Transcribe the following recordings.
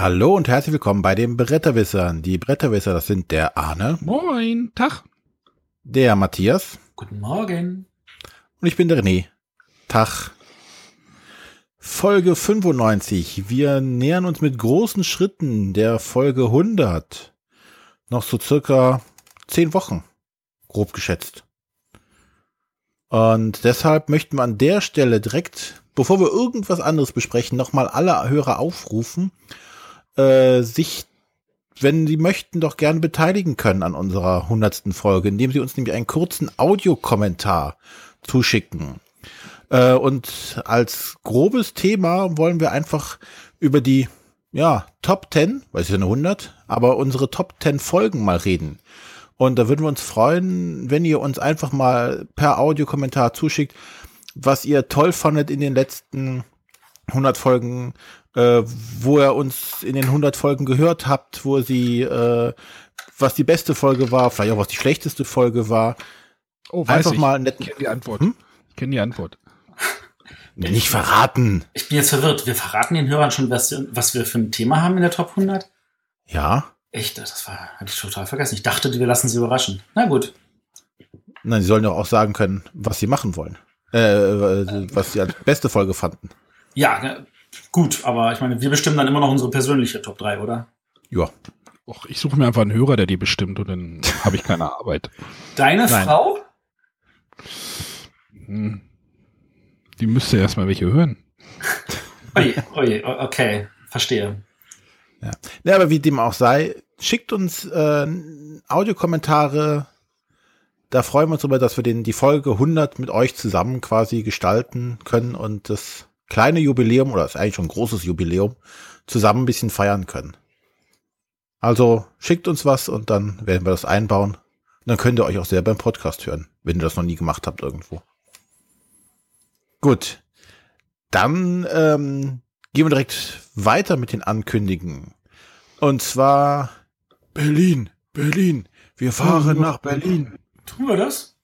Hallo und herzlich willkommen bei den Bretterwissern. Die Bretterwisser, das sind der Arne. Moin, Tag. Der Matthias. Guten Morgen. Und ich bin der René. Tag. Folge 95. Wir nähern uns mit großen Schritten der Folge 100. Noch so circa zehn Wochen. Grob geschätzt. Und deshalb möchten wir an der Stelle direkt, bevor wir irgendwas anderes besprechen, nochmal alle Hörer aufrufen, äh, sich, wenn sie möchten, doch gern beteiligen können an unserer hundertsten Folge, indem sie uns nämlich einen kurzen Audiokommentar zuschicken. Äh, und als grobes Thema wollen wir einfach über die ja, Top 10, weil es ist ja eine 100, aber unsere Top 10 Folgen mal reden. Und da würden wir uns freuen, wenn ihr uns einfach mal per Audiokommentar zuschickt, was ihr toll fandet in den letzten 100 Folgen, äh, wo ihr uns in den 100 Folgen gehört habt, wo sie, äh, was die beste Folge war, vielleicht auch was die schlechteste Folge war. Oh, weiß Einfach ich. mal einen netten- Ich kenne die Antwort. Hm? Ich kenne die Antwort. Nee, nicht verraten. Ich bin jetzt verwirrt. Wir verraten den Hörern schon, was, was wir für ein Thema haben in der Top 100? Ja. Echt, das war, hatte ich total vergessen. Ich dachte, wir lassen sie überraschen. Na gut. Nein, sie sollen doch auch sagen können, was sie machen wollen. Äh, äh, was sie als beste Folge fanden. Ja, ne, gut, aber ich meine, wir bestimmen dann immer noch unsere persönliche Top 3, oder? Ja. Och, ich suche mir einfach einen Hörer, der die bestimmt und dann habe ich keine Arbeit. Deine Nein. Frau? Hm. Die müsste erstmal welche hören. Oje, oje, okay, verstehe. Ja. ja, aber wie dem auch sei, schickt uns äh, Audiokommentare. Da freuen wir uns darüber, dass wir den, die Folge 100 mit euch zusammen quasi gestalten können und das kleine Jubiläum, oder ist eigentlich schon ein großes Jubiläum, zusammen ein bisschen feiern können. Also schickt uns was und dann werden wir das einbauen. Und dann könnt ihr euch auch selber im Podcast hören, wenn ihr das noch nie gemacht habt irgendwo. Gut. Dann ähm, gehen wir direkt weiter mit den Ankündigungen. Und zwar Berlin, Berlin. Wir fahren nach Berlin. Tun wir das?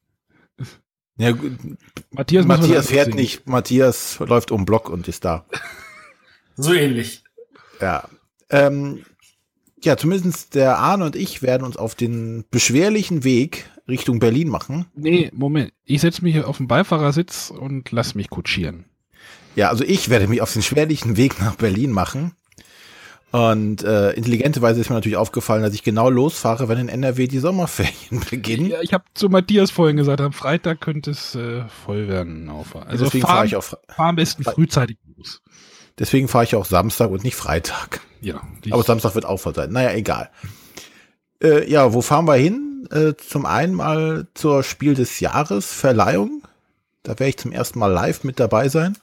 Ja, Matthias, Matthias fährt singen. nicht. Matthias läuft um Block und ist da. So ähnlich. Ja. Ähm, ja, zumindest der Arne und ich werden uns auf den beschwerlichen Weg Richtung Berlin machen. Nee, Moment. Ich setze mich hier auf den Beifahrersitz und lass mich kutschieren. Ja, also ich werde mich auf den schwerlichen Weg nach Berlin machen. Und äh, intelligenterweise ist mir natürlich aufgefallen, dass ich genau losfahre, wenn in NRW die Sommerferien beginnen. Ja, ich habe zu Matthias vorhin gesagt, am Freitag könnte es äh, voll werden. Auf, also deswegen fahr, fahre ich auch, fahr am besten frühzeitig los. deswegen fahre ich auch Samstag und nicht Freitag. Ja, Aber Samstag wird auch voll sein. Naja, egal. Äh, ja, wo fahren wir hin? Äh, zum einen mal zur Spiel des Jahres Verleihung. Da werde ich zum ersten Mal live mit dabei sein.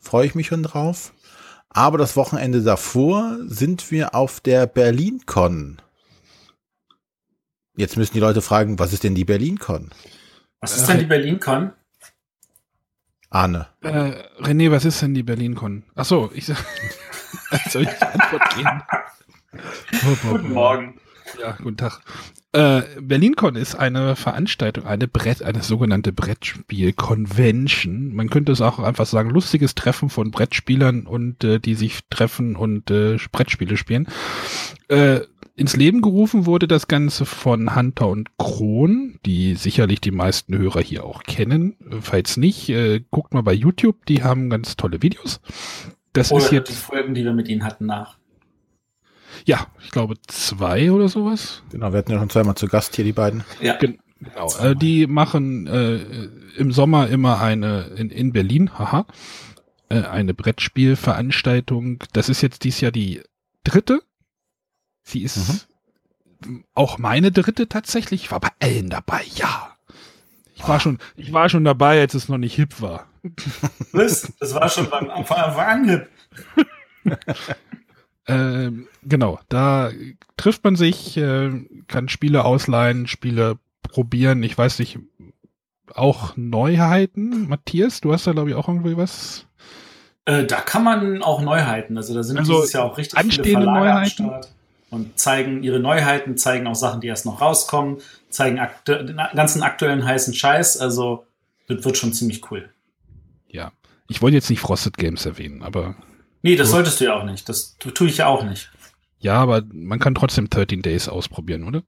Freue ich mich schon drauf. Aber das Wochenende davor sind wir auf der BerlinCon. Jetzt müssen die Leute fragen, was ist denn die BerlinCon? Was ist denn die BerlinCon? Ahne. Äh, René, was ist denn die BerlinCon? Ach so, ich soll ich die Antwort geben? Ja, guten Tag. Äh, BerlinCon ist eine Veranstaltung, eine Brett, eine sogenannte Brettspiel-Convention. Man könnte es auch einfach sagen, lustiges Treffen von Brettspielern und äh, die sich treffen und äh, Brettspiele spielen. Äh, ins Leben gerufen wurde das Ganze von Hunter und Kron, die sicherlich die meisten Hörer hier auch kennen. Falls nicht, äh, guckt mal bei YouTube, die haben ganz tolle Videos. Das Oder ist die jetzt, Folgen, die wir mit ihnen hatten, nach. Ja, ich glaube zwei oder sowas. Genau, wir hatten ja schon zweimal zu Gast hier, die beiden. Ja. Gen genau. Äh, die machen äh, im Sommer immer eine in, in Berlin, haha, äh, eine Brettspielveranstaltung. Das ist jetzt dieses Jahr die dritte. Sie ist auch meine dritte tatsächlich. Ich war bei allen dabei, ja. Ich war schon, ich war schon dabei, als es noch nicht hip war. Was? Das war schon beim Anfang an hip. Ähm, genau, da trifft man sich, äh, kann Spiele ausleihen, Spiele probieren. Ich weiß nicht, auch Neuheiten. Matthias, du hast da glaube ich auch irgendwie was. Äh, da kann man auch Neuheiten. Also da sind Also dieses Jahr auch richtig anstehende viele Verlage am Neuheiten? Start und zeigen ihre Neuheiten, zeigen auch Sachen, die erst noch rauskommen, zeigen aktu den ganzen aktuellen heißen Scheiß. Also das wird schon ziemlich cool. Ja, ich wollte jetzt nicht Frosted Games erwähnen, aber Nee, das solltest du ja auch nicht. Das tue ich ja auch nicht. Ja, aber man kann trotzdem 13 Days ausprobieren, oder?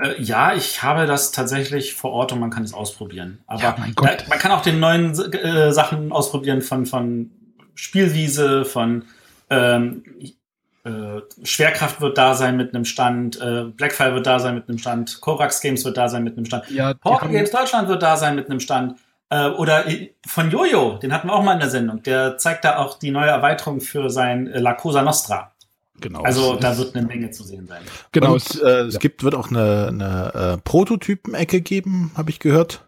Äh, ja, ich habe das tatsächlich vor Ort und man kann es ausprobieren. Aber Ja. Da, man kann auch den neuen äh, Sachen ausprobieren von, von Spielwiese, von ähm, äh, Schwerkraft wird da sein mit einem Stand, äh, Blackfire wird da sein mit einem Stand, Korax Games wird da sein mit einem Stand, Ja, haben- Games Deutschland wird da sein mit einem Stand. Äh, oder äh, von Jojo, den hatten wir auch mal in der Sendung. Der zeigt da auch die neue Erweiterung für sein äh, La Cosa Nostra. genau. Also da wird eine Menge zu sehen sein. genau. Und, es- äh, es gibt, wird auch eine, eine äh, Prototypen-Ecke geben, habe ich gehört,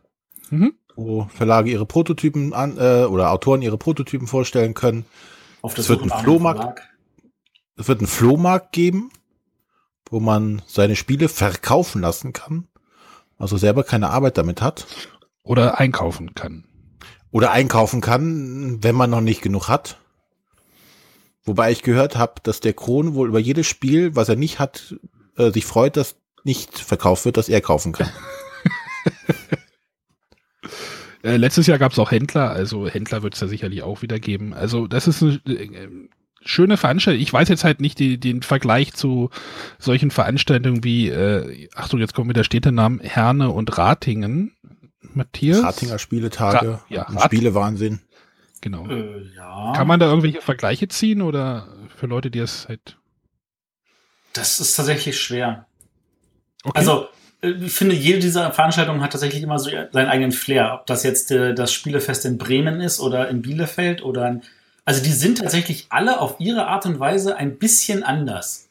mhm. wo Verlage ihre Prototypen an, äh, oder Autoren ihre Prototypen vorstellen können. Auf der Es wird ein Flohmarkt. Es wird einen Flohmarkt geben, wo man seine Spiele verkaufen lassen kann. Also selber keine Arbeit damit hat. Oder einkaufen kann. Oder einkaufen kann, wenn man noch nicht genug hat. Wobei ich gehört habe, dass der Kron wohl über jedes Spiel, was er nicht hat, äh, sich freut, dass nicht verkauft wird, dass er kaufen kann. Äh, letztes Jahr gab es auch Händler, also Händler wird es ja sicherlich auch wieder geben. Also das ist eine äh, schöne Veranstaltung. Ich weiß jetzt halt nicht die, den Vergleich zu solchen Veranstaltungen wie, äh, Achtung, jetzt kommen wieder Städtenamen, Herne und Ratingen. Matthias? Ratinger Spieletage, Ra- ja, Rat- Spielewahnsinn. Genau. Äh, ja. Kann man da irgendwelche Vergleiche ziehen oder für Leute, die es halt. Das ist tatsächlich schwer. Okay. Also, äh, ich finde, jede dieser Veranstaltungen hat tatsächlich immer so seinen eigenen Flair. Ob das jetzt äh, das Spielefest in Bremen ist oder in Bielefeld oder in, also die sind tatsächlich alle auf ihre Art und Weise ein bisschen anders.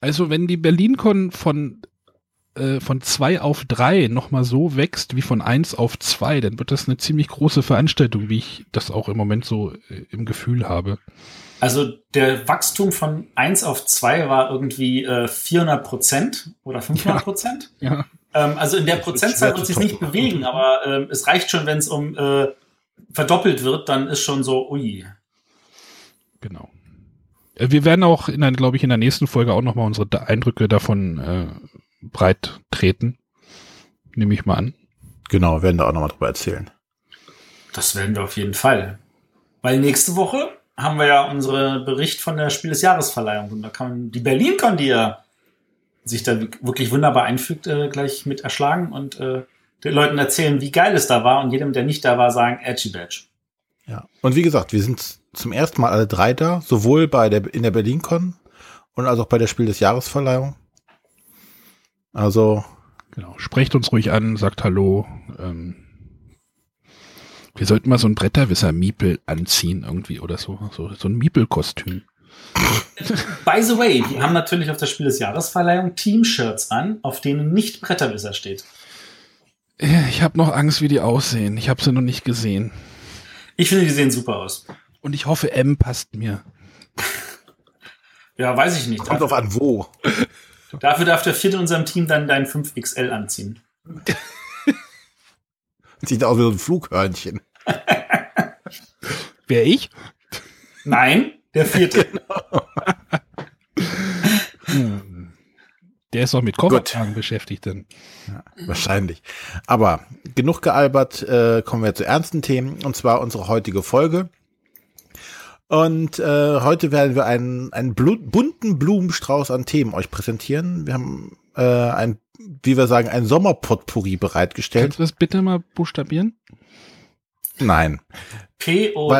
Also wenn die BerlinCon von äh, von zwei auf drei nochmal so wächst wie von eins auf zwei, dann wird das eine ziemlich große Veranstaltung, wie ich das auch im Moment so äh, im Gefühl habe. Also der Wachstum von 1 auf 2 war irgendwie äh, 400 Prozent oder 500 Prozent. Ja. Ähm, also in der Prozentzahl wird sich nicht bewegen, aber ähm, es reicht schon, wenn es um äh, verdoppelt wird, dann ist schon so, ui. Genau. Äh, Wir werden auch, in glaube ich, in der nächsten Folge auch nochmal unsere Eindrücke davon äh, breit treten. Nehme ich mal an. Genau, werden da auch nochmal drüber erzählen. Das werden wir auf jeden Fall. Weil nächste Woche haben wir ja unsere Bericht von der Spiel des Jahresverleihung und da kann man die Berlin-Con, die ja sich da wirklich wunderbar einfügt, äh, gleich mit erschlagen und äh, den Leuten erzählen, wie geil es da war und jedem, der nicht da war, sagen, Edgy Badge. Ja. Und wie gesagt, wir sind zum ersten Mal alle drei da, sowohl bei der, in der BerlinCon und als auch bei der Spiel des Jahresverleihung. Also, Genau. Sprecht uns ruhig an, sagt Hallo. Ähm, wir sollten mal so ein Bretterwisser-Miepel anziehen irgendwie oder so. So, so ein Miepel-Kostüm. By the way, wir haben natürlich auf der Spiel des Jahresverleihung Team-Shirts an, auf denen nicht Bretterwisser steht. Ich habe noch Angst, wie die aussehen. Ich habe sie noch nicht gesehen. Ich finde, die sehen super aus. Und ich hoffe, M passt mir. Ja, weiß ich nicht. kommt drauf an, wo. Dafür darf der vierte in unserem Team dann dein 5XL anziehen. Sieht aus wie so ein Flughörnchen. Wer ich? Nein, der vierte. Hm. Der ist doch mit Koffertragen beschäftigt dann. Wahrscheinlich. Aber genug gealbert, äh, kommen wir zu ernsten Themen, und zwar unsere heutige Folge. Und äh, heute werden wir einen, einen blu bunten Blumenstrauß an Themen euch präsentieren. Wir haben äh, ein, wie wir sagen, ein Sommerpotpourri bereitgestellt. Kannst du das bitte mal buchstabieren? Nein. P-O-T-P-O-U-R-R-I.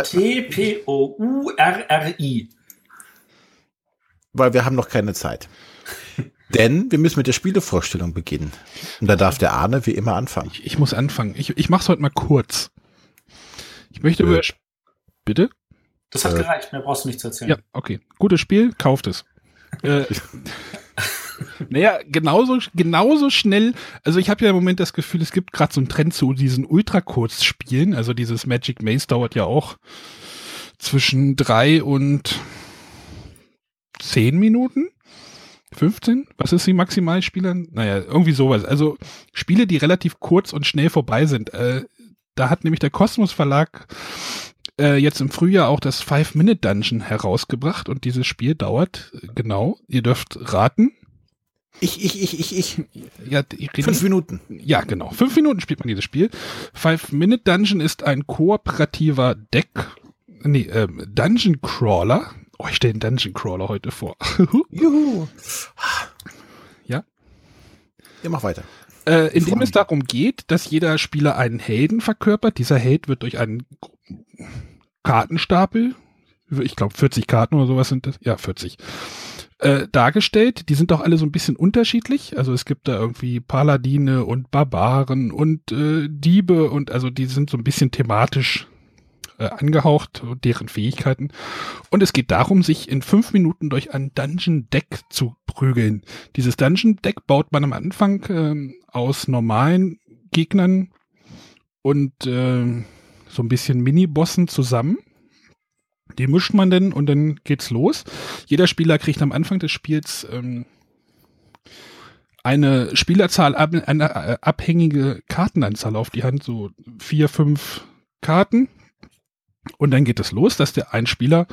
weil wir haben noch keine Zeit. Denn wir müssen mit der Spielevorstellung beginnen. Und da darf der Arne wie immer anfangen. Ich, ich muss anfangen. Ich, ich mache es heute mal kurz. Ich möchte über... Bitte? Das hat Äh. gereicht, mehr brauchst du nicht zu erzählen. Ja, okay. Gutes Spiel, kauft es. Äh, naja, genauso, genauso schnell. Also ich habe ja im Moment das Gefühl, es gibt gerade so einen Trend zu diesen Ultra-Kurzspielen. Also dieses Magic Maze dauert ja auch zwischen drei und zehn Minuten. 15? Was ist die Maximalspieler? Naja, irgendwie sowas. Also Spiele, die relativ kurz und schnell vorbei sind. Äh, da hat nämlich der Kosmos Verlag äh, jetzt im Frühjahr auch das Five-Minute-Dungeon herausgebracht und dieses Spiel dauert äh, genau, ihr dürft raten. Ich, ich, ich, ich, ich. Ja, die- Fünf Minuten. ja, genau. Fünf Minuten spielt man dieses Spiel. Five-Minute-Dungeon ist ein kooperativer Deck nee, ähm, Dungeon Crawler. Oh, ich stelle den Dungeon Crawler heute vor. Juhu. Ja? Ja, mach weiter. Äh, in dem es darum geht, dass jeder Spieler einen Helden verkörpert. Dieser Held wird durch einen Kartenstapel, ich glaube 40 Karten oder sowas sind das, ja 40, äh, dargestellt. Die sind doch alle so ein bisschen unterschiedlich. Also es gibt da irgendwie Paladine und Barbaren und äh, Diebe und also die sind so ein bisschen thematisch äh, angehaucht, deren Fähigkeiten. Und es geht darum, sich in fünf Minuten durch ein Dungeon Deck zu prügeln. Dieses Dungeon Deck baut man am Anfang äh, aus normalen Gegnern und äh, so ein bisschen Mini-Bossen zusammen. Die mischt man dann und dann geht's los. Jeder Spieler kriegt am Anfang des Spiels ähm, eine Spielerzahl, eine äh, abhängige Kartenanzahl auf die Hand, so vier, fünf Karten. Und dann geht es los, dass der ein Spieler,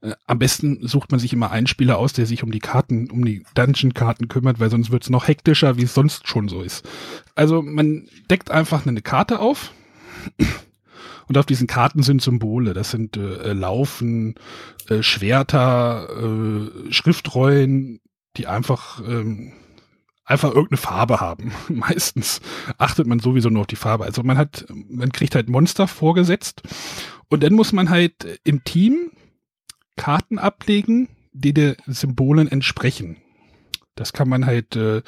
äh, am besten sucht man sich immer einen Spieler aus, der sich um die Karten, um die Dungeon-Karten kümmert, weil sonst wird es noch hektischer, wie es sonst schon so ist. Also man deckt einfach eine Karte auf und auf diesen Karten sind Symbole. Das sind äh, Laufen, äh, Schwerter, äh, Schriftrollen, die einfach ähm, einfach irgendeine Farbe haben. Meistens achtet man sowieso nur auf die Farbe. Also man hat, man kriegt halt Monster vorgesetzt und dann muss man halt im Team Karten ablegen, die den Symbolen entsprechen. Das kann man halt, äh,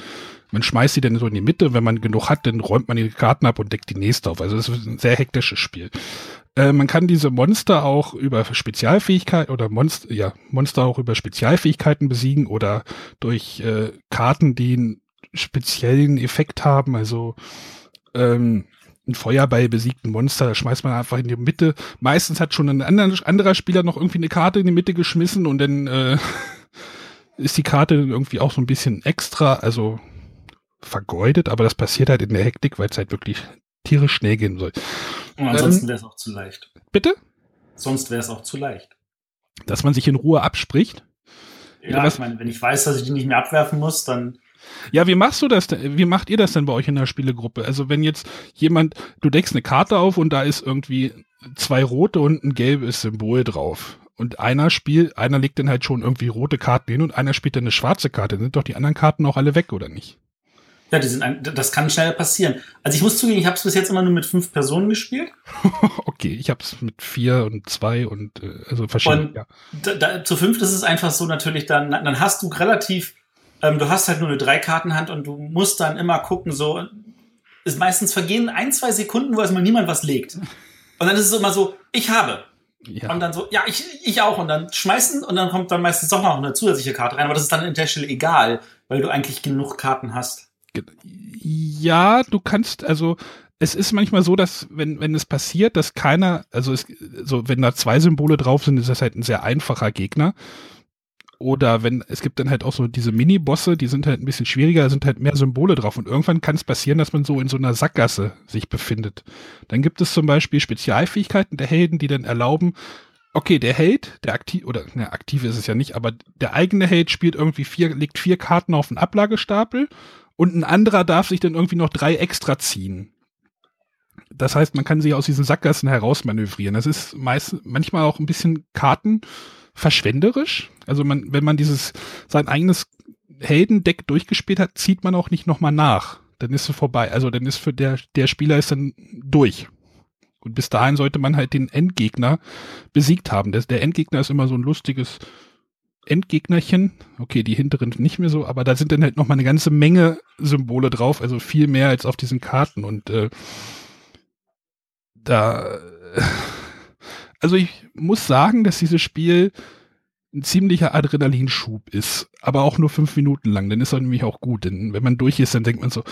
man schmeißt sie dann so in die Mitte, wenn man genug hat, dann räumt man die Karten ab und deckt die nächste auf. Also das ist ein sehr hektisches Spiel. Äh, man kann diese Monster auch über Spezialfähigkeiten oder Monster, ja, Monster auch über Spezialfähigkeiten besiegen oder durch äh, Karten, die einen speziellen Effekt haben. Also ähm, ein Feuerball besiegten Monster, da schmeißt man einfach in die Mitte. Meistens hat schon ein anderer, Spieler noch irgendwie eine Karte in die Mitte geschmissen und dann äh, ist die Karte irgendwie auch so ein bisschen extra, also vergeudet, aber das passiert halt in der Hektik, weil es halt wirklich tierisch schnell gehen soll. Und ansonsten wäre es auch zu leicht. Bitte? Sonst wäre es auch zu leicht. Dass man sich in Ruhe abspricht. Ja, ich meine, wenn ich weiß, dass ich die nicht mehr abwerfen muss, dann ja, wie machst du das denn? Wie macht ihr das denn bei euch in der Spielegruppe? Also wenn jetzt jemand, du deckst eine Karte auf und da ist irgendwie zwei rote und ein gelbes Symbol drauf. Und einer spielt, einer legt dann halt schon irgendwie rote Karten hin und einer spielt dann eine schwarze Karte. Dann sind doch die anderen Karten auch alle weg, oder nicht? Ja, die sind ein, das kann schnell passieren. Also ich muss zugeben, ich habe es bis jetzt immer nur mit fünf Personen gespielt. okay, ich habe es mit vier und zwei und äh, also verschiedene. Und ja. da, da, zu fünf ist es einfach so natürlich, dann, dann hast du relativ ähm, du hast halt nur eine Dreikartenhand und du musst dann immer gucken, so, ist meistens vergehen ein, zwei Sekunden, wo erstmal niemand was legt. Und dann ist es immer so, ich habe. Ja. Und dann so, ja, ich, ich auch. Und dann schmeißen und dann kommt dann meistens doch noch eine zusätzliche Karte rein. Aber das ist dann in der Stelle egal, weil du eigentlich genug Karten hast. Ja, du kannst, also es ist manchmal so, dass wenn, wenn es passiert, dass keiner, also es, so, wenn da zwei Symbole drauf sind, ist das halt ein sehr einfacher Gegner. Oder wenn, es gibt dann halt auch so diese Mini-Bosse, die sind halt ein bisschen schwieriger, sind halt mehr Symbole drauf. Und irgendwann kann es passieren, dass man so in so einer Sackgasse sich befindet. Dann gibt es zum Beispiel Spezialfähigkeiten der Helden, die dann erlauben, okay, der Held, der aktiv, oder ne, aktiv ist es ja nicht, aber der eigene Held spielt irgendwie vier, legt vier Karten auf den Ablagestapel und ein anderer darf sich dann irgendwie noch drei extra ziehen. Das heißt, man kann sich aus diesen Sackgassen herausmanövrieren. Das ist meist, manchmal auch ein bisschen Karten, verschwenderisch. Also man, wenn man dieses sein eigenes Heldendeck durchgespielt hat, zieht man auch nicht nochmal nach. Dann ist es vorbei. Also dann ist für der, der Spieler ist dann durch. Und bis dahin sollte man halt den Endgegner besiegt haben. Der, der Endgegner ist immer so ein lustiges Endgegnerchen. Okay, die hinteren nicht mehr so, aber da sind dann halt nochmal eine ganze Menge Symbole drauf, also viel mehr als auf diesen Karten. Und äh, da also ich muss sagen, dass dieses Spiel ein ziemlicher Adrenalinschub ist, aber auch nur fünf Minuten lang. Dann ist er nämlich auch gut. Denn wenn man durch ist, dann denkt man so,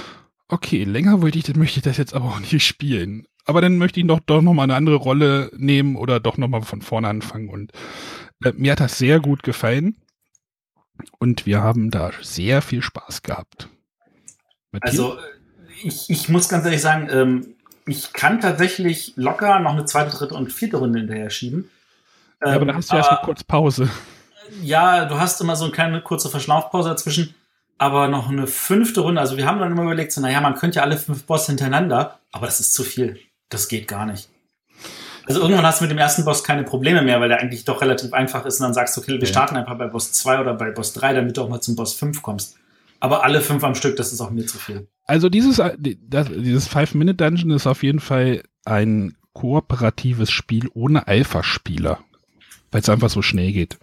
okay, länger wollte ich, dann möchte ich das jetzt aber auch nicht spielen. Aber dann möchte ich doch, doch nochmal eine andere Rolle nehmen oder doch nochmal von vorne anfangen. Und äh, mir hat das sehr gut gefallen. Und wir haben da sehr viel Spaß gehabt. Matthias? Also ich, ich muss ganz ehrlich sagen, ähm, ich kann tatsächlich locker noch eine zweite, dritte und vierte Runde hinterher schieben. Ja, aber dann hast du ähm, erstmal kurz Pause. Ja, du hast immer so eine kleine kurze Verschnaufpause dazwischen. Aber noch eine fünfte Runde. Also wir haben dann immer überlegt, so, naja, man könnte ja alle fünf Boss hintereinander, aber das ist zu viel. Das geht gar nicht. Also irgendwann hast du mit dem ersten Boss keine Probleme mehr, weil der eigentlich doch relativ einfach ist und dann sagst du, okay, wir starten einfach bei Boss 2 oder bei Boss 3, damit du auch mal zum Boss 5 kommst. Aber alle fünf am Stück, das ist auch mir zu viel. Also dieses, äh, das, dieses Five-Minute-Dungeon ist auf jeden Fall ein kooperatives Spiel ohne Alpha-Spieler. Weil es einfach so schnell geht.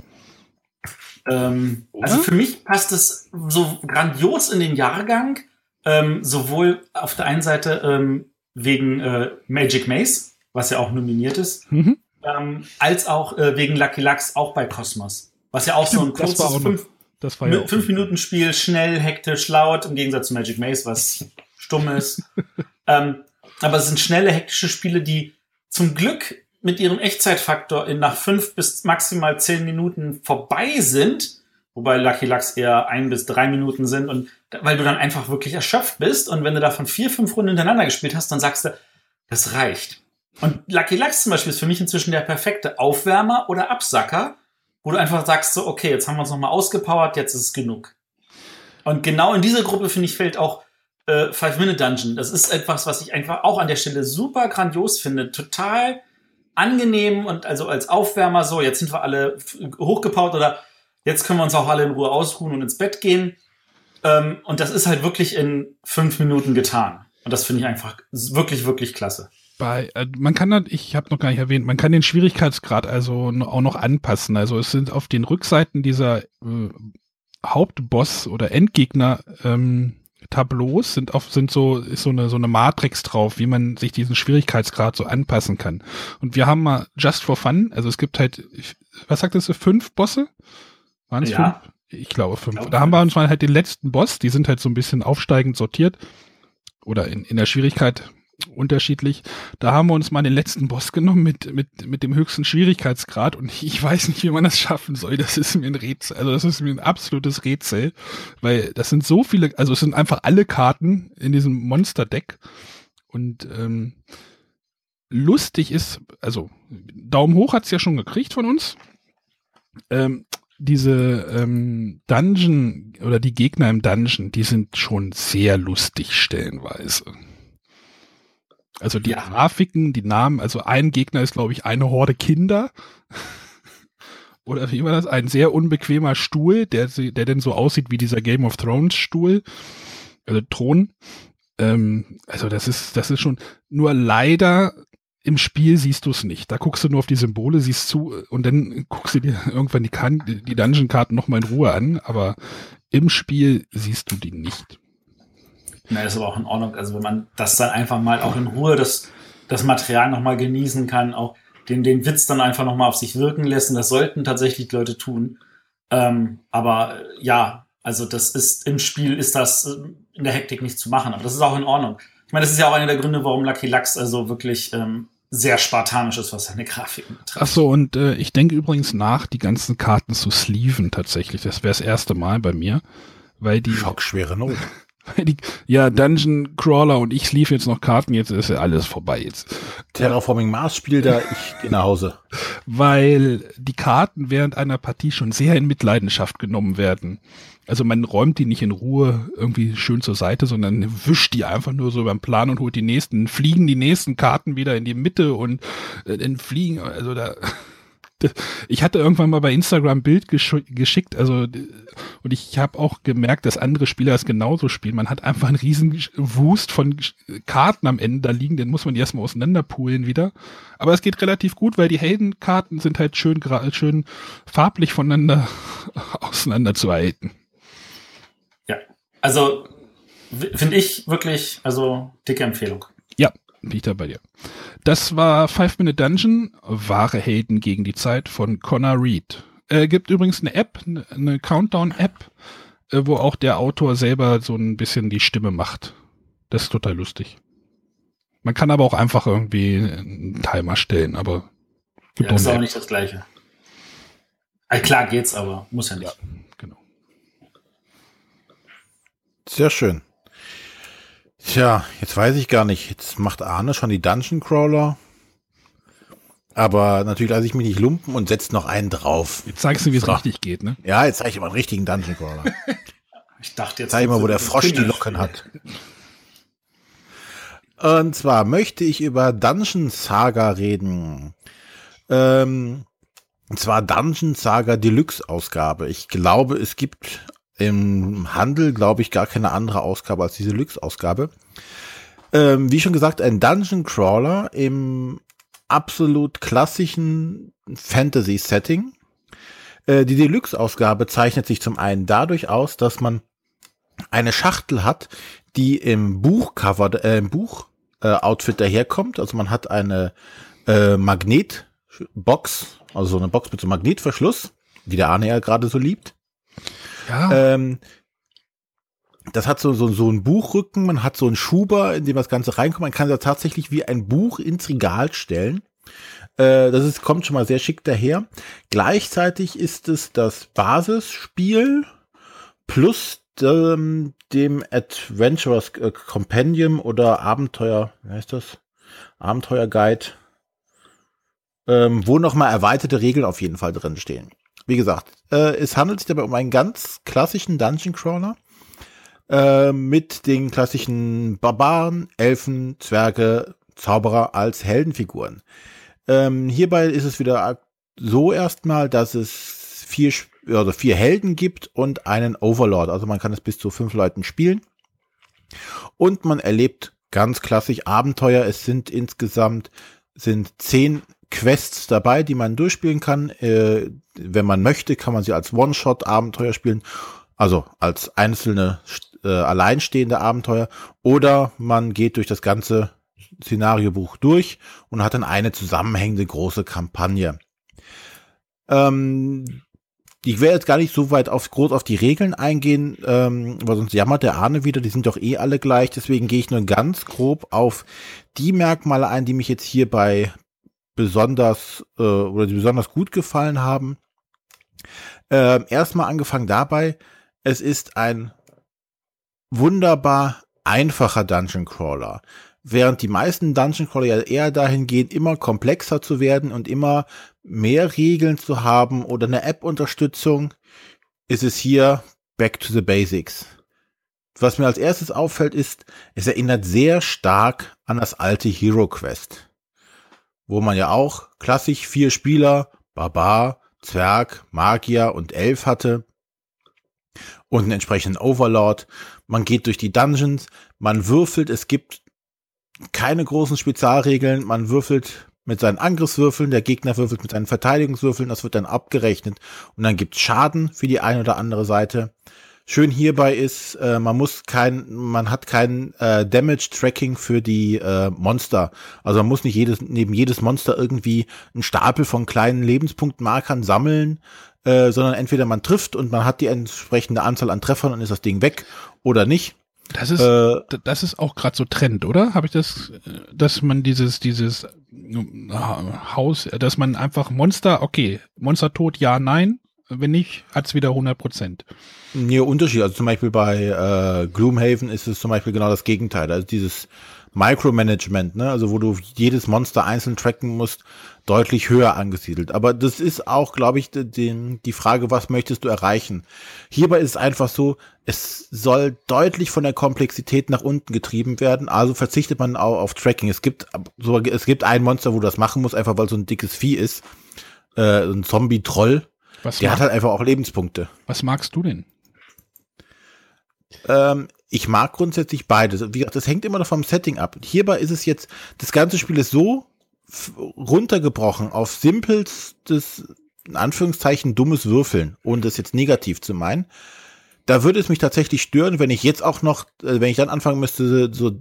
Ähm, also für mich passt es so grandios in den Jahrgang, ähm, sowohl auf der einen Seite ähm, wegen äh, Magic Maze, was ja auch nominiert ist, Mhm. ähm, als auch äh, wegen Lucky Lux auch bei Cosmos. Was ja auch so ein Stimmt, das war kurzes fünf, Das war ja auch fünf Minuten Spiel, schnell, hektisch, laut, im Gegensatz zu Magic Maze, was stumm ist. ähm, aber es sind schnelle, hektische Spiele, die zum Glück mit ihrem Echtzeitfaktor in nach fünf bis maximal zehn Minuten vorbei sind, wobei Lucky Lux eher ein bis drei Minuten sind und weil du dann einfach wirklich erschöpft bist und wenn du davon vier, fünf Runden hintereinander gespielt hast, dann sagst du, das reicht. Und Lucky Lux zum Beispiel ist für mich inzwischen der perfekte Aufwärmer oder Absacker, wo du einfach sagst so, okay, jetzt haben wir uns nochmal ausgepowert, jetzt ist es genug. Und genau in diese Gruppe, finde ich, fällt auch äh, Five-Minute-Dungeon. Das ist etwas, was ich einfach auch an der Stelle super grandios finde. Total angenehm und also als Aufwärmer so, jetzt sind wir alle hochgepowert oder jetzt können wir uns auch alle in Ruhe ausruhen und ins Bett gehen. Ähm, und das ist halt wirklich in fünf Minuten getan. Und das finde ich einfach wirklich, wirklich klasse. Bei, äh, man kann da, ich habe noch gar nicht erwähnt, man kann den Schwierigkeitsgrad also auch noch anpassen. Also es sind auf den Rückseiten dieser äh, Hauptboss oder Endgegner ähm, Tableaus sind auf sind so ist so eine so eine Matrix drauf, wie man sich diesen Schwierigkeitsgrad so anpassen kann. Und wir haben mal just for fun, also es gibt halt, was sagtest du, fünf Bosse? Waren es Ja. fünf? Ich glaube fünf. Ich glaube da haben wir uns mal halt den letzten Boss, die sind halt so ein bisschen aufsteigend sortiert oder in, in der Schwierigkeit unterschiedlich. Da haben wir uns mal den letzten Boss genommen mit, mit, mit dem höchsten Schwierigkeitsgrad und ich weiß nicht, wie man das schaffen soll. Das ist mir ein Rätsel. Also das ist mir ein absolutes Rätsel, weil das sind so viele, also es sind einfach alle Karten in diesem Monster-Deck und ähm, lustig ist, also Daumen hoch hat's ja schon gekriegt von uns. Ähm, diese ähm, Dungeon oder die Gegner im Dungeon, die sind schon sehr lustig stellenweise. Also die Ja. Grafiken, die Namen, also ein Gegner ist, glaube ich, eine Horde Kinder. Oder wie war das? Ein sehr unbequemer Stuhl, der, der denn so aussieht wie dieser Game of Thrones Stuhl. Also Thron. Ähm, also das ist, das ist schon, nur leider im Spiel siehst du es nicht. Da guckst du nur auf die Symbole, siehst zu und dann guckst du dir irgendwann die, kan die Dungeon-Karten nochmal in Ruhe an, aber im Spiel siehst du die nicht. Na, ist aber auch in Ordnung. Also wenn man das dann einfach mal auch in Ruhe das, das Material nochmal genießen kann, auch den, den Witz dann einfach nochmal auf sich wirken lässt, und das sollten tatsächlich Leute tun. Ähm, aber äh, ja, also das ist im Spiel ist das äh, in der Hektik nicht zu machen, aber das ist auch in Ordnung. Ich meine, das ist ja auch einer der Gründe, warum Lucky Lux also wirklich ähm, sehr spartanisch ist, was seine Grafiken betrifft. Ach so, und äh, ich denke übrigens nach, die ganzen Karten zu sleeven tatsächlich. Das wäre das erste Mal bei mir, weil die, Schockschwere Not. Ja, Dungeon Crawler und ich sleeve jetzt noch Karten, jetzt ist ja alles vorbei jetzt. Terraforming Mars spielt da, ich gehe nach Hause. weil die Karten während einer Partie schon sehr in Mitleidenschaft genommen werden. Also man räumt die nicht in Ruhe irgendwie schön zur Seite, sondern wischt die einfach nur so beim Plan und holt die nächsten, fliegen die nächsten Karten wieder in die Mitte und äh, dann fliegen, also da ich hatte irgendwann mal bei Instagram ein Bild gesch geschickt, also und ich habe auch gemerkt, dass andere Spieler es genauso spielen. Man hat einfach einen riesen Wust von Karten am Ende da liegen, den muss man erstmal auseinanderpoolen wieder. Aber es geht relativ gut, weil die Heldenkarten sind halt schön, schön farblich voneinander auseinanderzuhalten. Ja, also finde ich wirklich, also dicke Empfehlung. Ja, bin ich da bei dir. Das war Five Minute Dungeon, wahre Helden gegen die Zeit von Connor Reed. Äh, gibt übrigens eine App, eine- Countdown-App, äh, wo auch der Autor selber so ein bisschen die Stimme macht. Das ist total lustig. Man kann aber auch einfach irgendwie einen Timer stellen, aber gibt Ja, auch ist auch App. nicht das Gleiche. Also klar geht's, aber muss ja nicht. Ja. Genau. Sehr schön. Tja, jetzt weiß ich gar nicht. Jetzt macht Arne schon die Dungeon Crawler. Aber natürlich lasse ich mich nicht lumpen und setze noch einen drauf. Jetzt zeigst du, wie es So. richtig geht, ne? Ja, jetzt zeige ich mal einen richtigen Dungeon Crawler. Ich dachte jetzt. Zeig mal, wo der Frosch die. Locken hat. Und zwar möchte ich über Dungeon Saga reden. Ähm, und zwar Dungeon Saga Deluxe Ausgabe. Ich glaube, es gibt im Handel, glaube ich, gar keine andere Ausgabe als diese Deluxe Ausgabe. Ähm, wie schon gesagt, ein Dungeon Crawler im absolut klassischen Fantasy Setting. Äh, die Deluxe Ausgabe zeichnet sich zum einen dadurch aus, dass man eine Schachtel hat, die im Buchcover, äh, im Buch äh, Outfit daherkommt. Also man hat eine äh, Magnetbox, also so eine Box mit so einem Magnetverschluss, wie der Arne ja gerade so liebt. Ja. Ähm, das hat so, so, so einen Buchrücken, man hat so einen Schuber, in dem das Ganze reinkommt. Man kann da tatsächlich wie ein Buch ins Regal stellen. Äh, das ist, kommt schon mal sehr schick daher. Gleichzeitig ist es das Basisspiel plus dem, dem Adventurers äh, Compendium oder Abenteuer, wie heißt das? Abenteuer Guide, ähm, wo nochmal erweiterte Regeln auf jeden Fall drin stehen. Wie gesagt, äh, es handelt sich dabei um einen ganz klassischen Dungeon Crawler äh, mit den klassischen Barbaren, Elfen, Zwerge, Zauberer als Heldenfiguren. Ähm, hierbei ist es wieder so erstmal, dass es vier also vier Helden gibt und einen Overlord. Also man kann es bis zu fünf Leuten spielen. Und man erlebt ganz klassisch Abenteuer. Es sind insgesamt sind zehn Quests dabei, die man durchspielen kann. Äh, wenn man möchte, kann man sie als One-Shot-Abenteuer spielen, also als einzelne äh, alleinstehende Abenteuer. Oder man geht durch das ganze Szenariobuch durch und hat dann eine zusammenhängende große Kampagne. Ähm, ich werde jetzt gar nicht so weit auf, groß auf die Regeln eingehen, ähm, weil sonst jammert der Arne wieder, die sind doch eh alle gleich. Deswegen gehe ich nur ganz grob auf die Merkmale ein, die mich jetzt hierbei besonders äh, oder die besonders gut gefallen haben. Ähm, erstmal angefangen dabei, es ist ein wunderbar einfacher Dungeon Crawler. Während die meisten Dungeon Crawler ja eher dahin gehen, immer komplexer zu werden und immer mehr Regeln zu haben oder eine App-Unterstützung, ist es hier back to the basics. Was mir als erstes auffällt, ist, es erinnert sehr stark an das alte Hero Quest, wo man ja auch klassisch vier Spieler, Barbar, Zwerg, Magier und Elf hatte und einen entsprechenden Overlord. Man geht durch die Dungeons, man würfelt, es gibt keine großen Spezialregeln, man würfelt mit seinen Angriffswürfeln, der Gegner würfelt mit seinen Verteidigungswürfeln, das wird dann abgerechnet und dann gibt's Schaden für die eine oder andere Seite. Schön hierbei ist, äh, man muss kein, man hat kein äh, Damage-Tracking für die äh, Monster. Also man muss nicht jedes, neben jedes Monster irgendwie einen Stapel von kleinen Lebenspunktmarkern sammeln, äh, sondern entweder man trifft und man hat die entsprechende Anzahl an Treffern und ist das Ding weg oder nicht. Das ist, äh, das ist auch gerade so Trend, oder? Habe ich das, dass man dieses, dieses äh, Haus, dass man einfach Monster, okay, Monster tot, ja, nein. Wenn nicht, hat's wieder 100 Prozent. Nee, Unterschied. Also zum Beispiel bei äh, Gloomhaven ist es zum Beispiel genau das Gegenteil. Also dieses Micromanagement, ne? also wo du jedes Monster einzeln tracken musst, deutlich höher angesiedelt. Aber das ist auch, glaube ich, die, die Frage, was möchtest du erreichen? Hierbei ist es einfach so, es soll deutlich von der Komplexität nach unten getrieben werden, also verzichtet man auch auf Tracking. Es gibt es gibt ein Monster, wo du das machen muss, einfach weil so ein dickes Vieh ist, äh, ein Zombie-Troll. Der hat halt einfach auch Lebenspunkte. Was magst du denn? Ähm, ich mag grundsätzlich beides. Wie gesagt, das hängt immer noch vom Setting ab. Hierbei ist es jetzt, das ganze Spiel ist so runtergebrochen auf simpelstes, in Anführungszeichen, dummes Würfeln, ohne das jetzt negativ zu meinen. Da würde es mich tatsächlich stören, wenn ich jetzt auch noch, äh, wenn ich dann anfangen müsste, so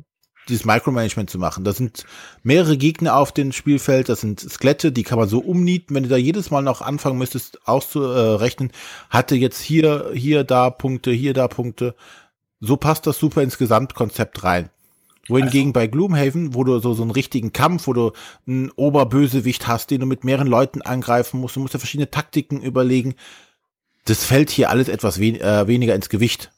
dieses Micromanagement zu machen. Da sind mehrere Gegner auf dem Spielfeld, das sind Skelette, die kann man so umnieten. Wenn du da jedes Mal noch anfangen müsstest auszurechnen, hatte jetzt hier, hier, da Punkte, hier, da Punkte. So passt das super ins Gesamtkonzept rein. Wohingegen also. bei Gloomhaven, wo du so, so einen richtigen Kampf, wo du einen Oberbösewicht hast, den du mit mehreren Leuten angreifen musst, du musst ja verschiedene Taktiken überlegen. Das fällt hier alles etwas wen äh, weniger ins Gewicht.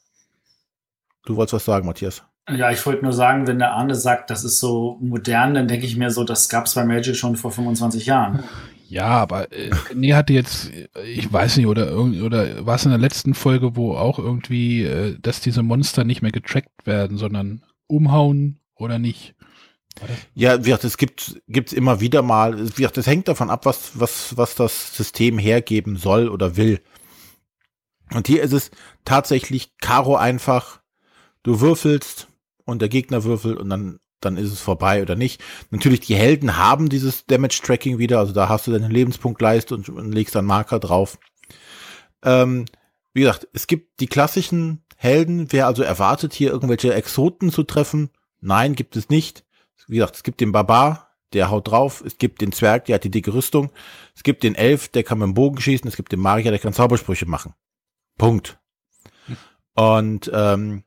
Du wolltest was sagen, Matthias? Ja, ich wollte nur sagen, wenn der Arne sagt, das ist so modern, dann denke ich mir so, das gab es bei Magic schon vor 25 Jahren. Ja, aber äh, nee, hatte jetzt, ich weiß nicht, oder oder war es in der letzten Folge, wo auch irgendwie, äh, dass diese Monster nicht mehr getrackt werden, sondern umhauen oder nicht. Ja, wie gesagt, es gibt gibt's immer wieder mal. Wie gesagt, das hängt davon ab, was was was das System hergeben soll oder will. Und hier ist es tatsächlich Karo einfach. Du würfelst und der Gegner würfelt und dann dann ist es vorbei oder nicht. Natürlich, die Helden haben dieses Damage Tracking wieder, also da hast du deinen Lebenspunktleiste und, und legst dann Marker drauf. Ähm, wie gesagt, es gibt die klassischen Helden. Wer also erwartet, hier irgendwelche Exoten zu treffen? Nein, gibt es nicht. Wie gesagt, es gibt den Barbar, der haut drauf. Es gibt den Zwerg, der hat die dicke Rüstung. Es gibt den Elf, der kann mit dem Bogen schießen. Es gibt den Magier, der kann Zaubersprüche machen. Punkt. Und ähm,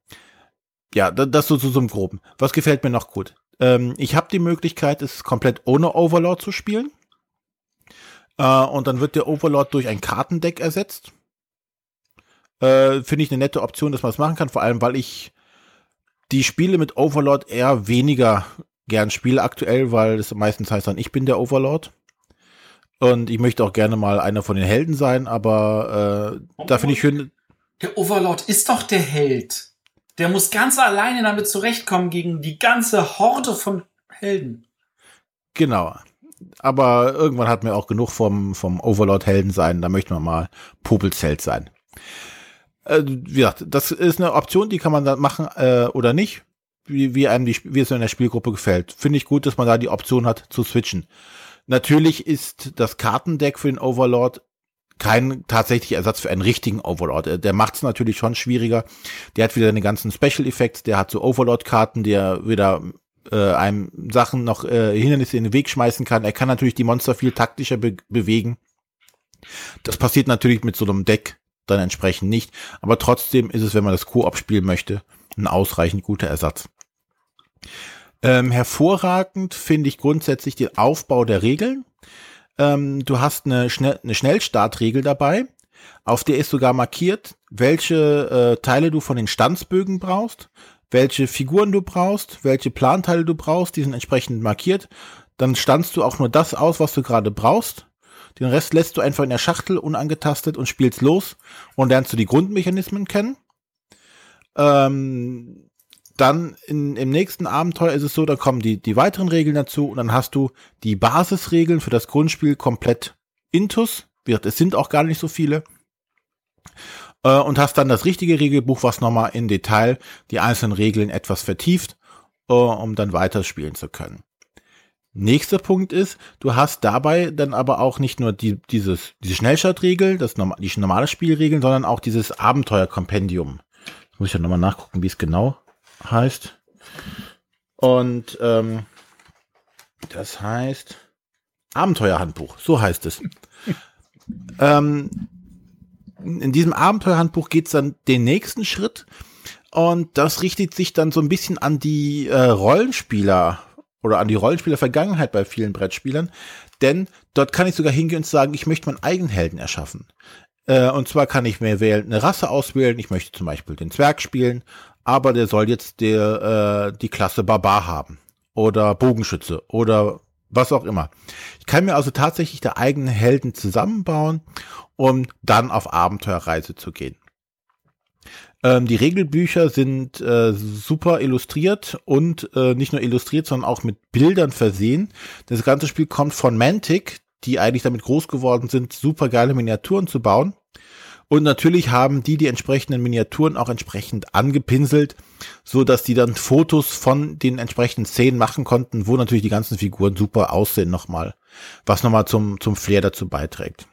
ja, das so zu so einem Groben. Was gefällt mir noch gut? Ähm, ich habe die Möglichkeit, es komplett ohne Overlord zu spielen. Äh, und dann wird der Overlord durch ein Kartendeck ersetzt. Äh, Finde ich eine nette Option, dass man das machen kann, vor allem weil ich die Spiele mit Overlord eher weniger gern spiele aktuell, weil es meistens heißt dann, ich bin der Overlord. Und ich möchte auch gerne mal einer von den Helden sein, aber äh, da finde ich schön. Der Overlord ist doch der Held. Der muss ganz alleine damit zurechtkommen gegen die ganze Horde von Helden. Genau. Aber irgendwann hat mir auch genug vom, vom Overlord-Helden sein. Da möchte man mal Popelzelt sein. Äh, wie gesagt, das ist eine Option, die kann man dann machen äh, oder nicht, wie, wie einem die, wie es in der Spielgruppe gefällt. Finde ich gut, dass man da die Option hat zu switchen. Natürlich ist das Kartendeck für den Overlord kein tatsächlicher Ersatz für einen richtigen Overlord. Äh, der macht es natürlich schon schwieriger. Der hat wieder eine ganzen Special Effects, der hat so Overlord-Karten, der wieder äh, einem Sachen noch äh, Hindernisse in den Weg schmeißen kann. Er kann natürlich die Monster viel taktischer be bewegen. Das passiert natürlich mit so einem Deck dann entsprechend nicht. Aber trotzdem ist es, wenn man das Koop spielen möchte, ein ausreichend guter Ersatz. Ähm, hervorragend finde ich grundsätzlich den Aufbau der Regeln. Ähm, du hast eine, Schnell eine Schnellstartregel dabei, auf der ist sogar markiert, welche äh, Teile du von den Stanzbögen brauchst, welche Figuren du brauchst, welche Planteile du brauchst, die sind entsprechend markiert. Dann standst du auch nur das aus, was du gerade brauchst. Den Rest lässt du einfach in der Schachtel unangetastet und spielst los und lernst du die Grundmechanismen kennen. Ähm, dann in, im nächsten Abenteuer ist es so, da kommen die, die weiteren Regeln dazu und dann hast du die Basisregeln für das Grundspiel komplett intus. Es sind auch gar nicht so viele. Äh, und hast dann das richtige Regelbuch, was nochmal in Detail die einzelnen Regeln etwas vertieft, äh, um dann weiterspielen zu können. Nächster Punkt ist, du hast dabei dann aber auch nicht nur die, dieses, diese Schnellstartregel, das, die normale Spielregeln, sondern auch dieses Abenteuerkompendium. Muss ich ja nochmal nachgucken, wie es genau heißt. Und ähm, das heißt Abenteuerhandbuch, so heißt es. ähm, in diesem Abenteuerhandbuch geht es dann den nächsten Schritt und das richtet sich dann so ein bisschen an die äh, Rollenspieler oder an die Rollenspieler-Vergangenheit bei vielen Brettspielern, denn dort kann ich sogar hingehen und sagen, ich möchte meinen eigenen Helden erschaffen. Äh, und zwar kann ich mir wählen, eine Rasse auswählen. Ich möchte zum Beispiel den Zwerg spielen aber der soll jetzt der, äh, die Klasse Barbar haben oder Bogenschütze oder was auch immer. Ich kann mir also tatsächlich der eigenen Helden zusammenbauen, um dann auf Abenteuerreise zu gehen. Ähm, die Regelbücher sind äh, super illustriert und äh, nicht nur illustriert, sondern auch mit Bildern versehen. Das ganze Spiel kommt von Mantic, die eigentlich damit groß geworden sind, super geile Miniaturen zu bauen. Und natürlich haben die die entsprechenden Miniaturen auch entsprechend angepinselt, so dass die dann Fotos von den entsprechenden Szenen machen konnten, wo natürlich die ganzen Figuren super aussehen nochmal, was nochmal zum, zum Flair dazu beiträgt.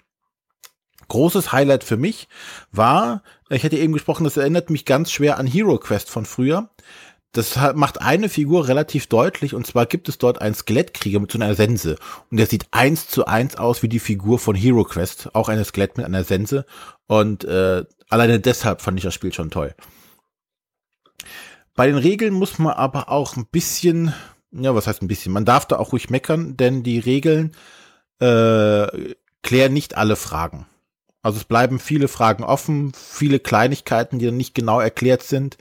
Großes Highlight für mich war, ich hatte eben gesprochen, das erinnert mich ganz schwer an Hero Quest von früher. Das macht eine Figur relativ deutlich und zwar gibt es dort einen Skelettkrieger mit so einer Sense und der sieht eins zu eins aus wie die Figur von Hero Quest, auch eine Skelett mit einer Sense und äh, alleine deshalb fand ich das Spiel schon toll. Bei den Regeln muss man aber auch ein bisschen, ja, was heißt ein bisschen, man darf da auch ruhig meckern, denn die Regeln äh, klären nicht alle Fragen. Also es bleiben viele Fragen offen, viele Kleinigkeiten, die dann nicht genau erklärt sind.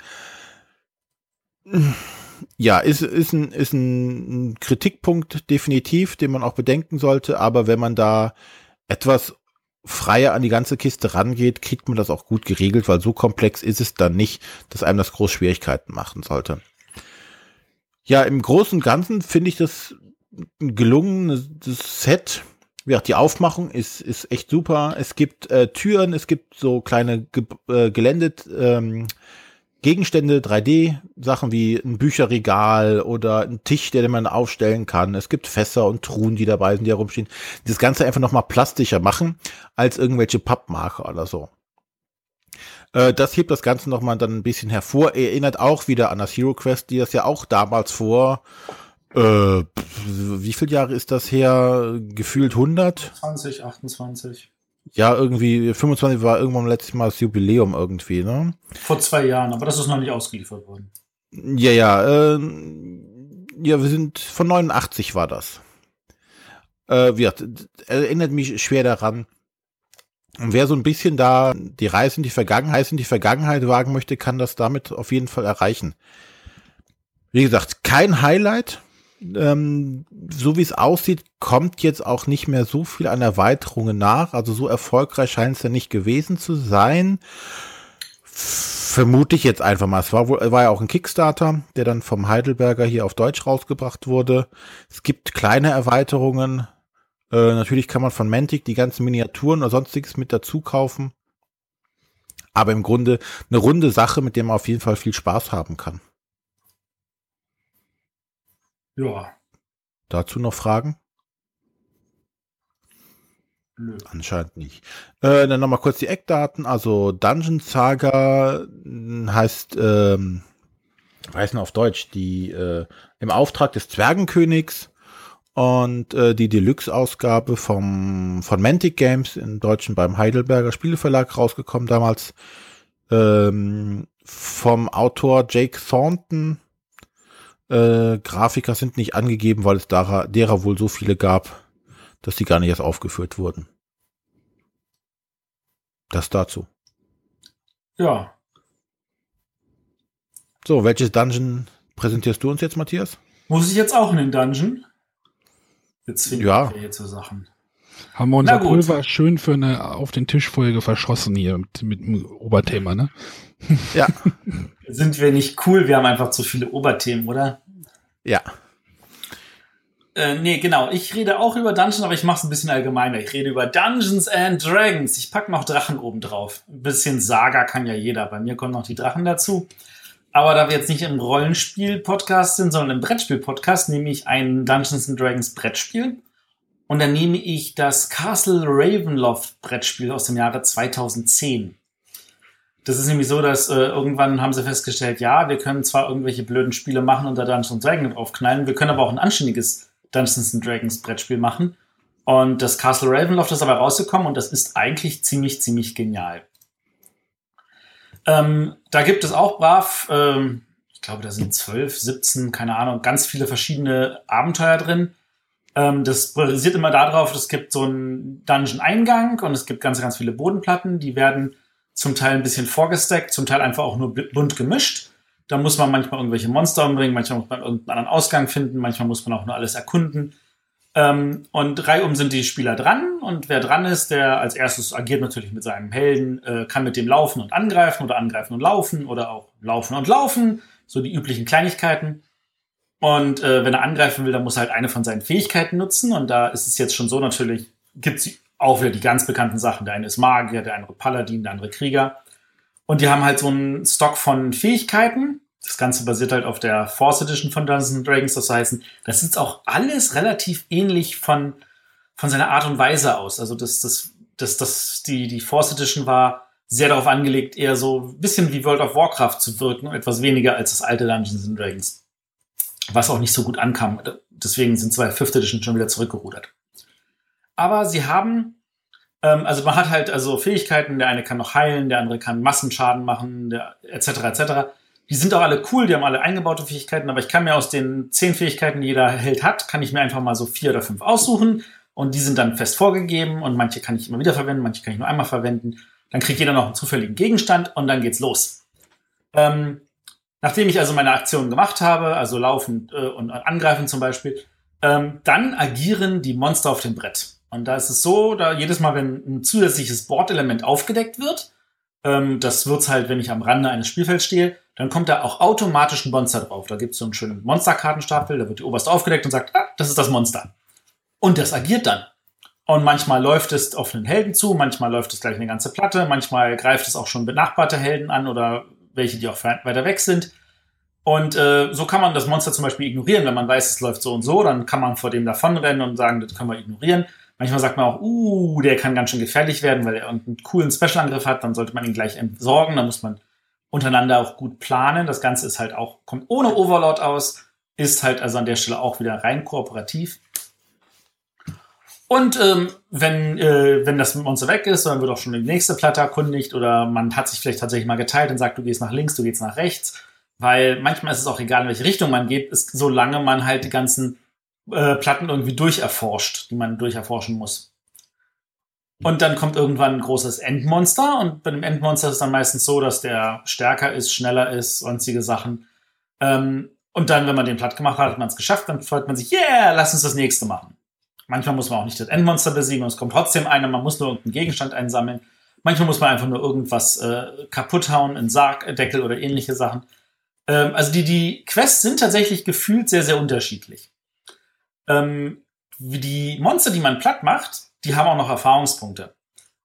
Ja, ist, ist, ein, ist ein Kritikpunkt definitiv, den man auch bedenken sollte, aber wenn man da etwas freier an die ganze Kiste rangeht, kriegt man das auch gut geregelt, weil so komplex ist es dann nicht, dass einem das groß Schwierigkeiten machen sollte. Ja, im Großen und Ganzen finde ich das ein gelungenes Set. Ja, die Aufmachung ist, ist echt super. Es gibt äh, Türen, es gibt so kleine Ge äh, Geländet, ähm, Gegenstände, 3D-Sachen wie ein Bücherregal oder ein Tisch, der man aufstellen kann. Es gibt Fässer und Truhen, die dabei sind, die herumstehen. Das Ganze einfach nochmal plastischer machen als irgendwelche Pappmarker oder so. Äh, das hebt das Ganze nochmal dann ein bisschen hervor. Erinnert auch wieder an das Hero Quest, die das ja auch damals vor, äh, wie viele Jahre ist das her? Gefühlt 100? 20, 28. Ja, irgendwie 25 war irgendwann letztes Mal das Jubiläum irgendwie, ne? Vor zwei Jahren, aber das ist noch nicht ausgeliefert worden. Ja, ja, äh, ja, wir sind von 89 war das. Äh, ja, erinnert mich schwer daran. Und wer so ein bisschen da die Reise in die Vergangenheit, in die Vergangenheit wagen möchte, kann das damit auf jeden Fall erreichen. Wie gesagt, kein Highlight. Ähm, so wie es aussieht, kommt jetzt auch nicht mehr so viel an Erweiterungen nach. Also so erfolgreich scheint es ja nicht gewesen zu sein. Vermute ich jetzt einfach mal. Es war, wohl, war ja auch ein Kickstarter, der dann vom Heidelberger hier auf Deutsch rausgebracht wurde. Es gibt kleine Erweiterungen, äh, natürlich kann man von Mantic die ganzen Miniaturen oder sonstiges mit dazu kaufen. Aber im Grunde eine runde Sache, mit der man auf jeden Fall viel Spaß haben kann. Ja. Dazu noch Fragen? Nö. Anscheinend nicht. Äh, dann nochmal kurz die Eckdaten. Also Dungeon Saga hm, heißt, ähm, weiß noch auf Deutsch, die äh, im Auftrag des Zwergenkönigs und äh, die Deluxe-Ausgabe vom von Mantic Games im Deutschen beim Heidelberger Spieleverlag rausgekommen damals ähm, vom Autor Jake Thornton. Äh, Grafiker sind nicht angegeben, weil es derer, derer wohl so viele gab, dass die gar nicht erst aufgeführt wurden. Das dazu. Ja. So, welches Dungeon präsentierst du uns jetzt, Matthias? Muss ich jetzt auch in den Dungeon? Jetzt finden ja. wir jetzt so Sachen. Haben wir unser Pulver schön für eine auf den Tischfolge verschossen hier mit, mit dem Oberthema, ne? Ja. Sind wir nicht cool? Wir haben einfach zu viele Oberthemen, oder? Ja. Äh, nee, genau. Ich rede auch über Dungeons, aber ich mache es ein bisschen allgemeiner. Ich rede über Dungeons and Dragons. Ich pack noch Drachen oben drauf. Ein bisschen Saga kann ja jeder. Bei mir kommen noch die Drachen dazu. Aber da wir jetzt nicht im Rollenspiel-Podcast sind, sondern im Brettspiel-Podcast, nehme ich ein Dungeons and Dragons Brettspiel. Und dann nehme ich das Castle Ravenloft Brettspiel aus dem Jahre 2010. Das ist nämlich so, dass äh, irgendwann haben sie festgestellt, ja, wir können zwar irgendwelche blöden Spiele machen und da Dungeons Dragons draufknallen, wir können aber auch ein anständiges Dungeons Dragons Brettspiel machen. Und das Castle Ravenloft ist aber rausgekommen und das ist eigentlich ziemlich, ziemlich genial. Ähm, da gibt es auch brav, ähm, ich glaube, da sind zwölf, 17, keine Ahnung, ganz viele verschiedene Abenteuer drin. Ähm, das basiert immer darauf, es gibt so einen Dungeon-Eingang und es gibt ganz, ganz viele Bodenplatten, die werden zum Teil ein bisschen vorgesteckt, zum Teil einfach auch nur bunt gemischt. Da muss man manchmal irgendwelche Monster umbringen, manchmal muss man irgendeinen anderen Ausgang finden, manchmal muss man auch nur alles erkunden. Ähm, und reihum sind die Spieler dran und wer dran ist, der als erstes agiert natürlich mit seinem Helden, äh, kann mit dem laufen und angreifen oder angreifen und laufen oder auch laufen und laufen, so die üblichen Kleinigkeiten. Und äh, wenn er angreifen will, dann muss er halt eine von seinen Fähigkeiten nutzen und da ist es jetzt schon so natürlich, gibt es auch wieder die ganz bekannten Sachen. Der eine ist Magier, der andere Paladin, der andere Krieger. Und die haben halt so einen Stock von Fähigkeiten das Ganze basiert halt auf der Force Edition von Dungeons Dragons. Das heißt, das sieht auch alles relativ ähnlich von, von seiner Art und Weise aus. Also das, das, das, das, die, die Force Edition war sehr darauf angelegt, eher so ein bisschen wie World of Warcraft zu wirken, etwas weniger als das alte Dungeons Dragons. Was auch nicht so gut ankam. Deswegen sind zwei Fifth Edition schon wieder zurückgerudert. Aber sie haben, ähm, also man hat halt also Fähigkeiten, der eine kann noch heilen, der andere kann Massenschaden machen, der, etc. etc. Die sind auch alle cool, die haben alle eingebaute Fähigkeiten, aber ich kann mir aus den zehn Fähigkeiten, die jeder Held hat, kann ich mir einfach mal so vier oder fünf aussuchen und die sind dann fest vorgegeben und manche kann ich immer wieder verwenden, manche kann ich nur einmal verwenden. Dann kriegt jeder noch einen zufälligen Gegenstand und dann geht's los. Ähm, nachdem ich also meine Aktionen gemacht habe, also laufen äh, und angreifen zum Beispiel, ähm, dann agieren die Monster auf dem Brett. Und da ist es so, da jedes Mal, wenn ein zusätzliches Bordelement aufgedeckt wird, ähm, das wird's halt, wenn ich am Rande eines Spielfelds stehe, dann kommt da auch automatisch ein Monster drauf. Da gibt es so einen schönen Monsterkartenstapel, da wird die oberste aufgedeckt und sagt, ah, das ist das Monster. Und das agiert dann. Und manchmal läuft es auf einen Helden zu, manchmal läuft es gleich eine ganze Platte, manchmal greift es auch schon benachbarte Helden an oder welche, die auch weiter weg sind. Und äh, so kann man das Monster zum Beispiel ignorieren, wenn man weiß, es läuft so und so, dann kann man vor dem davonrennen und sagen, das können wir ignorieren. Manchmal sagt man auch, uh, der kann ganz schön gefährlich werden, weil er irgendeinen coolen Special-Angriff hat, dann sollte man ihn gleich entsorgen, dann muss man untereinander auch gut planen. Das Ganze ist halt auch, kommt ohne Overlord aus, ist halt also an der Stelle auch wieder rein kooperativ. Und ähm, wenn, äh, wenn das Monster weg ist, dann wird auch schon die nächste Platte erkundigt oder man hat sich vielleicht tatsächlich mal geteilt und sagt, du gehst nach links, du gehst nach rechts. Weil manchmal ist es auch egal, in welche Richtung man geht, ist, solange man halt die ganzen äh, Platten irgendwie durcherforscht, die man durcherforschen muss. Und dann kommt irgendwann ein großes Endmonster und bei dem Endmonster ist es dann meistens so, dass der stärker ist, schneller ist, sonstige Sachen. Ähm, und dann, wenn man den platt gemacht hat, hat man es geschafft, dann freut man sich, yeah, lass uns das nächste machen. Manchmal muss man auch nicht das Endmonster besiegen und es kommt trotzdem einer, man muss nur irgendeinen Gegenstand einsammeln. Manchmal muss man einfach nur irgendwas äh, kaputt hauen, einen Sargdeckel oder ähnliche Sachen. Ähm, also die, die Quests sind tatsächlich gefühlt sehr, sehr unterschiedlich. Ähm, die Monster, die man platt macht, die haben auch noch Erfahrungspunkte.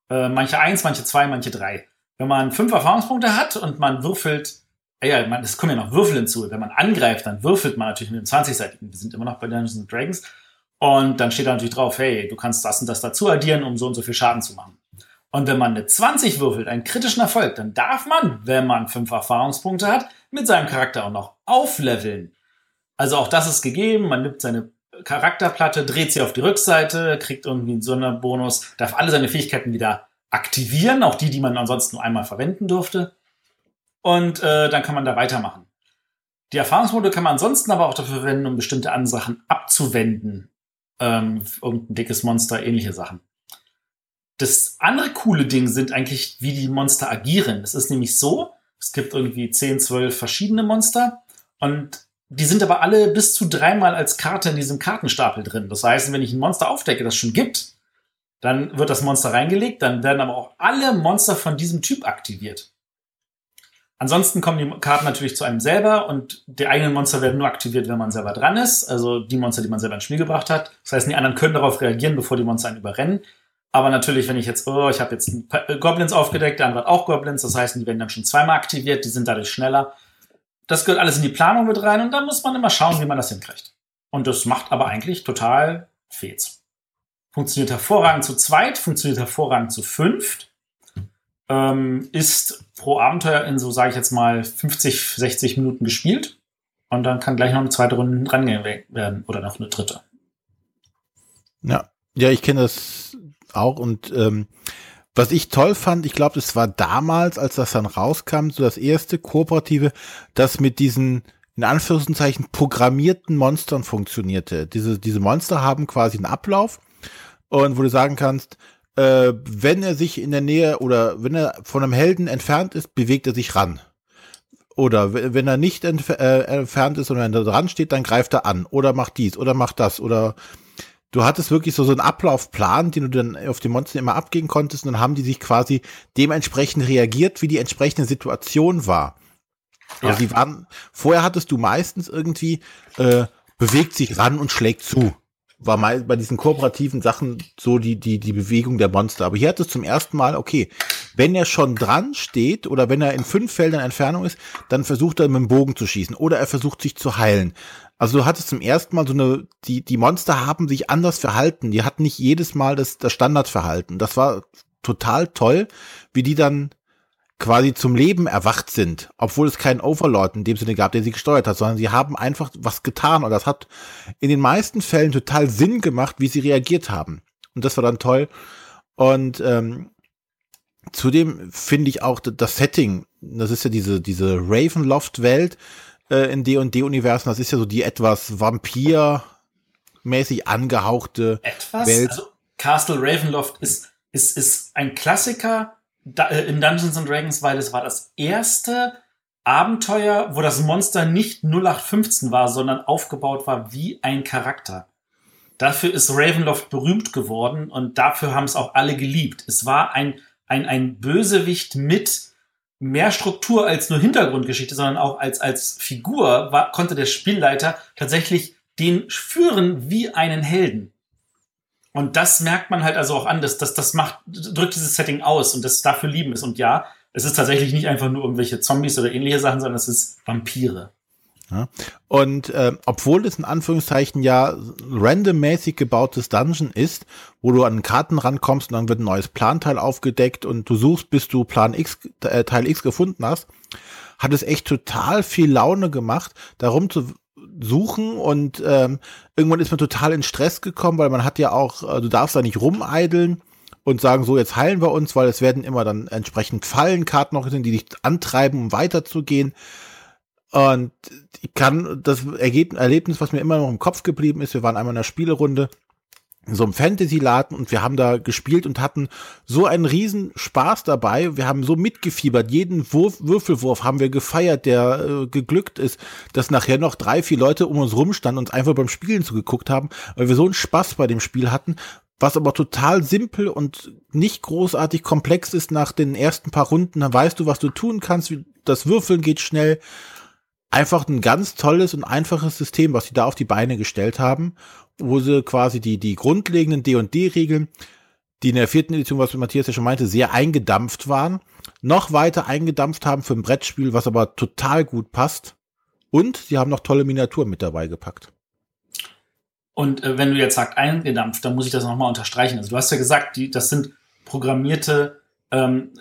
Äh, manche eins, manche zwei, manche drei. Wenn man fünf Erfahrungspunkte hat und man würfelt, äh, ja, man, es kommen ja noch Würfel hinzu. Wenn man angreift, dann würfelt man natürlich mit dem 20-seitigen. Wir sind immer noch bei Dungeons Dragons. Und dann steht da natürlich drauf, hey, du kannst das und das dazu addieren, um so und so viel Schaden zu machen. Und wenn man eine 20 würfelt, einen kritischen Erfolg, dann darf man, wenn man fünf Erfahrungspunkte hat, mit seinem Charakter auch noch aufleveln. Also auch das ist gegeben. Man nimmt seine Charakterplatte, dreht sie auf die Rückseite, kriegt irgendwie einen Sonderbonus, darf alle seine Fähigkeiten wieder aktivieren, auch die, die man ansonsten nur einmal verwenden durfte. Und äh, dann kann man da weitermachen. Die Erfahrungsmode kann man ansonsten aber auch dafür verwenden, um bestimmte andere Sachen abzuwenden. Ähm, irgendein dickes Monster, ähnliche Sachen. Das andere coole Ding sind eigentlich, wie die Monster agieren. Es ist nämlich so, es gibt irgendwie 10, 12 verschiedene Monster und die sind aber alle bis zu dreimal als Karte in diesem Kartenstapel drin. Das heißt, wenn ich ein Monster aufdecke, das schon gibt, dann wird das Monster reingelegt, dann werden aber auch alle Monster von diesem Typ aktiviert. Ansonsten kommen die Karten natürlich zu einem selber und die eigenen Monster werden nur aktiviert, wenn man selber dran ist. Also die Monster, die man selber ins Spiel gebracht hat. Das heißt, die anderen können darauf reagieren, bevor die Monster einen überrennen. Aber natürlich, wenn ich jetzt, oh, ich habe jetzt Goblins aufgedeckt, der andere hat auch Goblins, das heißt, die werden dann schon zweimal aktiviert, die sind dadurch schneller. Das gehört alles in die Planung mit rein und da muss man immer schauen, wie man das hinkriegt. Und das macht aber eigentlich total Fets. Funktioniert hervorragend zu zweit, funktioniert hervorragend zu fünft. Ähm, ist pro Abenteuer in so, sage ich jetzt mal, 50, 60 Minuten gespielt. Und dann kann gleich noch eine zweite Runde dran werden oder noch eine dritte. Ja, ja, ich kenne das auch und ähm, was ich toll fand, ich glaube, das war damals, als das dann rauskam, so das erste Kooperative, das mit diesen, in Anführungszeichen, programmierten Monstern funktionierte. Diese, diese Monster haben quasi einen Ablauf und wo du sagen kannst, äh, wenn er sich in der Nähe oder wenn er von einem Helden entfernt ist, bewegt er sich ran. Oder wenn er nicht entf äh, entfernt ist und wenn er dran steht, dann greift er an oder macht dies oder macht das oder du hattest wirklich so, so einen Ablaufplan, den du dann auf die Monster immer abgehen konntest und dann haben die sich quasi dementsprechend reagiert, wie die entsprechende Situation war. Also ja. Also die waren, vorher hattest du meistens irgendwie, äh, bewegt sich ran und schlägt zu. War mal bei diesen kooperativen Sachen so die, die, die Bewegung der Monster. Aber hier hattest du zum ersten Mal, okay, wenn er schon dran steht oder wenn er in fünf Feldern Entfernung ist, dann versucht er mit dem Bogen zu schießen oder er versucht sich zu heilen. Also du hattest zum ersten Mal so eine, die, die Monster haben sich anders verhalten. Die hatten nicht jedes Mal das, das Standardverhalten. Das war total toll, wie die dann quasi zum Leben erwacht sind, obwohl es keinen Overlord in dem Sinne gab, der sie gesteuert hat, sondern sie haben einfach was getan und das hat in den meisten Fällen total Sinn gemacht, wie sie reagiert haben. Und das war dann toll. Und ähm, zudem finde ich auch das Setting, das ist ja diese, diese Ravenloft-Welt, äh, in D&D-Universen. Das ist ja so die etwas Vampir-mäßig angehauchte etwas? Welt. Also Castle Ravenloft ist, ist, ist ein Klassiker äh, in Dungeons and Dragons, weil es war das erste Abenteuer, wo das Monster nicht 0815 war, sondern aufgebaut war wie ein Charakter. Dafür ist Ravenloft berühmt geworden und dafür haben es auch alle geliebt. Es war ein, ein, ein Bösewicht mit mehr Struktur als nur Hintergrundgeschichte, sondern auch als, als Figur war, konnte der Spielleiter tatsächlich den führen wie einen Helden. Und das merkt man halt also auch an, dass das, das macht, drückt dieses Setting aus und das dafür lieben ist. Und ja, es ist tatsächlich nicht einfach nur irgendwelche Zombies oder ähnliche Sachen, sondern es ist Vampire. Ja. Und äh, obwohl es in Anführungszeichen ja randommäßig gebautes Dungeon ist, wo du an Karten rankommst und dann wird ein neues Planteil aufgedeckt und du suchst, bis du Plan X, äh, Teil X gefunden hast, hat es echt total viel Laune gemacht, darum zu suchen und ähm, irgendwann ist man total in Stress gekommen, weil man hat ja auch, äh, du darfst da nicht rumeideln und sagen, so jetzt heilen wir uns, weil es werden immer dann entsprechend Fallenkarten noch sind, die dich antreiben, um weiterzugehen. Und ich kann das Erlebnis, was mir immer noch im Kopf geblieben ist, wir waren einmal in einer Spielerunde so einem Fantasy-Laden und wir haben da gespielt und hatten so einen riesen Spaß dabei. Wir haben so mitgefiebert. Jeden Wurf, Würfelwurf haben wir gefeiert, der äh, geglückt ist, dass nachher noch drei, vier Leute um uns rumstanden und uns einfach beim Spielen zugeguckt haben, weil wir so einen Spaß bei dem Spiel hatten, was aber total simpel und nicht großartig komplex ist nach den ersten paar Runden. Dann weißt du, was du tun kannst. Das Würfeln geht schnell einfach ein ganz tolles und einfaches System, was sie da auf die Beine gestellt haben, wo sie quasi die, die grundlegenden D&D-Regeln, die in der vierten Edition, was Matthias ja schon meinte, sehr eingedampft waren, noch weiter eingedampft haben für ein Brettspiel, was aber total gut passt. Und sie haben noch tolle Miniaturen mit dabei gepackt. Und äh, wenn du jetzt sagst eingedampft, dann muss ich das nochmal unterstreichen. Also du hast ja gesagt, die, das sind programmierte ähm,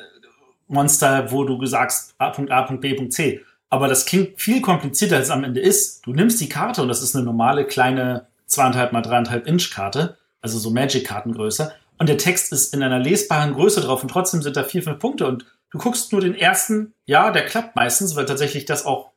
Monster, wo du sagst A.A.B.C. Aber das klingt viel komplizierter, als es am Ende ist. Du nimmst die Karte und das ist eine normale kleine zweieinhalb mal dreieinhalb Inch Karte, also so Magic-Kartengröße. Und der Text ist in einer lesbaren Größe drauf und trotzdem sind da vier, fünf Punkte und du guckst nur den ersten, ja, der klappt meistens, weil tatsächlich das auch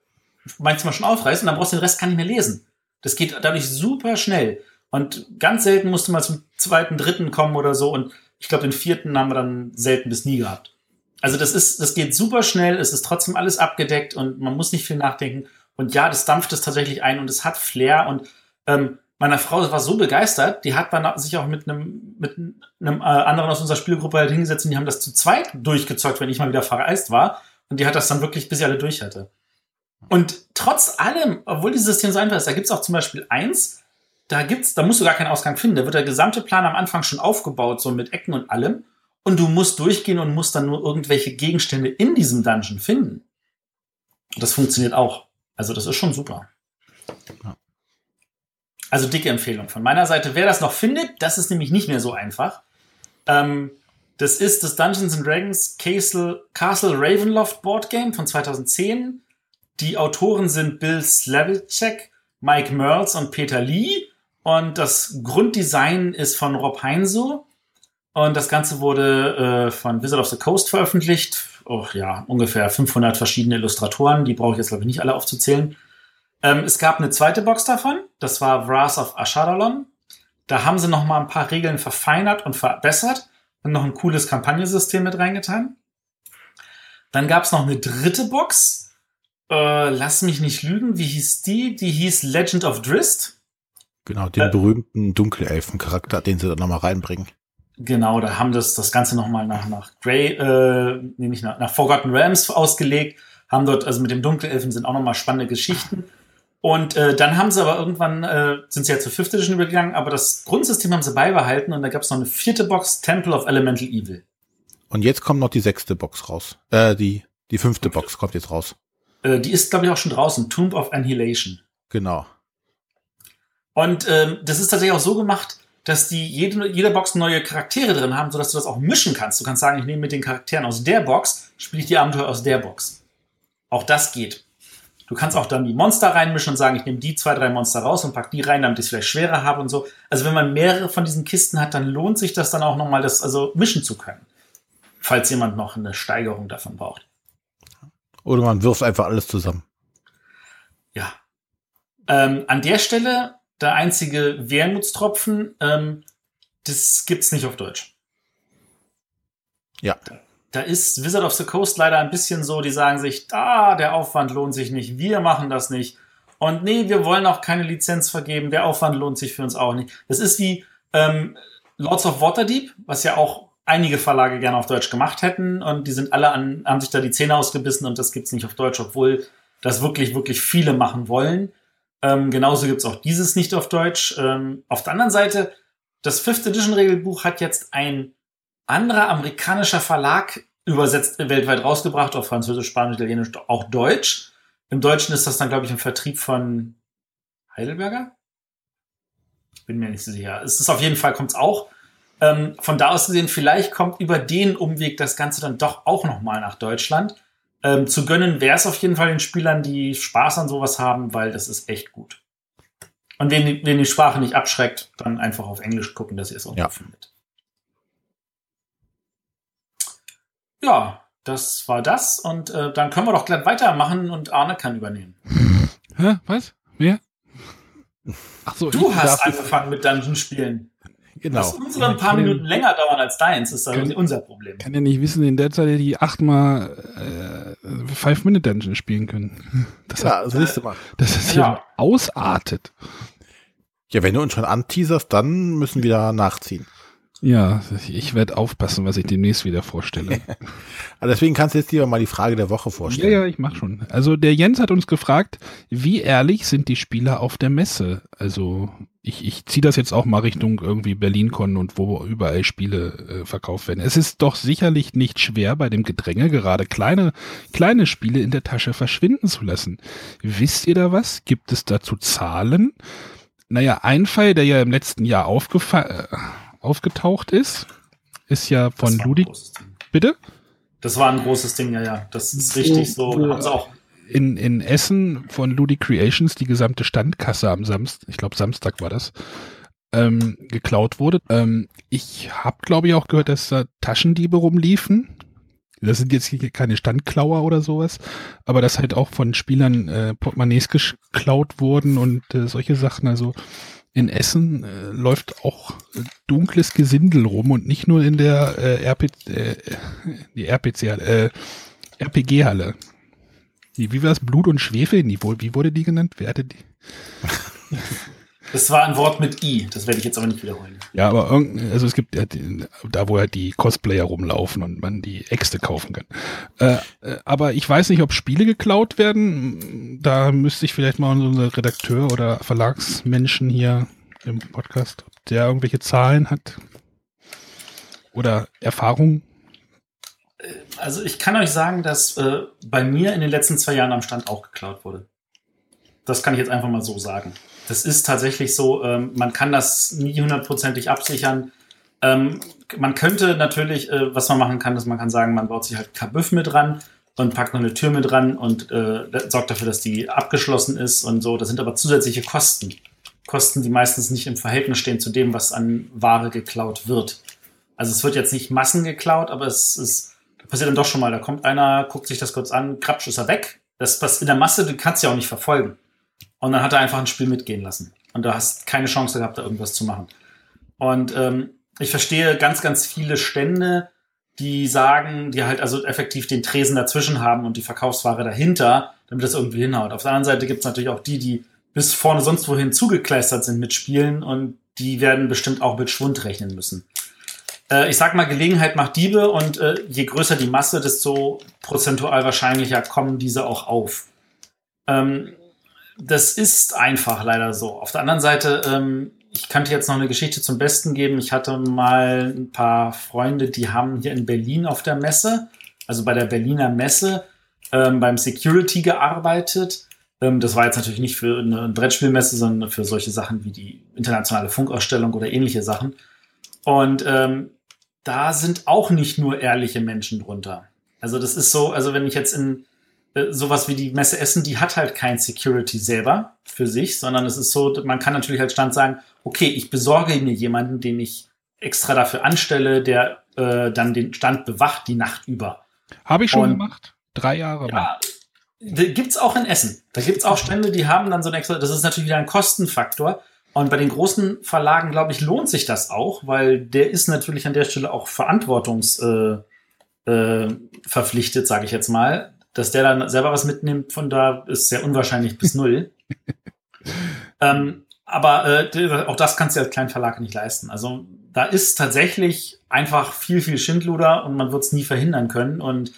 manchmal schon aufreißt und dann brauchst du den Rest gar nicht mehr lesen. Das geht dadurch super schnell. Und ganz selten musst du mal zum zweiten, dritten kommen oder so. Und ich glaube, den vierten haben wir dann selten bis nie gehabt. Also das ist, das geht super schnell, es ist trotzdem alles abgedeckt und man muss nicht viel nachdenken. Und ja, das dampft es tatsächlich ein und es hat Flair und ähm, meiner Frau war so begeistert, die hat dann sich auch mit einem mit einem äh, anderen aus unserer Spielgruppe halt hingesetzt und die haben das zu zweit durchgezockt, wenn ich mal wieder verreist war. Und die hat das dann wirklich, bis sie alle durch hatte. Und trotz allem, obwohl dieses System so einfach ist, da gibt's auch zum Beispiel eins, da gibt's, da musst du gar keinen Ausgang finden. Da wird der gesamte Plan am Anfang schon aufgebaut, so mit Ecken und allem und du musst durchgehen und musst dann nur irgendwelche Gegenstände in diesem Dungeon finden. Das funktioniert auch. Also das ist schon super. Also dicke Empfehlung von meiner Seite. Wer das noch findet, das ist nämlich nicht mehr so einfach. Ähm, das ist das Dungeons and Dragons Castle, Castle Ravenloft Board Game von 2010. Die Autoren sind Bill Slavicsek, Mike Merles und Peter Lee. Und das Grunddesign ist von Rob Heinso. Und das Ganze wurde äh, von Wizard of the Coast veröffentlicht. Oh ja, ungefähr 500 verschiedene Illustratoren. Die brauche ich jetzt, glaube ich, nicht alle aufzuzählen. Ähm, es gab eine zweite Box davon. Das war Wrath of Ashadalon. Da haben sie noch mal ein paar Regeln verfeinert und verbessert und noch ein cooles Kampagnensystem mit reingetan. Dann gab es noch eine dritte Box. Äh, lass mich nicht lügen. Wie hieß die? Die hieß Legend of Drist. Genau, den äh, berühmten Dunkelelfen-Charakter, den sie da noch mal reinbringen. Genau, da haben das, das Ganze nochmal nach, nach Grey, äh, nee, nicht nach, nach Forgotten Realms ausgelegt, haben dort, also mit dem Dunkelelfen sind auch nochmal spannende Geschichten. Und äh, dann haben sie aber irgendwann, äh, sind sie ja zur Fifth Edition übergegangen, aber das Grundsystem haben sie beibehalten und da gab es noch eine vierte Box, Temple of Elemental Evil. Und jetzt kommt noch die sechste Box raus. Äh, die, die fünfte Box kommt jetzt raus. Äh, die ist, glaube ich, auch schon draußen, Tomb of Annihilation. Genau. Und ähm, das ist tatsächlich auch so gemacht, dass die jede, jede Box neue Charaktere drin haben, sodass du das auch mischen kannst. Du kannst sagen, ich nehme mit den Charakteren aus der Box, spiele ich die Abenteuer aus der Box. Auch das geht. Du kannst auch dann die Monster reinmischen und sagen, ich nehme die zwei, drei Monster raus und pack die rein, damit ich es vielleicht schwerer habe und so. Also wenn man mehrere von diesen Kisten hat, dann lohnt sich das dann auch nochmal, das also mischen zu können. Falls jemand noch eine Steigerung davon braucht. Oder man wirft einfach alles zusammen. Ja. Ähm, an der Stelle der einzige Wermutstropfen, ähm, das gibt's nicht auf Deutsch. Ja. Da, da, ist Wizard of the Coast leider ein bisschen so, die sagen sich, ah, der Aufwand lohnt sich nicht, wir machen das nicht. Und nee, wir wollen auch keine Lizenz vergeben, der Aufwand lohnt sich für uns auch nicht. Das ist wie ähm, Lords of Waterdeep, was ja auch einige Verlage gerne auf Deutsch gemacht hätten und die sind alle an, haben sich da die Zähne ausgebissen und das gibt's nicht auf Deutsch, obwohl das wirklich, wirklich viele machen wollen. Ähm, genauso gibt's auch dieses nicht auf Deutsch. Ähm, auf der anderen Seite, das Fifth Edition Regelbuch hat jetzt ein anderer amerikanischer Verlag übersetzt weltweit rausgebracht, auf Französisch, Spanisch, Italienisch, auch Deutsch. Im Deutschen ist das dann, glaube ich, im Vertrieb von Heidelberger? Bin mir nicht so sicher. Es ist auf jeden Fall, kommt's auch. Ähm, von da aus gesehen, vielleicht kommt über den Umweg das Ganze dann doch auch nochmal nach Deutschland. Ähm, zu gönnen wäre es auf jeden Fall den Spielern, die Spaß an sowas haben, weil das ist echt gut. Und wenn die, wenn die Sprache nicht abschreckt, dann einfach auf Englisch gucken, dass ihr es auch ja. findet. Ja, das war das. Und äh, dann können wir doch gleich weitermachen und Arne kann übernehmen. Hä? Was? Wer? Ach so, du hast angefangen mit Dungeon spielen. Genau. Dass unsere ein paar Minuten länger dauern als deins, ist dann unser Problem. Kann ja nicht wissen, in der Zeit die achtmal äh, Five-Minute-Dungeon spielen können. Das ja, hat, das nächste Mal. Das ist ja ausartet. Ja, wenn du uns schon anteaserst, dann müssen wir da nachziehen. Ja, ich werde aufpassen, was ich demnächst wieder vorstelle. also deswegen kannst du jetzt lieber mal die Frage der Woche vorstellen. Ja, ja, ich mach schon. Also der Jens hat uns gefragt, wie ehrlich sind die Spieler auf der Messe? Also ich, ich ziehe das jetzt auch mal Richtung irgendwie BerlinCon und wo überall Spiele äh, verkauft werden. Es ist doch sicherlich nicht schwer, bei dem Gedränge gerade kleine, kleine Spiele in der Tasche verschwinden zu lassen. Wisst ihr da was? Gibt es dazu Zahlen? Naja, ein Fall, der ja im letzten Jahr aufgefallen äh, aufgetaucht ist, ist ja von Ludi. Bitte? Das war ein großes Ding, ja, ja. Das ist richtig so. So. auch in, in Essen von Ludi Creations die gesamte Standkasse am Samstag, ich glaube Samstag war das, ähm, geklaut wurde. Ähm, ich habe, glaube ich, auch gehört, dass da Taschendiebe rumliefen. Das sind jetzt keine Standklauer oder sowas, aber dass halt auch von Spielern äh, Portemonnaies geklaut wurden und äh, solche Sachen. Also in Essen äh, läuft auch äh, dunkles Gesindel rum und nicht nur in der äh, RP, äh, die RPC, äh, RPG-Halle. Wie war es? Blut und Schwefel? Wie wurde die genannt? Wer hatte die? Das war ein Wort mit I, das werde ich jetzt aber nicht wiederholen. Ja, aber also es gibt ja die, da, wo ja die Cosplayer rumlaufen und man die Äxte kaufen kann. Äh, äh, aber ich weiß nicht, ob Spiele geklaut werden. Da müsste ich vielleicht mal unser Redakteur oder Verlagsmenschen hier im Podcast, ob der irgendwelche Zahlen hat oder Erfahrungen. Also ich kann euch sagen, dass äh, bei mir in den letzten zwei Jahren am Stand auch geklaut wurde. Das kann ich jetzt einfach mal so sagen. Das ist tatsächlich so, ähm, man kann das nie hundertprozentig absichern. Ähm, man könnte natürlich, äh, was man machen kann, ist, man kann sagen, man baut sich halt Kabüff mit ran und packt noch eine Tür mit ran und äh, sorgt dafür, dass die abgeschlossen ist und so. Das sind aber zusätzliche Kosten. Kosten, die meistens nicht im Verhältnis stehen zu dem, was an Ware geklaut wird. Also es wird jetzt nicht Massen geklaut, aber es ist, passiert dann doch schon mal. Da kommt einer, guckt sich das kurz an, krapsch ist er weg. Das, was in der Masse, du kannst ja auch nicht verfolgen. Und dann hat er einfach ein Spiel mitgehen lassen. Und du hast keine Chance gehabt, da irgendwas zu machen. Und ähm, ich verstehe ganz, ganz viele Stände, die sagen, die halt also effektiv den Tresen dazwischen haben und die Verkaufsware dahinter, damit das irgendwie hinhaut. Auf der anderen Seite gibt es natürlich auch die, die bis vorne sonst wohin zugekleistert sind mit Spielen und die werden bestimmt auch mit Schwund rechnen müssen. Äh, ich sag mal, Gelegenheit macht Diebe und äh, je größer die Masse, desto prozentual wahrscheinlicher kommen diese auch auf. Ähm, das ist einfach leider so. Auf der anderen Seite, ähm, ich könnte jetzt noch eine Geschichte zum Besten geben. Ich hatte mal ein paar Freunde, die haben hier in Berlin auf der Messe, also bei der Berliner Messe, ähm, beim Security gearbeitet. Ähm, das war jetzt natürlich nicht für eine Brettspielmesse, sondern für solche Sachen wie die internationale Funkausstellung oder ähnliche Sachen. Und ähm, da sind auch nicht nur ehrliche Menschen drunter. Also das ist so, also wenn ich jetzt in sowas wie die Messe Essen, die hat halt kein Security selber für sich, sondern es ist so, man kann natürlich als Stand sagen, okay, ich besorge mir jemanden, den ich extra dafür anstelle, der äh, dann den Stand bewacht die Nacht über. Habe ich schon Und, gemacht. Drei Jahre. Ja, gibt's auch in Essen. Da gibt's auch Stände, die haben dann so ein extra, das ist natürlich wieder ein Kostenfaktor. Und bei den großen Verlagen, glaube ich, lohnt sich das auch, weil der ist natürlich an der Stelle auch verantwortungsverpflichtet, äh, äh, sage ich jetzt mal dass der dann selber was mitnimmt, von da ist sehr unwahrscheinlich bis null. ähm, aber äh, auch das kannst du als kleinen Verlag nicht leisten. Also da ist tatsächlich einfach viel, viel Schindluder und man wird es nie verhindern können. Und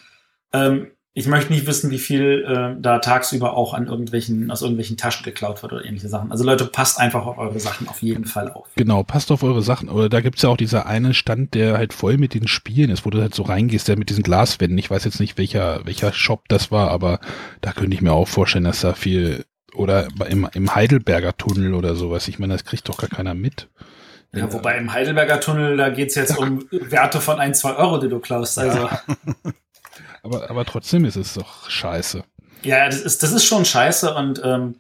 ähm, ich möchte nicht wissen, wie viel äh, da tagsüber auch an irgendwelchen, aus irgendwelchen Taschen geklaut wird oder ähnliche Sachen. Also Leute, passt einfach auf eure Sachen auf jeden Fall auf. Genau, passt auf eure Sachen. Oder da gibt's ja auch dieser eine Stand, der halt voll mit den Spielen ist, wo du halt so reingehst, der mit diesen Glaswänden. Ich weiß jetzt nicht, welcher, welcher Shop das war, aber da könnte ich mir auch vorstellen, dass da viel oder im, im Heidelberger Tunnel oder sowas. Ich meine, das kriegt doch gar keiner mit. Ja, wobei im Heidelberger Tunnel, da geht's jetzt um Werte von ein, zwei Euro, die du klaust. Also. Ja. Aber, aber trotzdem ist es doch scheiße. Ja, das ist, das ist schon scheiße und ähm,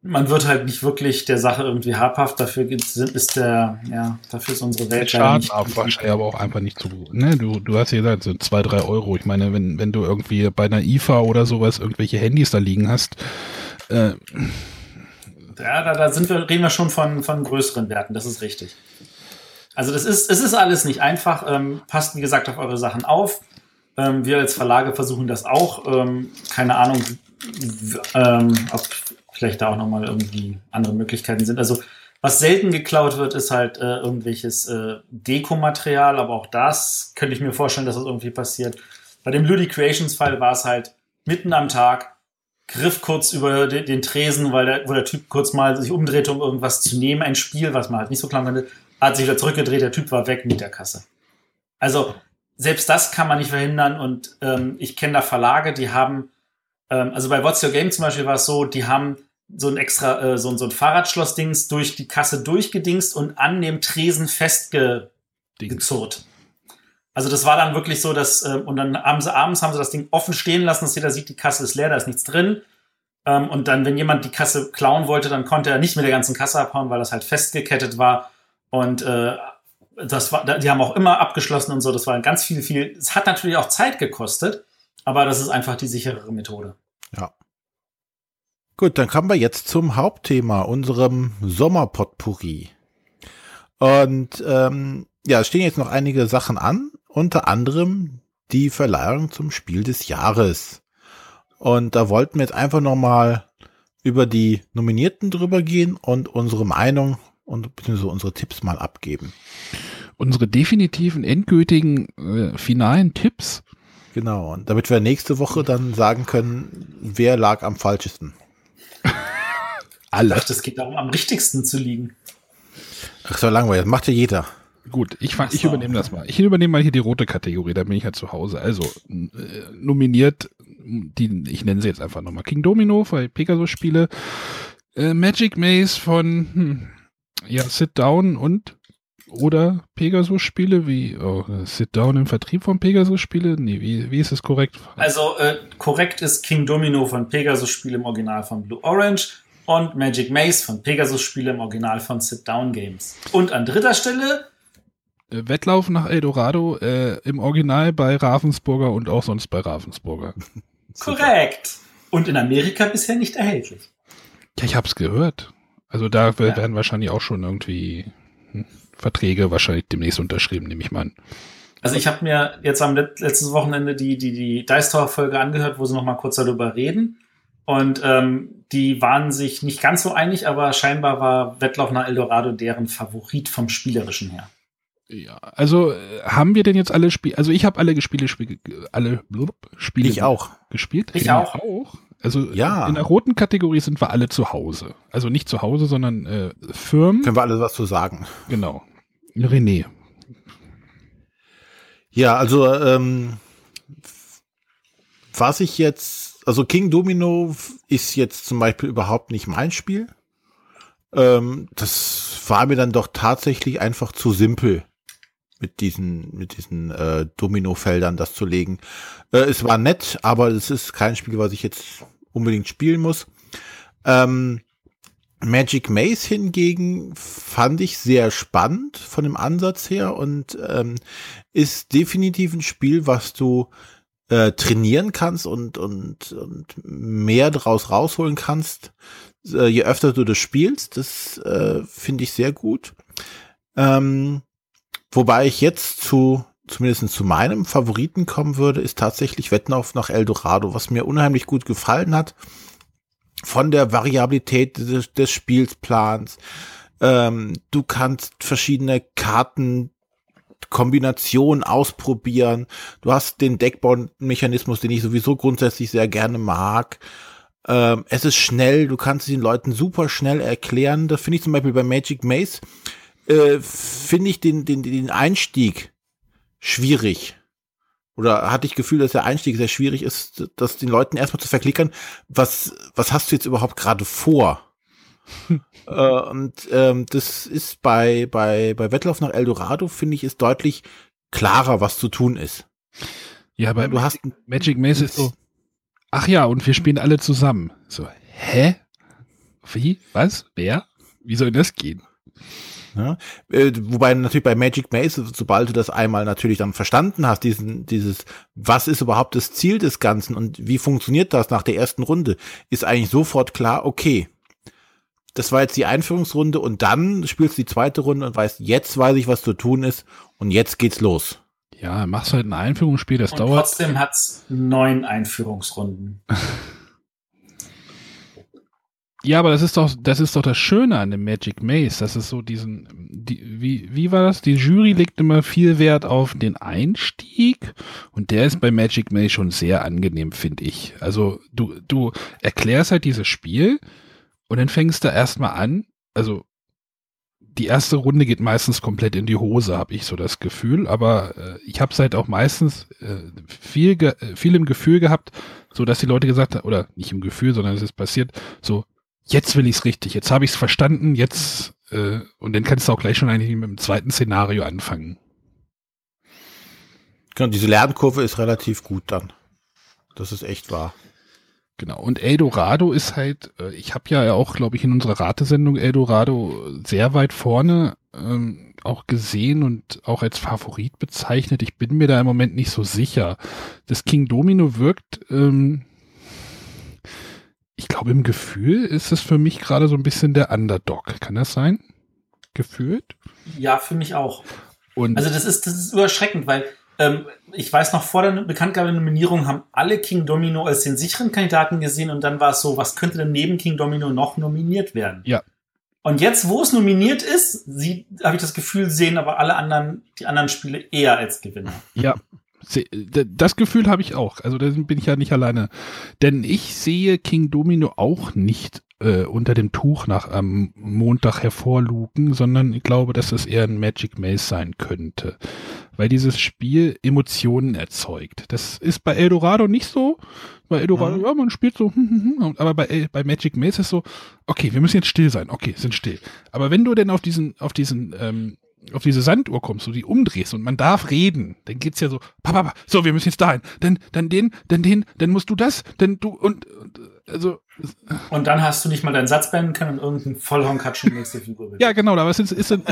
man wird halt nicht wirklich der Sache irgendwie habhaft. Dafür ist der, ja, dafür ist unsere Welt Schaden aber auch einfach nicht zu gut. Ne? Du, du hast ja gesagt, so zwei, drei Euro. Ich meine, wenn, wenn du irgendwie bei einer IFA oder sowas irgendwelche Handys da liegen hast, äh, ja, da, da sind wir, reden wir schon von, von größeren Werten, das ist richtig. Also das ist, es ist alles nicht einfach. Ähm, passt, wie gesagt, auf eure Sachen auf. Ähm, wir als Verlage versuchen das auch. Ähm, keine Ahnung, ähm, ob vielleicht da auch nochmal irgendwie andere Möglichkeiten sind. Also was selten geklaut wird, ist halt äh, irgendwelches äh, Dekomaterial, aber auch das könnte ich mir vorstellen, dass das irgendwie passiert. Bei dem Ludi Creations Fall war es halt mitten am Tag, griff kurz über den, den Tresen, weil der, wo der Typ kurz mal sich umdrehte, um irgendwas zu nehmen, ein Spiel, was man halt nicht so klar konnte, hat sich wieder zurückgedreht, der Typ war weg mit der Kasse. Also selbst das kann man nicht verhindern. Und ähm, ich kenne da Verlage, die haben, ähm, also bei What's Your Game zum Beispiel war es so, die haben so ein extra, äh, so, so ein Fahrradschlossdings durch die Kasse durchgedingst und an dem Tresen festgezurrt. Also das war dann wirklich so, dass, äh, und dann haben sie abends haben sie das Ding offen stehen lassen, dass jeder sieht, die Kasse ist leer, da ist nichts drin. Ähm, und dann, wenn jemand die Kasse klauen wollte, dann konnte er nicht mit der ganzen Kasse abhauen, weil das halt festgekettet war. Und äh, das war, die haben auch immer abgeschlossen und so. Das war ganz viel, viel. Es hat natürlich auch Zeit gekostet, aber das ist einfach die sicherere Methode. Ja. Gut, dann kommen wir jetzt zum Hauptthema, unserem Sommerpotpourri. Und ähm, ja, es stehen jetzt noch einige Sachen an, unter anderem die Verleihung zum Spiel des Jahres. Und da wollten wir jetzt einfach nochmal über die Nominierten drüber gehen und unsere Meinung und beziehungsweise unsere Tipps mal abgeben. Unsere definitiven, endgültigen, äh, finalen Tipps. Genau, und damit wir nächste Woche dann sagen können, wer lag am falschesten. Alle. Ich dachte, es geht darum, am richtigsten zu liegen. Ach so, langweilig, das macht ja jeder. Gut, ich, fang, ich übernehme das mal. Ich übernehme mal hier die rote Kategorie, da bin ich ja zu Hause. Also, äh, nominiert, die, ich nenne sie jetzt einfach nochmal. King Domino für Pegasus-Spiele, äh, Magic Maze von, hm, ja, Sit Down und oder Pegasus-Spiele, wie oh, Sit Down im Vertrieb von Pegasus-Spiele? Nee, wie, wie ist es korrekt? Also äh, korrekt ist King Domino von Pegasus-Spiele im Original von Blue Orange und Magic Maze von Pegasus-Spiele im Original von Sit Down Games. Und an dritter Stelle äh, Wettlauf nach Eldorado äh, im Original bei Ravensburger und auch sonst bei Ravensburger. Korrekt. Und in Amerika bisher nicht erhältlich. Ja, ich hab's gehört. Also da ja. werden wahrscheinlich auch schon irgendwie hm, Verträge wahrscheinlich demnächst unterschrieben, nehme ich mal an. Also ich habe mir jetzt am Let letztes Wochenende die, die, die Dice Tower Folge angehört, wo sie noch mal kurz darüber reden. Und ähm, die waren sich nicht ganz so einig, aber scheinbar war Wettlauf nach Eldorado deren Favorit vom Spielerischen her. Ja, also äh, haben wir denn jetzt alle Spiele, also ich habe alle Spiele, Spiele, alle blub, Spiele ich auch. gespielt. Ich ja, auch. auch. Also ja. in der roten Kategorie sind wir alle zu Hause. Also nicht zu Hause, sondern äh, Firmen. Können wir alle was zu sagen. Genau. René. Ja, also ähm, was ich jetzt, also King Domino ist jetzt zum Beispiel überhaupt nicht mein Spiel. Ähm, das war mir dann doch tatsächlich einfach zu simpel mit diesen, mit diesen äh, Domino-Feldern das zu legen. Äh, es war nett, aber es ist kein Spiel, was ich jetzt unbedingt spielen muss. Ähm, Magic Maze hingegen fand ich sehr spannend von dem Ansatz her und ähm, ist definitiv ein Spiel, was du äh, trainieren kannst und, und, und mehr draus rausholen kannst, äh, je öfter du das spielst. Das äh, finde ich sehr gut. Ähm, Wobei ich jetzt zu, zumindest zu meinem Favoriten kommen würde, ist tatsächlich Wetten auf nach Eldorado, was mir unheimlich gut gefallen hat. Von der Variabilität des, des Spielplans, Ähm, du kannst verschiedene Karten Kombinationen ausprobieren. Du hast den Deckbau-Mechanismus, den ich sowieso grundsätzlich sehr gerne mag. Ähm, es ist schnell, du kannst den Leuten super schnell erklären. Das finde ich zum Beispiel bei Magic Maze, äh, finde ich den, den, den Einstieg schwierig. Oder hatte ich Gefühl, dass der Einstieg sehr schwierig ist, das den Leuten erstmal zu verklickern, was, was hast du jetzt überhaupt gerade vor? äh, und ähm, das ist bei, bei, bei Wettlauf nach Eldorado, finde ich, ist deutlich klarer, was zu tun ist. Ja, aber du hast Magic Maze ist so, ach ja, und wir spielen alle zusammen. So, hä? Wie? Was? Wer? Wie soll das gehen? Ja, äh, wobei natürlich bei Magic Maze, sobald du das einmal natürlich dann verstanden hast, diesen, dieses, was ist überhaupt das Ziel des Ganzen und wie funktioniert das nach der ersten Runde, ist eigentlich sofort klar, okay, das war jetzt die Einführungsrunde und dann spielst du die zweite Runde und weißt, jetzt weiß ich, was zu tun ist und jetzt geht's los. Ja, machst halt ein Einführungsspiel, das und dauert. Trotzdem hat's neun Einführungsrunden. Ja, aber das ist doch, das ist doch das Schöne an dem Magic Maze. Das ist so diesen, die, wie, wie war das? Die Jury legt immer viel Wert auf den Einstieg und der ist bei Magic Maze schon sehr angenehm, finde ich. Also du, du erklärst halt dieses Spiel und dann fängst du erstmal an, also die erste Runde geht meistens komplett in die Hose, habe ich so das Gefühl. Aber äh, ich habe es halt auch meistens äh, viel, ge viel im Gefühl gehabt, so dass die Leute gesagt haben, oder nicht im Gefühl, sondern es ist passiert, so jetzt will ich es richtig, jetzt habe ich es verstanden, jetzt äh, und dann kannst du auch gleich schon eigentlich mit dem zweiten Szenario anfangen. Genau, diese Lernkurve ist relativ gut dann. Das ist echt wahr. Genau, und Eldorado ist halt, äh, ich habe ja auch, glaube ich, in unserer Ratesendung Eldorado sehr weit vorne ähm, auch gesehen und auch als Favorit bezeichnet. Ich bin mir da im Moment nicht so sicher. Das King Domino wirkt ähm, ich glaube, im Gefühl ist es für mich gerade so ein bisschen der Underdog. Kann das sein? Gefühlt? Ja, für mich auch. Und also das ist, das ist überschreckend, weil ähm, ich weiß noch, vor der Bekanntgabe der Nominierung haben alle King Domino als den sicheren Kandidaten gesehen und dann war es so, was könnte denn neben King Domino noch nominiert werden? Ja. Und jetzt, wo es nominiert ist, habe ich das Gefühl, sehen aber alle anderen, die anderen Spiele eher als Gewinner. Ja, das Gefühl habe ich auch. Also da bin ich ja nicht alleine. Denn ich sehe King Domino auch nicht äh, unter dem Tuch nach am Montag hervorlugen, sondern ich glaube, dass es eher ein Magic Maze sein könnte. Weil dieses Spiel Emotionen erzeugt. Das ist bei Eldorado nicht so. Bei Eldorado, mhm. ja, man spielt so, hm, hm, hm, aber bei, bei Magic Maze ist so, okay, wir müssen jetzt still sein. Okay, sind still. Aber wenn du denn auf diesen, auf diesen ähm, auf diese Sanduhr kommst, du die umdrehst und man darf reden, dann geht's ja so, papa, so, wir müssen jetzt dahin, dann, dann den, dann den, dann musst du das, dann du und, und also. Und dann hast du nicht mal deinen Satz beenden können und irgendein Vollhonk hat schon nächste Figur. ja, genau, aber es ist, ist ein,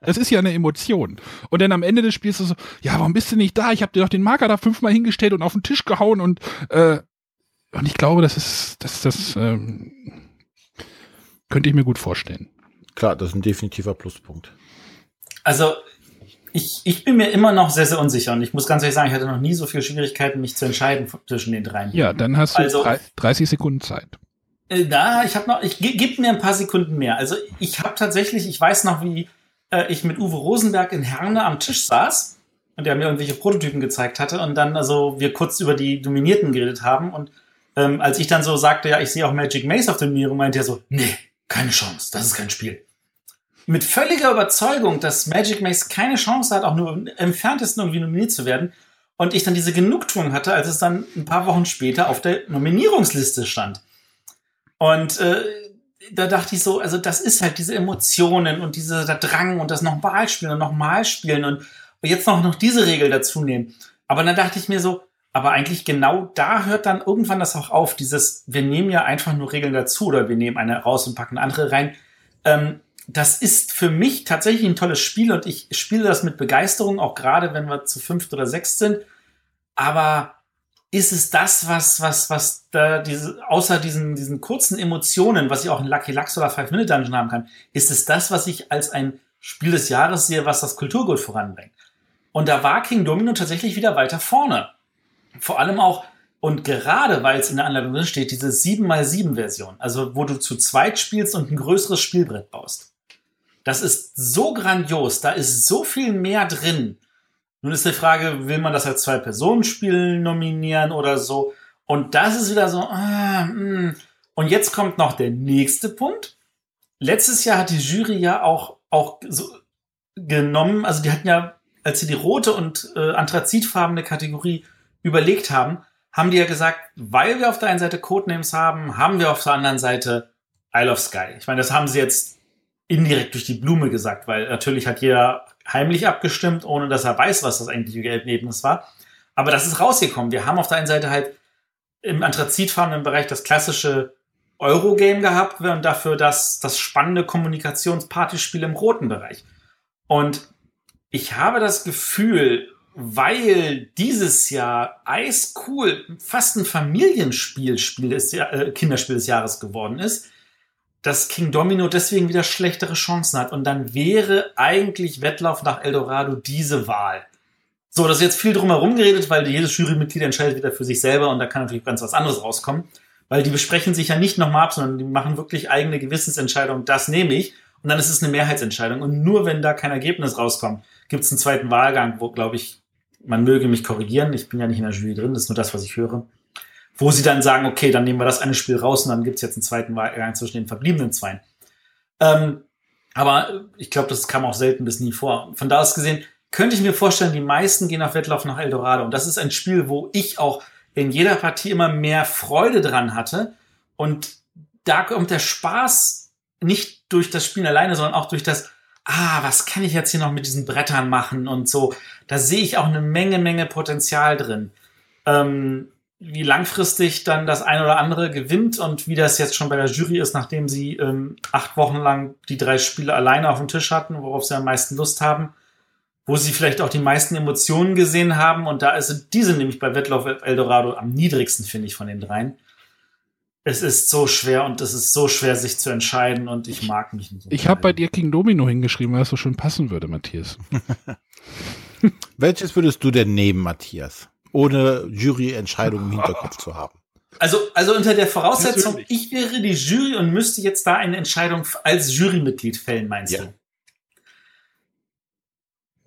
das ist ja eine Emotion. Und dann am Ende des Spiels ist so, ja, warum bist du nicht da? Ich habe dir doch den Marker da fünfmal hingestellt und auf den Tisch gehauen und, äh, und ich glaube, das ist, das, das, ähm, könnte ich mir gut vorstellen. Klar, das ist ein definitiver Pluspunkt. Also ich, ich bin mir immer noch sehr, sehr unsicher und ich muss ganz ehrlich sagen, ich hatte noch nie so viele Schwierigkeiten, mich zu entscheiden zwischen den dreien. Ja, dann hast du also, 30 Sekunden Zeit. Äh, da, ich habe noch, ich gib mir ein paar Sekunden mehr. Also ich habe tatsächlich, ich weiß noch, wie äh, ich mit Uwe Rosenberg in Herne am Tisch saß und der mir irgendwelche Prototypen gezeigt hatte und dann also wir kurz über die Dominierten geredet haben und ähm, als ich dann so sagte, ja, ich sehe auch Magic Maze auf der Nominierung, meinte er so, nee, keine Chance, das ist kein Spiel mit völliger Überzeugung, dass Magic Maze keine Chance hat, auch nur im entferntesten irgendwie nominiert zu werden. Und ich dann diese Genugtuung hatte, als es dann ein paar Wochen später auf der Nominierungsliste stand. Und äh, da dachte ich so, also das ist halt diese Emotionen und dieser Drang und das nochmal spielen und nochmal spielen und jetzt noch, noch diese Regel dazu nehmen. Aber dann dachte ich mir so, aber eigentlich genau da hört dann irgendwann das auch auf, dieses, wir nehmen ja einfach nur Regeln dazu oder wir nehmen eine raus und packen andere rein. Ähm, das ist für mich tatsächlich ein tolles Spiel und ich spiele das mit Begeisterung, auch gerade wenn wir zu fünft oder sechs sind. Aber ist es das, was, was, was da diese, außer diesen, diesen kurzen Emotionen, was ich auch in Lucky Lux oder Five Minute Dungeon haben kann, ist es das, was ich als ein Spiel des Jahres sehe, was das Kulturgut voranbringt. Und da war King Domino tatsächlich wieder weiter vorne. Vor allem auch, und gerade weil es in der Anleitung drin steht, diese 7x7 Version, also wo du zu zweit spielst und ein größeres Spielbrett baust. Das ist so grandios, da ist so viel mehr drin. Nun ist die Frage, will man das als Zwei-Personen-Spiel nominieren oder so? Und das ist wieder so, ah, mm. und jetzt kommt noch der nächste Punkt. Letztes Jahr hat die Jury ja auch, auch so genommen, also die hatten ja, als sie die rote und äh, anthrazitfarbene Kategorie überlegt haben, haben die ja gesagt, weil wir auf der einen Seite Codenames haben, haben wir auf der anderen Seite Isle of Sky. Ich meine, das haben sie jetzt indirekt durch die Blume gesagt, weil natürlich hat jeder heimlich abgestimmt, ohne dass er weiß, was das eigentliche Ergebnis war. Aber das ist rausgekommen. Wir haben auf der einen Seite halt im anthrazitfarbenen Bereich das klassische Eurogame gehabt und dafür das, das spannende Kommunikationspartyspiel im roten Bereich. Und ich habe das Gefühl, weil dieses Jahr Ice Cool fast ein Familienspiel Spiel des, äh, Kinderspiel des Jahres geworden ist, dass King Domino deswegen wieder schlechtere Chancen hat. Und dann wäre eigentlich Wettlauf nach Eldorado diese Wahl. So, das ist jetzt viel drumherum geredet, weil jedes Jurymitglied entscheidet wieder für sich selber und da kann natürlich ganz was anderes rauskommen. Weil die besprechen sich ja nicht nochmal ab, sondern die machen wirklich eigene Gewissensentscheidungen, das nehme ich. Und dann ist es eine Mehrheitsentscheidung. Und nur wenn da kein Ergebnis rauskommt, gibt es einen zweiten Wahlgang, wo, glaube ich, man möge mich korrigieren, ich bin ja nicht in der Jury drin, das ist nur das, was ich höre, wo sie dann sagen, okay, dann nehmen wir das eine Spiel raus und dann gibt's jetzt einen zweiten Wahlgang zwischen den verbliebenen Zweien. Ähm, aber ich glaube, das kam auch selten bis nie vor. Von da aus gesehen könnte ich mir vorstellen, die meisten gehen auf Wettlauf nach Eldorado. Und das ist ein Spiel, wo ich auch in jeder Partie immer mehr Freude dran hatte. Und da kommt der Spaß nicht durch das Spielen alleine, sondern auch durch das ah, was kann ich jetzt hier noch mit diesen Brettern machen und so. Da sehe ich auch eine Menge, Menge Potenzial drin. Ähm, wie langfristig dann das eine oder andere gewinnt und wie das jetzt schon bei der Jury ist, nachdem sie ähm, acht Wochen lang die drei Spiele alleine auf dem Tisch hatten, worauf sie am meisten Lust haben, wo sie vielleicht auch die meisten Emotionen gesehen haben und da ist diese nämlich bei Wettlauf Eldorado am niedrigsten, finde ich, von den dreien es ist so schwer und es ist so schwer, sich zu entscheiden und ich mag mich nicht. Ich habe bei dir King Domino hingeschrieben, weil das so schön passen würde, Matthias. Welches würdest du denn nehmen, Matthias? Ohne Juryentscheidung im Hinterkopf zu haben. Also, also unter der Voraussetzung, Natürlich. ich wäre die Jury und müsste jetzt da eine Entscheidung als Jurymitglied fällen, meinst ja. du?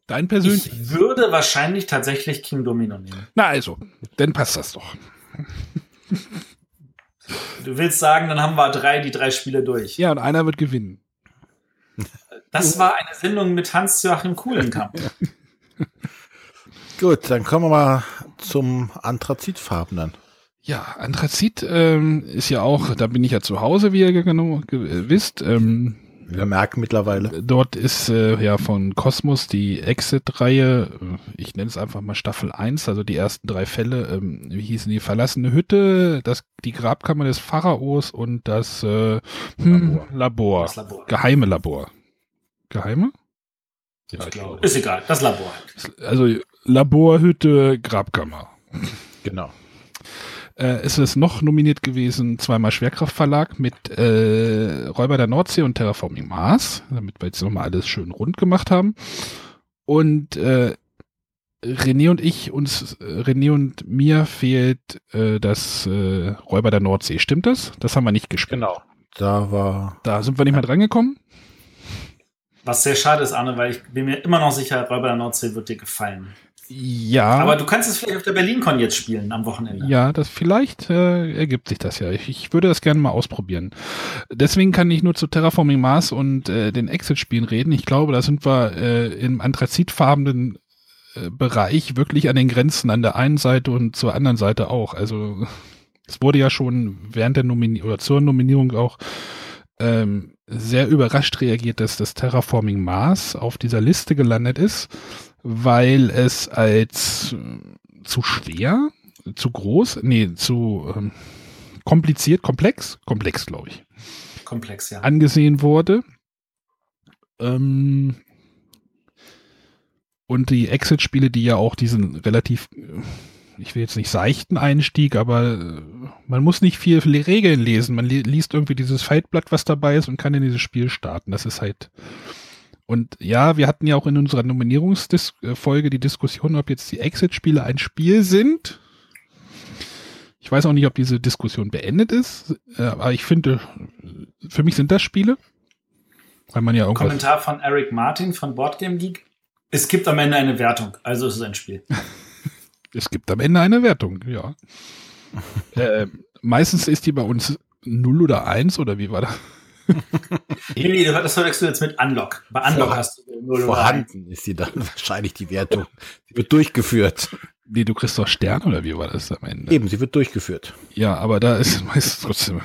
Dein persönlich? Ich würde wahrscheinlich tatsächlich King Domino nehmen. Na also, dann passt das doch. Du willst sagen, dann haben wir drei, die drei Spiele durch. Ja, und einer wird gewinnen. Das war eine Sendung mit Hans-Joachim Kuhlenkamp. Gut, dann kommen wir mal zum Anthrazitfarbenen. Ja, Anthrazit ähm, ist ja auch, da bin ich ja zu Hause, wie ihr genau wisst. Ähm, wir merken mittlerweile. Dort ist äh, ja von Kosmos die Exit-Reihe, äh, ich nenne es einfach mal Staffel 1, also die ersten drei Fälle, ähm, wie hießen die verlassene Hütte, das, die Grabkammer des Pharaos und das, äh, hm, Labor. Labor. Das Labor. Geheime Labor. Geheime? Ja, ich glaube. Ist egal, das Labor. Also Laborhütte, Grabkammer. Genau. Äh, ist es noch nominiert gewesen, zweimal Schwerkraftverlag mit äh, Räuber der Nordsee und Terraforming Mars, damit wir jetzt nochmal alles schön rund gemacht haben. Und äh, René und ich, uns, René und mir fehlt äh, das äh, Räuber der Nordsee. Stimmt das? Das haben wir nicht gespielt. Genau. Da war. Da sind wir nicht mehr drangekommen. Was sehr schade ist, Arne, weil ich bin mir immer noch sicher, Räuber der Nordsee wird dir gefallen. Ja. Aber du kannst es vielleicht auf der BerlinCon jetzt spielen am Wochenende. Ja, das vielleicht äh, ergibt sich das ja. Ich, ich, würde das gerne mal ausprobieren. Deswegen kann ich nur zu Terraforming Mars und äh, den Exit-Spielen reden. Ich glaube, da sind wir äh, im anthrazitfarbenen äh, Bereich wirklich an den Grenzen an der einen Seite und zur anderen Seite auch. Also es wurde ja schon während der Nominierung oder zur Nominierung auch ähm, sehr überrascht reagiert, dass das Terraforming Mars auf dieser Liste gelandet ist weil es als äh, zu schwer, zu groß, nee, zu ähm, kompliziert, komplex, komplex, glaube ich. Komplex, ja. Angesehen wurde. Ähm, und die Exit-Spiele, die ja auch diesen relativ, äh, ich will jetzt nicht seichten Einstieg, aber äh, man muss nicht viel Regeln lesen. Man liest irgendwie dieses Fightblatt, was dabei ist und kann in dieses Spiel starten. Das ist halt und ja, wir hatten ja auch in unserer Nominierungsfolge die Diskussion, ob jetzt die Exit-Spiele ein Spiel sind. Ich weiß auch nicht, ob diese Diskussion beendet ist, äh, aber ich finde, für mich sind das Spiele. Weil man ja irgendwas. Kommentar von Eric Martin von Boardgame Geek. Es gibt am Ende eine Wertung, also ist es ein Spiel. Es gibt am Ende eine Wertung, ja. äh, meistens ist die bei uns 0 oder 1 oder wie war das? nee, nee, das verwechselst du jetzt mit Unlock. Bei Unlock Vor- hast du 0 oder 1. Vorhanden ist sie dann wahrscheinlich die Wertung. Sie wird durchgeführt. Nee, du kriegst doch Stern oder wie war das am Ende? Eben, sie wird durchgeführt. Ja, aber da ist meistens trotzdem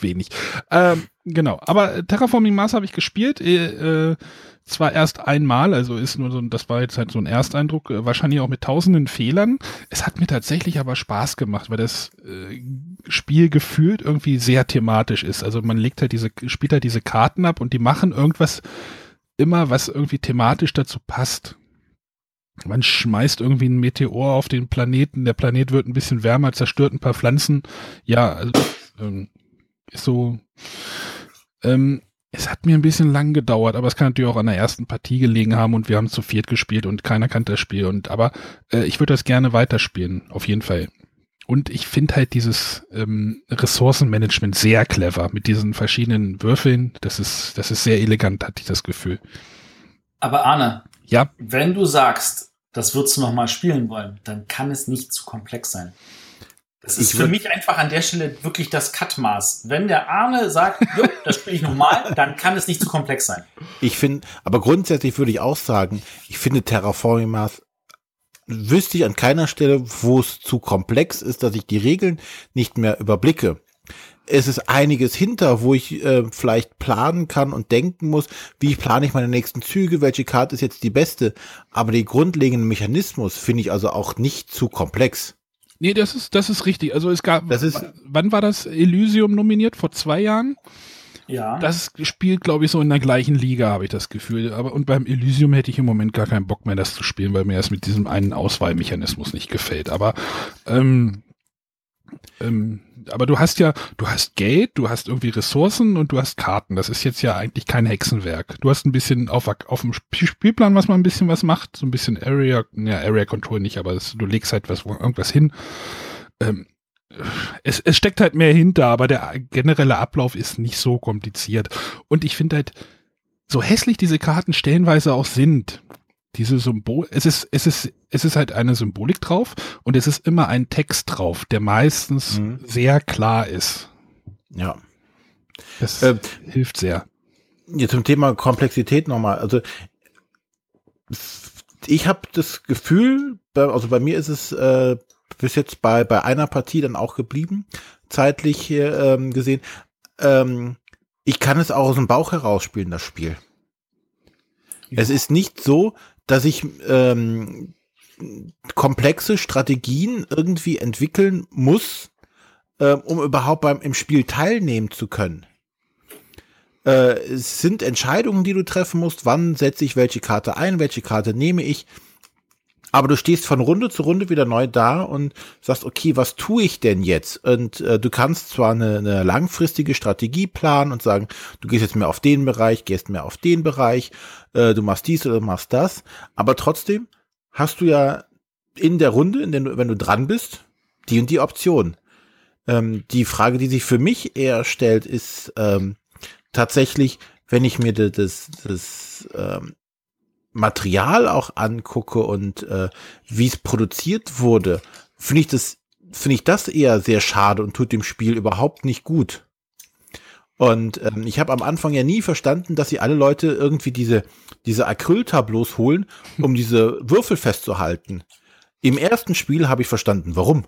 wenig. Ähm, genau, aber Terraforming Mars habe ich gespielt. Äh, äh, zwar erst einmal, also ist nur so, ein- das war jetzt halt so ein Ersteindruck, äh, wahrscheinlich auch mit tausenden Fehlern. Es hat mir tatsächlich aber Spaß gemacht, weil das äh, Spiel gefühlt irgendwie sehr thematisch ist. Also man legt halt diese, spielt halt diese Karten ab und die machen irgendwas immer, was irgendwie thematisch dazu passt. Man schmeißt irgendwie einen Meteor auf den Planeten, der Planet wird ein bisschen wärmer, zerstört ein paar Pflanzen. Ja, also, ähm, ist so. Ähm, es hat mir ein bisschen lang gedauert, aber es kann natürlich auch an der ersten Partie gelegen haben und wir haben zu viert gespielt und keiner kannte das Spiel. Und aber äh, ich würde das gerne weiterspielen, auf jeden Fall. Und ich finde halt dieses ähm, Ressourcenmanagement sehr clever mit diesen verschiedenen Würfeln. Das ist, das ist sehr elegant, hatte ich das Gefühl. Aber Arne, Ja, wenn du sagst, das würdest du noch mal spielen wollen, dann kann es nicht zu komplex sein. Das ist Ich für mich einfach an der Stelle wirklich das Cut-Maß. Wenn der Arne sagt, jo, das spiele ich nochmal, dann kann es nicht zu komplex sein. Ich finde, aber grundsätzlich würde ich auch sagen, ich finde Terraforming Mars wüsste ich an keiner Stelle, wo es zu komplex ist, dass ich die Regeln nicht mehr überblicke. Es ist einiges hinter, wo ich äh, vielleicht planen kann und denken muss, wie plane ich meine nächsten Züge, welche Karte ist jetzt die beste. Aber die grundlegenden Mechanismus finde ich also auch nicht zu komplex. Nee, das ist, das ist richtig. Also es gab, Das ist- wann war das Elysium nominiert? Vor zwei Jahren? Ja. Das spielt, glaube ich, so in der gleichen Liga, habe ich das Gefühl. Aber und beim Elysium hätte ich im Moment gar keinen Bock mehr, das zu spielen, weil mir das mit diesem einen Auswahlmechanismus nicht gefällt. Aber ähm, ähm, aber du hast ja, du hast Geld, du hast irgendwie Ressourcen und du hast Karten. Das ist jetzt ja eigentlich kein Hexenwerk. Du hast ein bisschen auf, auf dem Sp- Spielplan, was man ein bisschen was macht, so ein bisschen Area, ja, Area Control nicht, aber es, du legst halt was, irgendwas hin. Ähm, es, es steckt halt mehr hinter, aber der generelle Ablauf ist nicht so kompliziert. Und ich finde halt, so hässlich diese Karten stellenweise auch sind, diese Symbol, es ist, es ist, es ist halt eine Symbolik drauf und es ist immer ein Text drauf, der meistens Mhm. sehr klar ist. Ja. Das Äh, hilft sehr. Ja, zum Thema Komplexität nochmal. Also ich habe das Gefühl, also bei mir ist es äh, bis jetzt bei, bei einer Partie dann auch geblieben, zeitlich hier, ähm, gesehen. Ähm, ich kann es auch aus dem Bauch heraus spielen, das Spiel. Es ist nicht so, dass ich ähm, komplexe Strategien irgendwie entwickeln muss, ähm, um überhaupt beim im Spiel teilnehmen zu können. Äh, es sind Entscheidungen, die du treffen musst. Wann setze ich welche Karte ein, welche Karte nehme ich. Aber du stehst von Runde zu Runde wieder neu da und sagst, okay, was tue ich denn jetzt? Und äh, du kannst zwar eine, eine langfristige Strategie planen und sagen, du gehst jetzt mehr auf den Bereich, gehst mehr auf den Bereich, äh, du machst dies oder machst das, aber trotzdem hast du ja in der Runde, in der wenn du dran bist, die und die Option. Ähm, die Frage, die sich für mich eher stellt, ist ähm, tatsächlich, wenn ich mir das, das, das ähm, Material auch angucke und äh, wie es produziert wurde, finde ich das finde ich das eher sehr schade und tut dem Spiel überhaupt nicht gut. Und ähm, ich habe am Anfang ja nie verstanden, dass sie alle Leute irgendwie diese diese Acryltableaus holen, um diese Würfel festzuhalten. Im ersten Spiel habe ich verstanden, warum.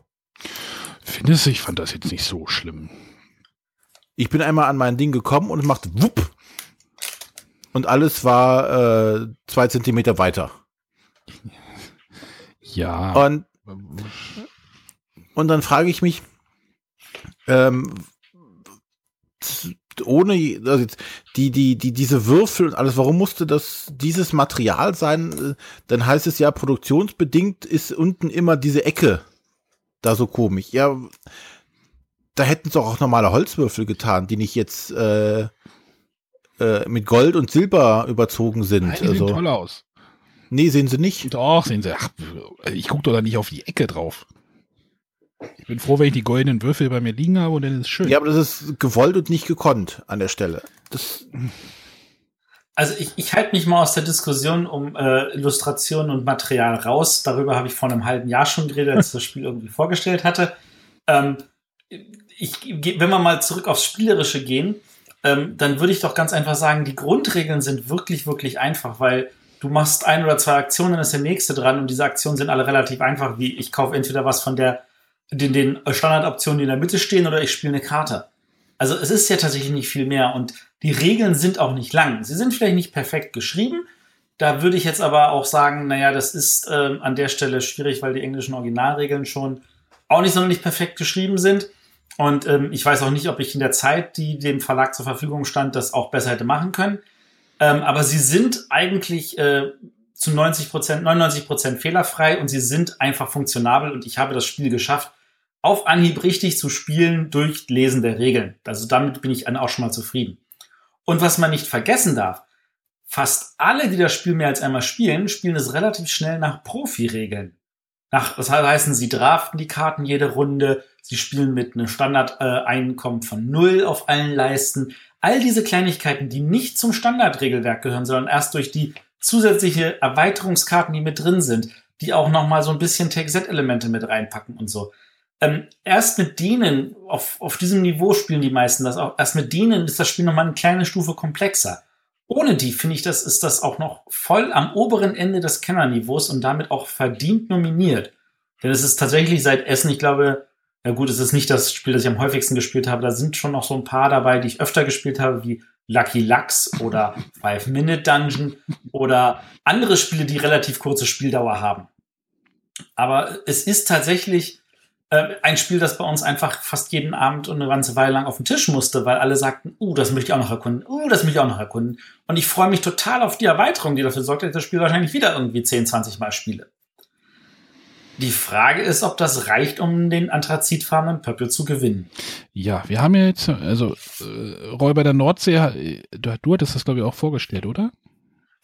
Findest du, ich fand das jetzt nicht so schlimm. Ich bin einmal an mein Ding gekommen und es macht wupp. Und alles war äh, zwei Zentimeter weiter. Ja. Und, und dann frage ich mich, ähm, ohne also jetzt die die die diese Würfel und alles warum musste das dieses Material sein dann heißt es ja produktionsbedingt ist unten immer diese Ecke da so komisch ja da hätten es doch auch normale Holzwürfel getan die nicht jetzt äh, äh, mit Gold und Silber überzogen sind Nein, die sehen also toll aus. nee sehen sie nicht Doch, sehen sie. Ach, ich gucke doch da nicht auf die Ecke drauf. Ich bin froh, wenn ich die goldenen Würfel bei mir liegen habe und dann ist es schön. ja aber das ist gewollt und nicht gekonnt an der Stelle das Also ich, ich halte mich mal aus der Diskussion um äh, Illustration und Material raus. Darüber habe ich vor einem halben Jahr schon geredet, als ich das Spiel irgendwie vorgestellt hatte. Ähm, ich, wenn wir mal zurück aufs Spielerische gehen, ähm, dann würde ich doch ganz einfach sagen, die Grundregeln sind wirklich, wirklich einfach, weil du machst ein oder zwei Aktionen, dann ist der nächste dran und diese Aktionen sind alle relativ einfach, wie ich kaufe entweder was von der, den, den Standardoptionen, die in der Mitte stehen, oder ich spiele eine Karte. Also es ist ja tatsächlich nicht viel mehr und die Regeln sind auch nicht lang. Sie sind vielleicht nicht perfekt geschrieben. Da würde ich jetzt aber auch sagen, naja, das ist ähm, an der Stelle schwierig, weil die englischen Originalregeln schon auch nicht sonderlich perfekt geschrieben sind. Und ähm, ich weiß auch nicht, ob ich in der Zeit, die dem Verlag zur Verfügung stand, das auch besser hätte machen können. Ähm, aber sie sind eigentlich äh, zu 90 Prozent, 99 Prozent fehlerfrei und sie sind einfach funktionabel und ich habe das Spiel geschafft, auf Anhieb richtig zu spielen durch Lesen der Regeln. Also damit bin ich auch schon mal zufrieden. Und was man nicht vergessen darf, fast alle, die das Spiel mehr als einmal spielen, spielen es relativ schnell nach Profi-Regeln. Nach, das heißt, sie draften die Karten jede Runde, sie spielen mit einem Standardeinkommen von null auf allen Leisten. All diese Kleinigkeiten, die nicht zum Standardregelwerk gehören, sondern erst durch die zusätzliche Erweiterungskarten, die mit drin sind, die auch nochmal so ein bisschen Take-Z-Elemente mit reinpacken und so. Ähm, erst mit denen, auf, auf diesem Niveau spielen die meisten das auch, erst mit denen ist das Spiel nochmal eine kleine Stufe komplexer. Ohne die finde ich, das ist das auch noch voll am oberen Ende des Kennerniveaus und damit auch verdient nominiert. Denn es ist tatsächlich seit Essen, ich glaube, ja gut, es ist nicht das Spiel, das ich am häufigsten gespielt habe. Da sind schon noch so ein paar dabei, die ich öfter gespielt habe, wie Lucky Lux oder Five Minute Dungeon oder andere Spiele, die relativ kurze Spieldauer haben. Aber es ist tatsächlich ein Spiel, das bei uns einfach fast jeden Abend und eine ganze Weile lang auf den Tisch musste, weil alle sagten, uh, das möchte ich auch noch erkunden, uh, das möchte ich auch noch erkunden. Und ich freue mich total auf die Erweiterung, die dafür sorgt, dass ich das Spiel wahrscheinlich wieder irgendwie 10, 20 Mal spiele. Die Frage ist, ob das reicht, um den anthrazitfarbenen Pöppel zu gewinnen. Ja, wir haben ja jetzt, also äh, Räuber der Nordsee, du, du hattest das, glaube ich, auch vorgestellt, oder?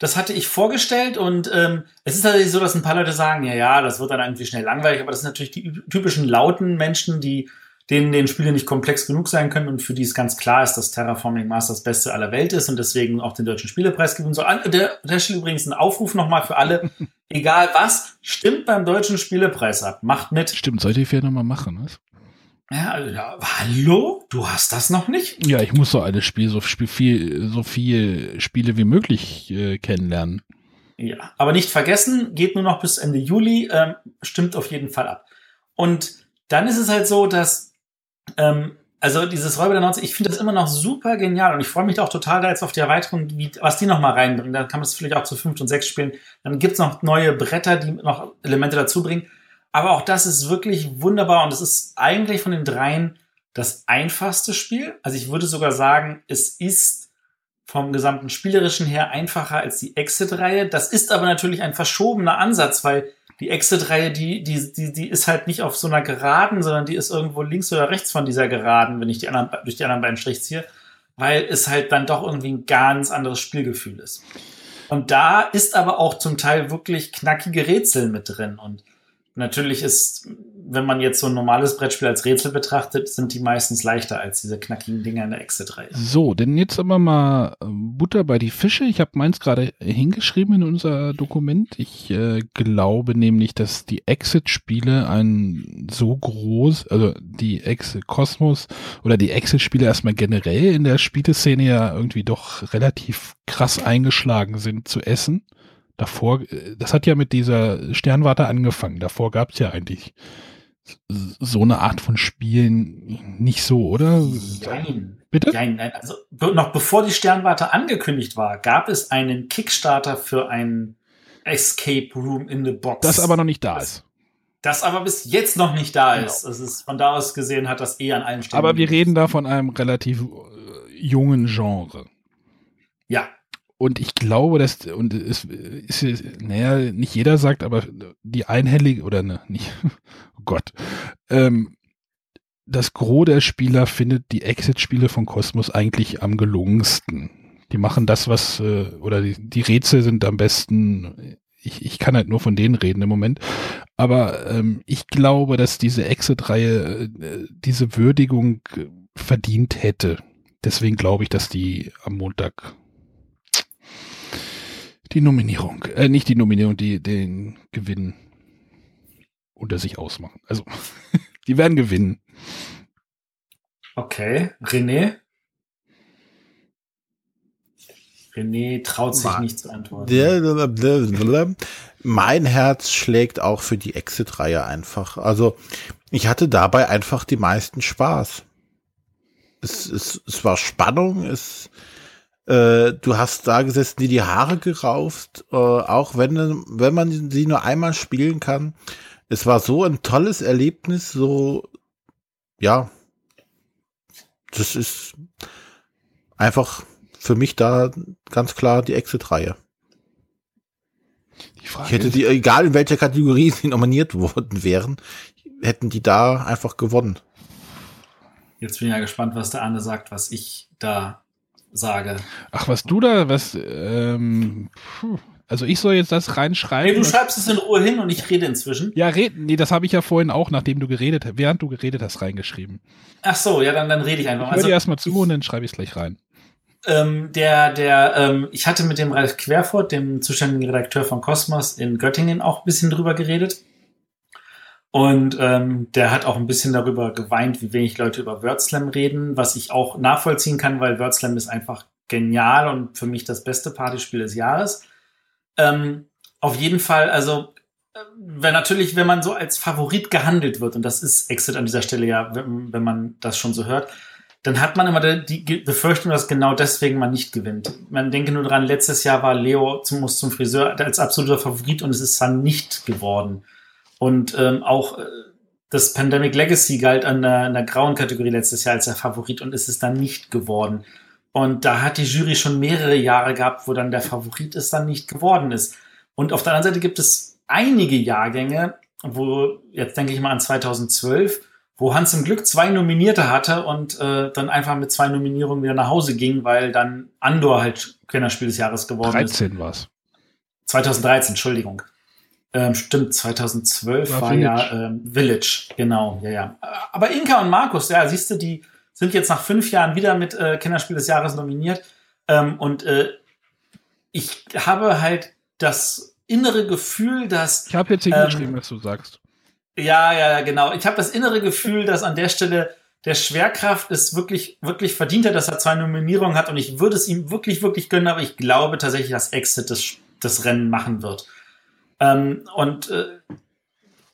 Das hatte ich vorgestellt und ähm, es ist tatsächlich so, dass ein paar Leute sagen, ja, ja, das wird dann irgendwie schnell langweilig, aber das sind natürlich die typischen lauten Menschen, die denen den Spiele nicht komplex genug sein können und für die es ganz klar ist, dass Terraforming Mars das Beste aller Welt ist und deswegen auch den deutschen Spielepreis gewinnen soll. An der, der Stelle übrigens ein Aufruf nochmal für alle, egal was, stimmt beim deutschen Spielepreis ab, macht mit. Stimmt, sollte ich vielleicht nochmal machen, was? Ja, ja, hallo? Du hast das noch nicht? Ja, ich muss so alles Spiel, so viel, so viel Spiele wie möglich äh, kennenlernen. Ja, aber nicht vergessen, geht nur noch bis Ende Juli, ähm, stimmt auf jeden Fall ab. Und dann ist es halt so, dass, ähm, also dieses Räuber der 90, ich finde das immer noch super genial und ich freue mich auch total da jetzt auf die Erweiterung, wie, was die noch mal reinbringen. Dann kann man es vielleicht auch zu fünf und sechs spielen. Dann gibt's noch neue Bretter, die noch Elemente dazu bringen. Aber auch das ist wirklich wunderbar und es ist eigentlich von den dreien das einfachste Spiel. Also ich würde sogar sagen, es ist vom gesamten spielerischen her einfacher als die Exit-Reihe. Das ist aber natürlich ein verschobener Ansatz, weil die Exit-Reihe, die, die, die, die ist halt nicht auf so einer Geraden, sondern die ist irgendwo links oder rechts von dieser Geraden, wenn ich die anderen, durch die anderen beiden Strich ziehe, weil es halt dann doch irgendwie ein ganz anderes Spielgefühl ist. Und da ist aber auch zum Teil wirklich knackige Rätsel mit drin und Natürlich ist, wenn man jetzt so ein normales Brettspiel als Rätsel betrachtet, sind die meistens leichter als diese knackigen Dinger in der Exit-Reihe. So, denn jetzt aber mal äh, Butter bei die Fische. Ich habe meins gerade hingeschrieben in unser Dokument. Ich äh, glaube nämlich, dass die Exit-Spiele ein so groß, also die Exit Kosmos oder die Exit-Spiele erstmal generell in der Spieleszene ja irgendwie doch relativ krass eingeschlagen sind zu essen. Davor, äh, das hat ja mit dieser Sternwarte angefangen. Davor gab es ja eigentlich so eine Art von Spielen nicht so, oder? Nein. Bitte? Nein, nein. Also noch bevor die Sternwarte angekündigt war, gab es einen Kickstarter für ein Escape Room in the Box. Das aber noch nicht da ist. Das aber bis jetzt noch nicht da genau. ist. Das ist von da aus gesehen hat das eh an allen Stellen. Aber wir reden da von einem relativ äh, jungen Genre. Ja, und ich glaube, dass, und es ist, naja, nicht jeder sagt, aber die einhellige, oder ne, nicht, oh Gott, ähm, das Gros der Spieler findet die Exit-Spiele von Cosmos eigentlich am gelungensten. Die machen das, was, äh, oder die, die Rätsel sind am besten, ich, ich kann halt nur von denen reden im Moment, aber ähm, ich glaube, dass diese Exit-Reihe äh, diese Würdigung verdient hätte. Deswegen glaube ich, dass die am Montag die Nominierung, äh, nicht die Nominierung, die den Gewinn unter sich ausmachen. Also, die werden gewinnen. Okay, René? René traut sich nicht zu antworten. Mein Herz schlägt auch für die Exit-Reihe einfach. Also ich hatte dabei einfach die meisten Spaß. Es, es, es war Spannung, es, äh, du hast da gesessen, die die Haare gerauft, äh, auch wenn, wenn man sie nur einmal spielen kann. Es war so ein tolles Erlebnis, so, ja, das ist einfach für mich da ganz klar die Exit-Reihe. Ich hätte die, egal in welcher Kategorie sie nominiert worden wären, hätten die da einfach gewonnen. Jetzt bin ich ja gespannt, was der Arne sagt, was ich da sage. Ach, was du da, was, ähm, also ich soll jetzt das reinschreiben. Nee, du schreibst es in Ruhe hin und ich rede inzwischen. Ja, reden. Nee, das habe ich ja vorhin auch, nachdem du geredet hast, während du geredet hast, reingeschrieben. Ach so, ja, dann, dann rede ich einfach. Ich höre also, dir erstmal zu und dann schreibe ich es gleich rein. Ähm, der, der, ähm, ich hatte mit dem Ralf Querfurt, dem zuständigen Redakteur von Cosmos in Göttingen, auch ein bisschen drüber geredet. Und ähm, der hat auch ein bisschen darüber geweint, wie wenig Leute über WordSlam reden, was ich auch nachvollziehen kann, weil WordSlam ist einfach genial und für mich das beste Partyspiel des Jahres. Ähm, auf jeden Fall, also wenn natürlich, wenn man so als Favorit gehandelt wird, und das ist Exit an dieser Stelle ja, wenn, wenn man das schon so hört, dann hat man immer die, die Befürchtung, dass genau deswegen man nicht gewinnt. Man denke nur dran, letztes Jahr war Leo zum, muss zum Friseur als absoluter Favorit und es ist dann nicht geworden. Und ähm, auch äh, das Pandemic Legacy galt an der, der grauen Kategorie letztes Jahr als der Favorit und ist es dann nicht geworden. Und da hat die Jury schon mehrere Jahre gehabt, wo dann der Favorit es dann nicht geworden ist. Und auf der anderen Seite gibt es einige Jahrgänge, wo, jetzt denke ich mal an 2012, wo Hans im Glück zwei Nominierte hatte und äh, dann einfach mit zwei Nominierungen wieder nach Hause ging, weil dann Andor halt Kennerspiel des Jahres geworden 13 ist. 13 war's. 2013, Entschuldigung. Ähm, stimmt, 2012 war, war ja ähm, Village, genau, ja, ja. Aber Inka und Markus, ja, siehst du, die sind jetzt nach fünf Jahren wieder mit äh, Kennerspiel des Jahres nominiert. Ähm, und äh, ich habe halt das innere Gefühl, dass. Ich habe jetzt hingeschrieben, ähm, was du sagst. Ja, ja, genau. Ich habe das innere Gefühl, dass an der Stelle der Schwerkraft es wirklich, wirklich verdient hat, dass er zwei Nominierungen hat und ich würde es ihm wirklich, wirklich gönnen, aber ich glaube tatsächlich, dass Exit das, das Rennen machen wird. Ähm, und äh,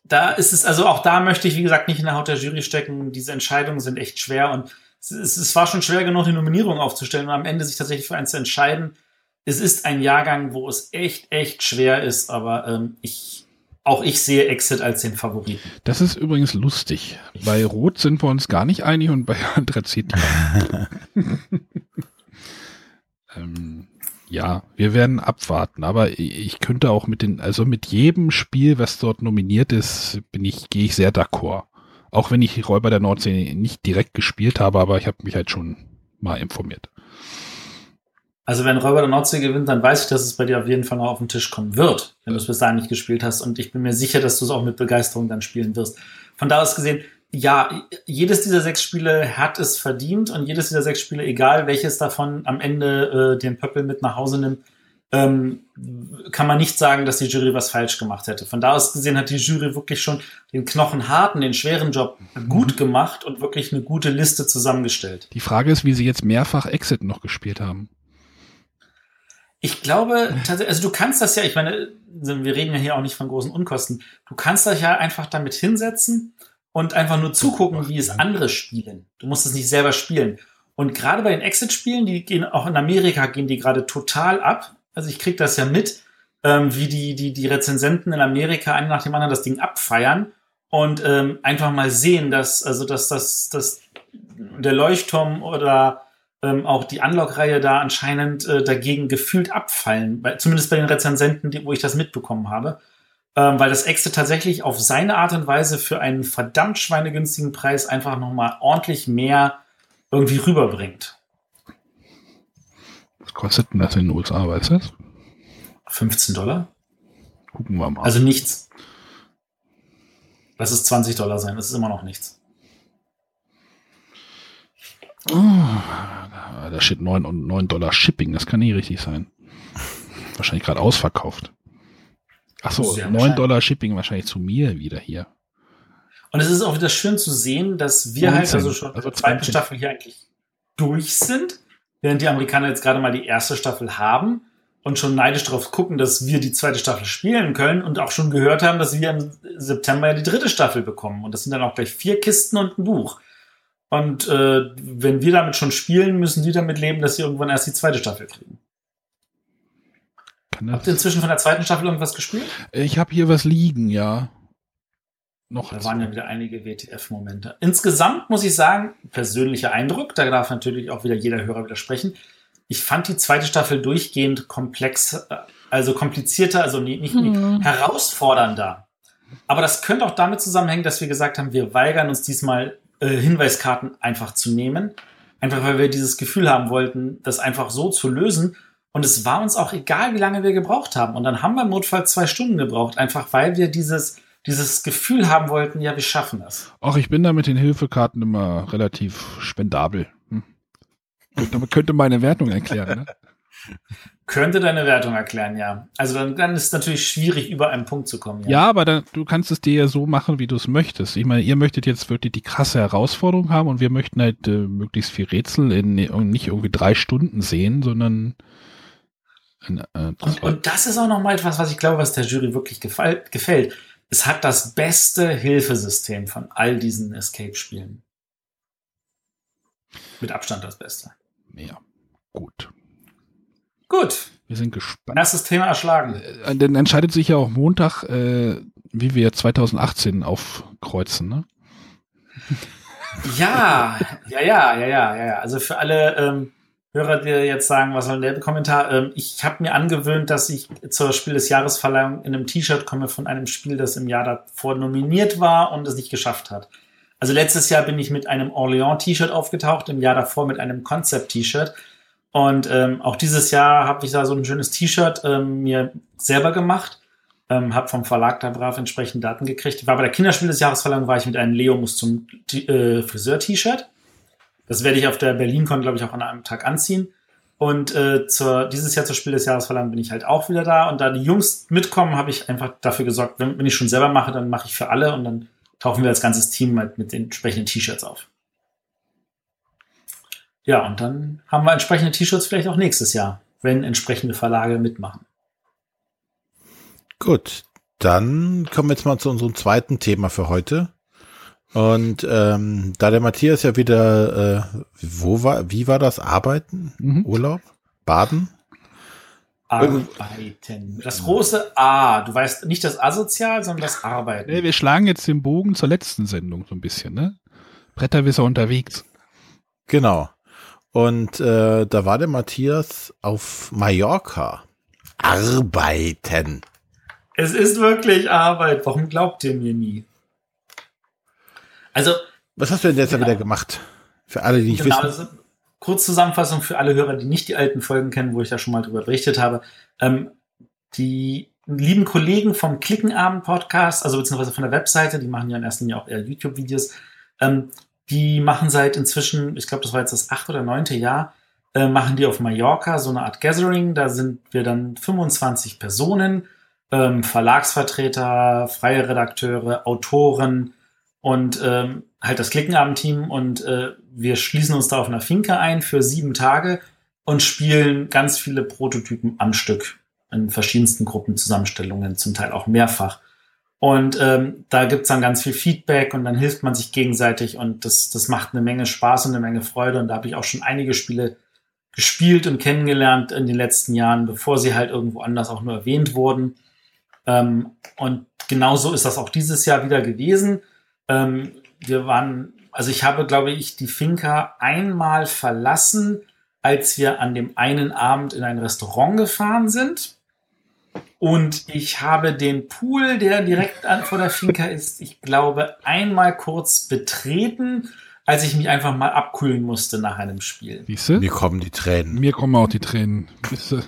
da ist es, also auch da möchte ich, wie gesagt, nicht in der Haut der Jury stecken. Diese Entscheidungen sind echt schwer und es, es war schon schwer genug, die Nominierung aufzustellen und am Ende sich tatsächlich für eins zu entscheiden. Es ist ein Jahrgang, wo es echt, echt schwer ist, aber ähm, ich, auch ich sehe Exit als den Favoriten. Das ist übrigens lustig. Bei Rot sind wir uns gar nicht einig und bei Anthrazit. ähm, ja, wir werden abwarten, aber ich könnte auch mit den, also mit jedem Spiel, was dort nominiert ist, bin ich, gehe ich sehr d'accord. Auch wenn ich Räuber der Nordsee nicht direkt gespielt habe, aber ich habe mich halt schon mal informiert. Also wenn Räuber der Nordsee gewinnt, dann weiß ich, dass es bei dir auf jeden Fall noch auf den Tisch kommen wird, wenn du es bis dahin nicht gespielt hast. Und ich bin mir sicher, dass du es auch mit Begeisterung dann spielen wirst. Von da aus gesehen, ja, jedes dieser sechs Spiele hat es verdient und jedes dieser sechs Spiele, egal welches davon am Ende äh, den Pöppel mit nach Hause nimmt, ähm, kann man nicht sagen, dass die Jury was falsch gemacht hätte. Von da aus gesehen hat die Jury wirklich schon den knochenharten, den schweren Job gut mhm. gemacht und wirklich eine gute Liste zusammengestellt. Die Frage ist, wie sie jetzt mehrfach Exit noch gespielt haben. Ich glaube, also du kannst das ja, ich meine, wir reden ja hier auch nicht von großen Unkosten. Du kannst dich ja einfach damit hinsetzen und einfach nur zugucken, wie es andere spielen. Du musst es nicht selber spielen. Und gerade bei den Exit-Spielen, die gehen auch in Amerika, gehen die gerade total ab. Also ich krieg das ja mit, ähm, wie die, die, die Rezensenten in Amerika einen nach dem anderen das Ding abfeiern und ähm, einfach mal sehen, dass, also dass, dass, dass der Leuchtturm oder ähm, auch die Unlock-Reihe da anscheinend äh, dagegen gefühlt abfallen, bei, zumindest bei den Rezensenten, die, wo ich das mitbekommen habe, ähm, weil das Exit tatsächlich auf seine Art und Weise für einen verdammt schweinegünstigen Preis einfach nochmal ordentlich mehr irgendwie rüberbringt. Was kostet denn das in den USA, weißt du das? 15 Dollar? Gucken wir mal. Also nichts. Lass es 20 Dollar sein, das ist immer noch nichts. Oh, da steht 9, 9 Dollar Shipping, das kann nie richtig sein. Wahrscheinlich gerade ausverkauft. Ach so, Sehr 9 wahrscheinlich. Dollar Shipping wahrscheinlich zu mir wieder hier. Und es ist auch wieder schön zu sehen, dass wir 19, halt also schon also zweite 20. Staffel hier eigentlich durch sind, während die Amerikaner jetzt gerade mal die erste Staffel haben und schon neidisch darauf gucken, dass wir die zweite Staffel spielen können und auch schon gehört haben, dass wir im September ja die dritte Staffel bekommen. Und das sind dann auch gleich vier Kisten und ein Buch. Und äh, wenn wir damit schon spielen, müssen die damit leben, dass sie irgendwann erst die zweite Staffel kriegen. Kann Habt ihr inzwischen von der zweiten Staffel irgendwas gespielt? ich habe hier was liegen, ja. Noch Da waren ja wieder einige WTF-Momente. Insgesamt muss ich sagen, persönlicher Eindruck, da darf natürlich auch wieder jeder Hörer widersprechen. Ich fand die zweite Staffel durchgehend komplex, äh, also komplizierter, also nicht, nicht, nicht herausfordernder. Aber das könnte auch damit zusammenhängen, dass wir gesagt haben, wir weigern uns diesmal äh, Hinweiskarten einfach zu nehmen. Einfach weil wir dieses Gefühl haben wollten, das einfach so zu lösen. Und es war uns auch egal, wie lange wir gebraucht haben. Und dann haben wir im Notfall zwei Stunden gebraucht, einfach weil wir dieses, dieses Gefühl haben wollten, ja, wir schaffen das. Ach, ich bin da mit den Hilfekarten immer relativ spendabel. Hm. Damit könnte meine Wertung erklären, ne? Könnte deine Wertung erklären, ja. Also dann, dann ist es natürlich schwierig, über einen Punkt zu kommen. Ja, aber dann, du kannst es dir ja so machen, wie du es möchtest. Ich meine, ihr möchtet jetzt wirklich die krasse Herausforderung haben und wir möchten halt äh, möglichst viel Rätsel in nicht irgendwie drei Stunden sehen, sondern in, Und, zwei. und das ist auch nochmal etwas, was ich glaube, was der Jury wirklich gefällt. Es hat das beste Hilfesystem von all diesen Escape-Spielen. Mit Abstand das Beste. ja, gut. Gut, Wir sind gespannt. erstes Thema erschlagen. Äh, Dann entscheidet sich ja auch Montag, äh, wie wir 2018 aufkreuzen, ne? Ja, ja, ja, ja, ja, ja, ja. Also für alle ähm, Hörer, die jetzt sagen, was soll der Kommentar? Ähm, ich habe mir angewöhnt, dass ich zur Spiel des Jahresverleihung in einem T-Shirt komme von einem Spiel, das im Jahr davor nominiert war und es nicht geschafft hat. Also letztes Jahr bin ich mit einem Orléans-T-Shirt aufgetaucht, im Jahr davor mit einem Concept-T-Shirt. Und ähm, auch dieses Jahr habe ich da so ein schönes T-Shirt ähm, mir selber gemacht. Ähm, habe vom Verlag da brav entsprechend Daten gekriegt. War bei der Kinderspiel des Jahresverleihung, war ich mit einem Leo muss zum äh, Friseur-T-Shirt. Das werde ich auf der BerlinCon, glaube ich, auch an einem Tag anziehen. Und äh, zur, dieses Jahr zur Spiel des Jahresverleihung bin ich halt auch wieder da. Und da die Jungs mitkommen, habe ich einfach dafür gesorgt, wenn, wenn ich schon selber mache, dann mache ich für alle und dann tauchen wir als ganzes Team mit, mit den entsprechenden T-Shirts auf. Ja, und dann haben wir entsprechende T-Shirts vielleicht auch nächstes Jahr, wenn entsprechende Verlage mitmachen. Gut, dann kommen wir jetzt mal zu unserem zweiten Thema für heute. Und ähm, da der Matthias ja wieder, äh, wo war, wie war das? Arbeiten? Mhm. Urlaub? Baden? Arbeiten. Das große A. Du weißt nicht das Asozial, sondern das Arbeiten. Nee, wir schlagen jetzt den Bogen zur letzten Sendung so ein bisschen, ne? Bretterwisser unterwegs. Genau. Und äh, da war der Matthias auf Mallorca. Arbeiten. Es ist wirklich Arbeit. Warum glaubt ihr mir nie? Also, Was hast du denn jetzt Ja. wieder gemacht? Für alle, die nicht genau, wissen. also, kurz Zusammenfassung für alle Hörer, die nicht die alten Folgen kennen, wo ich da schon mal drüber berichtet habe. Ähm, die lieben Kollegen vom Klickenabend-Podcast, also beziehungsweise von der Webseite, die machen ja in erster Linie auch eher YouTube-Videos, ähm, die machen seit inzwischen, ich glaube, das war jetzt das achte oder neunte Jahr, äh, machen die auf Mallorca so eine Art Gathering. Da sind wir dann 25 Personen, ähm, Verlagsvertreter, freie Redakteure, Autoren und ähm, halt das Klickenabend-Team und äh, wir schließen uns da auf einer Finke ein für sieben Tage und spielen ganz viele Prototypen am Stück in verschiedensten Gruppenzusammenstellungen, zum Teil auch mehrfach. Und ähm, da gibt's dann ganz viel Feedback und dann hilft man sich gegenseitig und das, das macht eine Menge Spaß und eine Menge Freude. Und da habe ich auch schon einige Spiele gespielt und kennengelernt in den letzten Jahren, bevor sie halt irgendwo anders auch nur erwähnt wurden. Ähm, und genauso ist das auch dieses Jahr wieder gewesen. Ähm, wir waren, also ich habe, glaube ich, die Finca einmal verlassen, als wir an dem einen Abend in ein Restaurant gefahren sind. Und ich habe den Pool, der direkt an, vor der Finca ist, ich glaube, einmal kurz betreten, als ich mich einfach mal abkühlen musste nach einem Spiel. Siehst du? Mir kommen die Tränen. Mir kommen auch die Tränen. Siehst du?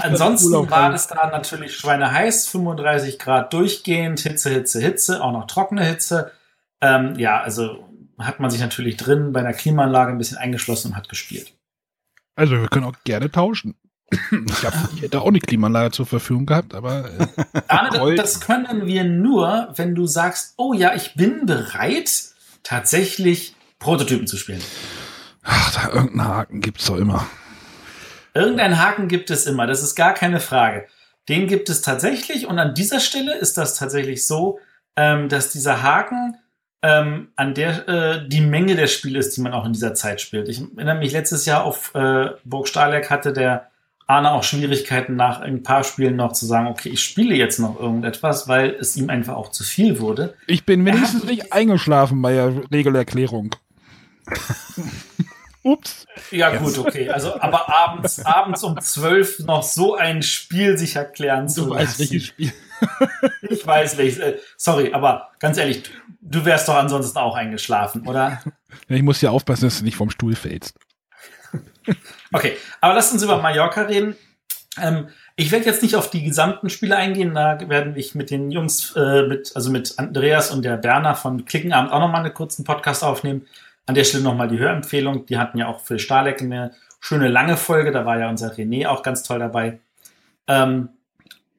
Ansonsten war es da natürlich schweineheiß, 35 Grad durchgehend, Hitze, Hitze, Hitze, auch noch trockene Hitze. Ähm, ja, also hat man sich natürlich drin bei einer Klimaanlage ein bisschen eingeschlossen und hat gespielt. Also wir können auch gerne tauschen. Ich, hab, ich hätte auch eine Klimaanlage zur Verfügung gehabt, aber. Äh, Arne, das, können wir nur, wenn du sagst, oh ja, ich bin bereit, tatsächlich Prototypen zu spielen. Ach, da irgendeinen Haken gibt's doch immer. Irgendeinen Haken gibt es immer, das ist gar keine Frage. Den gibt es tatsächlich und an dieser Stelle ist das tatsächlich so, ähm, dass dieser Haken ähm, an der äh, die Menge der Spiele ist, die man auch in dieser Zeit spielt. Ich erinnere mich letztes Jahr auf äh, Burg Stahleck hatte der Arne auch Schwierigkeiten nach ein paar Spielen noch zu sagen, okay, ich spiele jetzt noch irgendetwas, weil es ihm einfach auch zu viel wurde. Ich bin wenigstens nicht eingeschlafen bei der Regelerklärung. Ups. Ja, gut, okay. Also, aber abends, abends um zwölf noch so ein Spiel sich erklären zu du weißt, welches Spiel. ich weiß welches. Äh, sorry, aber ganz ehrlich, du wärst doch ansonsten auch eingeschlafen, oder? Ja, ich muss ja aufpassen, dass du nicht vom Stuhl fällst. okay, aber lass uns über Mallorca reden. Ähm, ich werde jetzt nicht auf die gesamten Spiele eingehen, da werden ich mit den Jungs, äh, mit, also mit Andreas und der Berner von Klickenabend auch nochmal einen kurzen Podcast aufnehmen. An der Stelle nochmal die Hörempfehlung. Die hatten ja auch für Starleck eine schöne lange Folge. Da war ja unser René auch ganz toll dabei. Ähm,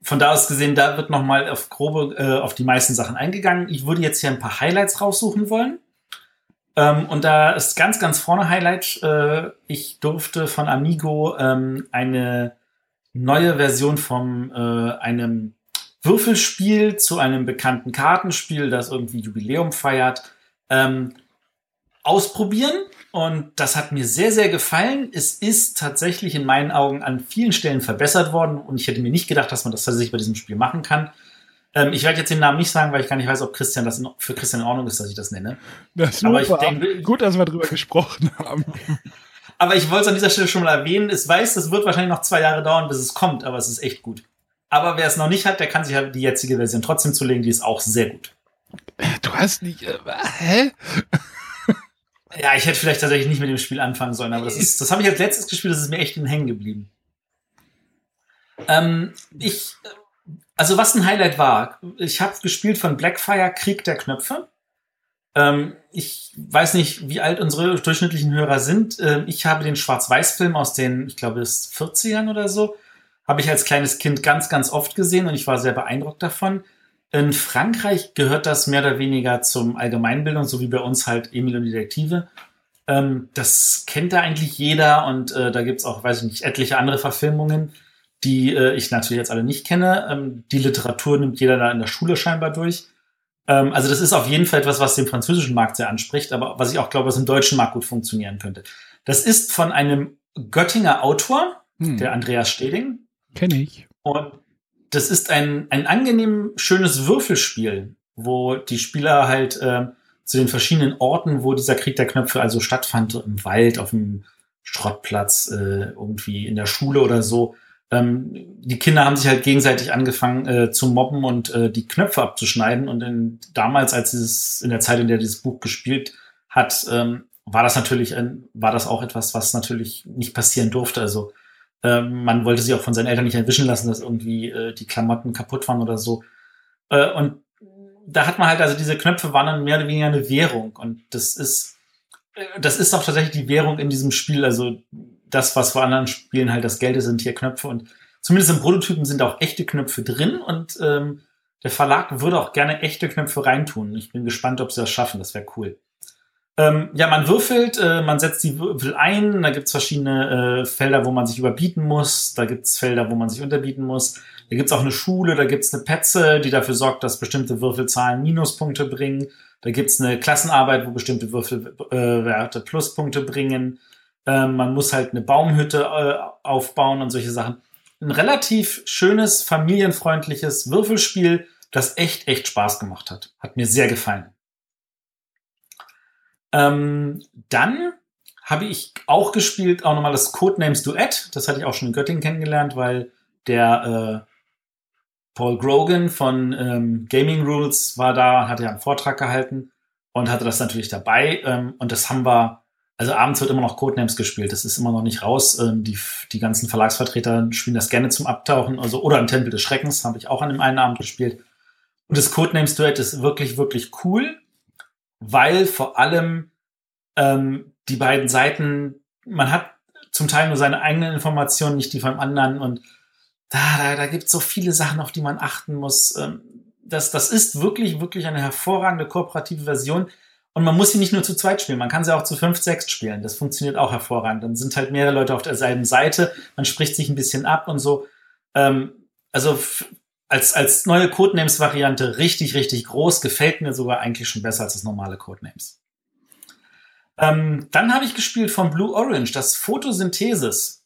von da aus gesehen, da wird nochmal auf grobe, äh, auf die meisten Sachen eingegangen. Ich würde jetzt hier ein paar Highlights raussuchen wollen. Ähm, und da ist ganz, ganz vorne Highlight. Äh, ich durfte von Amigo ähm, eine neue Version von äh, einem Würfelspiel zu einem bekannten Kartenspiel, das irgendwie Jubiläum feiert, ähm, ausprobieren. Und das hat mir sehr, sehr gefallen. Es ist tatsächlich in meinen Augen an vielen Stellen verbessert worden. Und ich hätte mir nicht gedacht, dass man das tatsächlich bei diesem Spiel machen kann. Ähm, ich werde jetzt den Namen nicht sagen, weil ich gar nicht weiß, ob Christian das in, für Christian in Ordnung ist, dass ich das nenne. Das aber ich denke, gut, dass wir darüber gesprochen haben. aber ich wollte es an dieser Stelle schon mal erwähnen. Es weiß, es wird wahrscheinlich noch zwei Jahre dauern, bis es kommt, aber es ist echt gut. Aber wer es noch nicht hat, der kann sich halt die jetzige Version trotzdem zulegen. Die ist auch sehr gut. Du hast nicht. Äh, hä? Ja, ich hätte vielleicht tatsächlich nicht mit dem Spiel anfangen sollen, aber das ist, das habe ich als letztes gespielt, das ist mir echt in Hängen geblieben. Ähm, ich, also was ein Highlight war, ich habe gespielt von Blackfire Krieg der Knöpfe. Ähm, ich weiß nicht, wie alt unsere durchschnittlichen Hörer sind. Ähm, ich habe den Schwarz-Weiß-Film aus den, ich glaube, es 40ern oder so, habe ich als kleines Kind ganz, ganz oft gesehen und ich war sehr beeindruckt davon. In Frankreich gehört das mehr oder weniger zum Allgemeinbildung, so wie bei uns halt Emil und die Detektive. Ähm, das kennt da eigentlich jeder und äh, da gibt's auch, weiß ich nicht, etliche andere Verfilmungen, die äh, ich natürlich jetzt alle nicht kenne. Ähm, die Literatur nimmt jeder da in der Schule scheinbar durch. Ähm, also das ist auf jeden Fall etwas, was den französischen Markt sehr anspricht, aber was ich auch glaube, was im deutschen Markt gut funktionieren könnte. Das ist von einem Göttinger Autor, hm. der Andreas Steding. Kenne ich. Und das ist ein, ein angenehm schönes Würfelspiel, wo die Spieler halt äh, zu den verschiedenen Orten, wo dieser Krieg der Knöpfe also stattfand, im Wald, auf dem Schrottplatz, äh, irgendwie in der Schule oder so. Ähm, die Kinder haben sich halt gegenseitig angefangen äh, zu mobben und äh, die Knöpfe abzuschneiden. Und in, damals, als dieses, in der Zeit, in der dieses Buch gespielt hat, ähm, war das natürlich, ein, war das auch etwas, was natürlich nicht passieren durfte. Also ähm, man wollte sich auch von seinen Eltern nicht erwischen lassen, dass irgendwie äh, die Klamotten kaputt waren oder so. Äh, und da hat man halt, also diese Knöpfe waren dann mehr oder weniger eine Währung. Und das ist, äh, das ist auch tatsächlich die Währung in diesem Spiel. Also das, was vor anderen Spielen halt das Geld ist, sind hier Knöpfe. Und zumindest im Prototypen sind auch echte Knöpfe drin. Und ähm, der Verlag würde auch gerne echte Knöpfe reintun. Ich bin gespannt, ob sie das schaffen. Das wäre cool. Ähm, ja, man würfelt, äh, man setzt die Würfel ein, da gibt's verschiedene äh, Felder, wo man sich überbieten muss, da gibt's Felder, wo man sich unterbieten muss. Da gibt's auch eine Schule, da gibt's eine Petze, die dafür sorgt, dass bestimmte Würfelzahlen Minuspunkte bringen. Da gibt's eine Klassenarbeit, wo bestimmte Würfelwerte äh, Pluspunkte bringen. Ähm, man muss halt eine Baumhütte äh, aufbauen und solche Sachen. Ein relativ schönes, familienfreundliches Würfelspiel, das echt, echt Spaß gemacht hat. Hat mir sehr gefallen. Ähm, dann habe ich auch gespielt, auch nochmal das Codenames Duett. Das hatte ich auch schon in Göttingen kennengelernt, weil der äh, Paul Grogan von ähm, Gaming Rules war da, hatte ja einen Vortrag gehalten und hatte das natürlich dabei. Ähm, und das haben wir, also abends wird immer noch Codenames gespielt. Das ist immer noch nicht raus. Ähm, die, die ganzen Verlagsvertreter spielen das gerne zum Abtauchen. Also, oder im Tempel des Schreckens habe ich auch an dem einen Abend gespielt. Und das Codenames Duett ist wirklich, wirklich cool weil vor allem ähm, die beiden Seiten, man hat zum Teil nur seine eigenen Informationen, nicht die vom anderen. Und da, da, da gibt es so viele Sachen, auf die man achten muss. Ähm, das, das ist wirklich, wirklich eine hervorragende kooperative Version. Und man muss sie nicht nur zu zweit spielen, man kann sie auch zu fünf, sechs spielen. Das funktioniert auch hervorragend. Dann sind halt mehrere Leute auf derselben Seite, man spricht sich ein bisschen ab und so. Ähm, also als, als neue Codenames-Variante richtig, richtig groß, gefällt mir sogar eigentlich schon besser als das normale Codenames. Ähm, dann habe ich gespielt von Blue Orange, das Photosynthesis.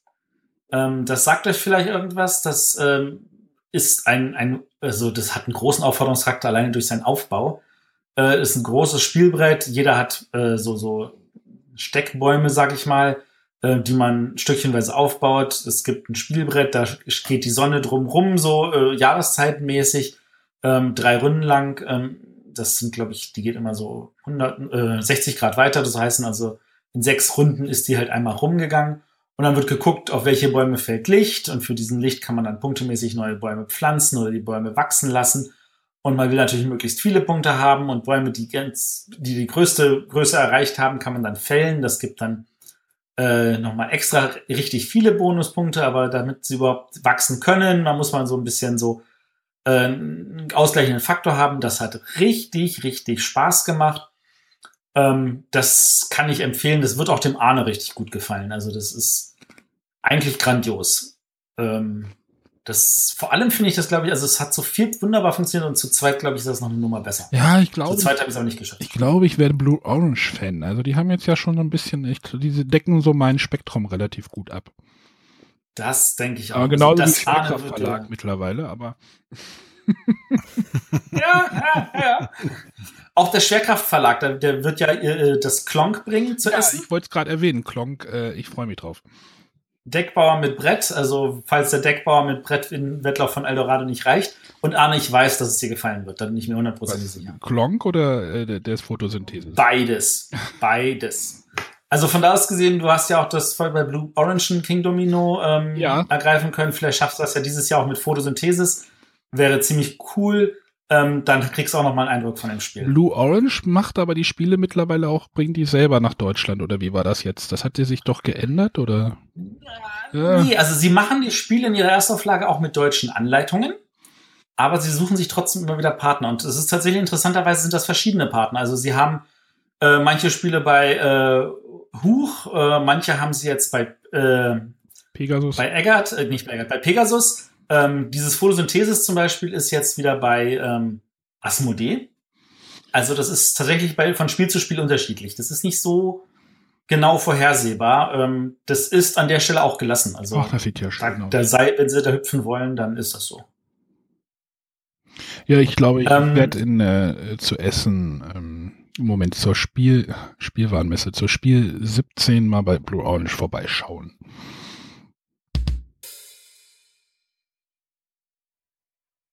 Ähm, das sagt euch vielleicht irgendwas. Das ähm, ist ein, ein, also das hat einen großen Aufforderungscharakter alleine durch seinen Aufbau. Äh, ist ein großes Spielbrett. Jeder hat äh, so, so Steckbäume, sag ich mal, äh, die man stückchenweise aufbaut. Es gibt ein Spielbrett, da geht die Sonne drumrum, so äh, jahreszeitmäßig, ähm, drei Runden lang. Ähm, das sind, glaube ich, die geht immer so 100, äh, 60 Grad weiter. Das heißt also, in sechs Runden ist die halt einmal rumgegangen. Und dann wird geguckt, auf welche Bäume fällt Licht. Und für diesen Licht kann man dann punktemäßig neue Bäume pflanzen oder die Bäume wachsen lassen. Und man will natürlich möglichst viele Punkte haben und Bäume, die ganz, die die größte Größe erreicht haben, kann man dann fällen. Das gibt dann äh, nochmal extra richtig viele Bonuspunkte, aber damit sie überhaupt wachsen können, da muss man so ein bisschen so äh, einen ausgleichenden Faktor haben. Das hat richtig, richtig Spaß gemacht. Ähm, das kann ich empfehlen. Das wird auch dem Arne richtig gut gefallen. Also das ist eigentlich grandios. Ähm, das, vor allem finde ich das, glaube ich, also es hat so viel wunderbar funktioniert und zu zweit, glaube ich, ist das noch eine Nummer besser. Ja, ich glaube. Zu zweit habe ich es auch nicht geschafft. Ich glaube, ich werde Blue Orange Fan. Also die haben jetzt ja schon so ein bisschen, ich, diese decken so mein Spektrum relativ gut ab. Das denke ich auch. Aber genau das wie Schwerkraft Verlag mittlerweile, aber. ja, ja, ja. Auch der Schwerkraftverlag, der, der wird ja äh, das Klonk bringen zu ja, essen. Ich wollte es gerade erwähnen, Klonk, äh, ich freue mich drauf. Deckbauer mit Brett, also falls der Deckbauer mit Brett in Wettlauf von Eldorado nicht reicht. Und Arne, ich weiß, dass es dir gefallen wird, da bin ich mir hundertprozentig sicher. Klonk oder äh, der Photosynthese? Beides. Beides. Also von da aus gesehen, du hast ja auch das voll bei Blue Orange King Domino ähm, Ja. ergreifen können. Vielleicht schaffst du das ja dieses Jahr auch mit Photosynthesis. Wäre ziemlich cool. Ähm, dann kriegst du auch noch mal einen Eindruck von dem Spiel. Blue Orange macht aber die Spiele mittlerweile auch, bringt die selber nach Deutschland oder wie war das jetzt? Das hat dir sich doch geändert oder? Ja. Nee, also sie machen die Spiele in ihrer Erstauflage auch mit deutschen Anleitungen, aber sie suchen sich trotzdem immer wieder Partner. Und es ist tatsächlich interessanterweise sind das verschiedene Partner. Also sie haben äh, manche Spiele bei äh, Huch, äh, manche haben sie jetzt bei, äh, Pegasus. bei Eggert, äh, nicht bei Eggert, bei Pegasus. Ähm, dieses Photosynthesis zum Beispiel ist jetzt wieder bei ähm, Asmodee. Also das ist tatsächlich bei, von Spiel zu Spiel unterschiedlich. Das ist nicht so genau vorhersehbar. Ähm, das ist an der Stelle auch gelassen. Also Ach, das sieht ja da, schön aus. da sei, wenn sie da hüpfen wollen, dann ist das so. Ja, ich glaube, ich Ähm, werde in äh, zu Essen ähm, im Moment zur Spiel Spielwarenmesse, zur Spiel 17 mal bei Blue Orange vorbeischauen.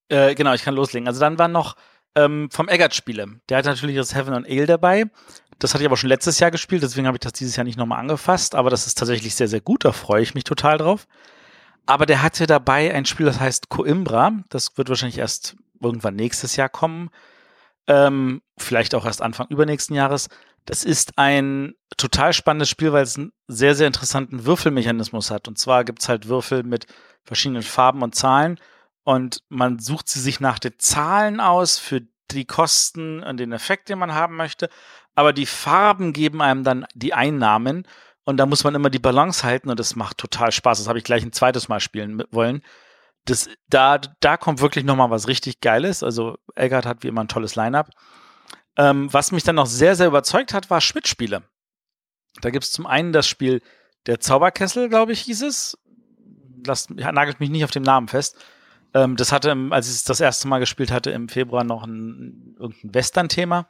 Äh, genau, ich kann loslegen. Also dann waren noch ähm, vom Eggert-Spiele. Der hat natürlich das Heaven on Ale dabei. Das hatte ich aber schon letztes Jahr gespielt, deswegen habe ich das dieses Jahr nicht nochmal angefasst. Aber das ist tatsächlich sehr, sehr gut. Da freue ich mich total drauf. Aber der hatte dabei ein Spiel, das heißt Coimbra. Das wird wahrscheinlich erst irgendwann nächstes Jahr kommen. Ähm, vielleicht auch erst Anfang übernächsten Jahres. Das ist ein total spannendes Spiel, weil es einen sehr, sehr interessanten Würfelmechanismus hat. Und zwar gibt es halt Würfel mit verschiedenen Farben und Zahlen. Und man sucht sie sich nach den Zahlen aus für die Kosten und den Effekt, den man haben möchte. Aber die Farben geben einem dann die Einnahmen. Und da muss man immer die Balance halten und das macht total Spaß. Das habe ich gleich ein zweites Mal spielen wollen. Das, da, da kommt wirklich nochmal was richtig Geiles. Also Eggert hat wie immer ein tolles Line-Up. Ähm, was mich dann noch sehr, sehr überzeugt hat, war Schmidt-Spiele. Da gibt es zum einen das Spiel Der Zauberkessel, glaube ich, hieß es. Lasst, nagelt mich nicht auf den Namen fest. Ähm, das hatte, als ich es das erste Mal gespielt hatte, im Februar noch ein, irgendein Western-Thema.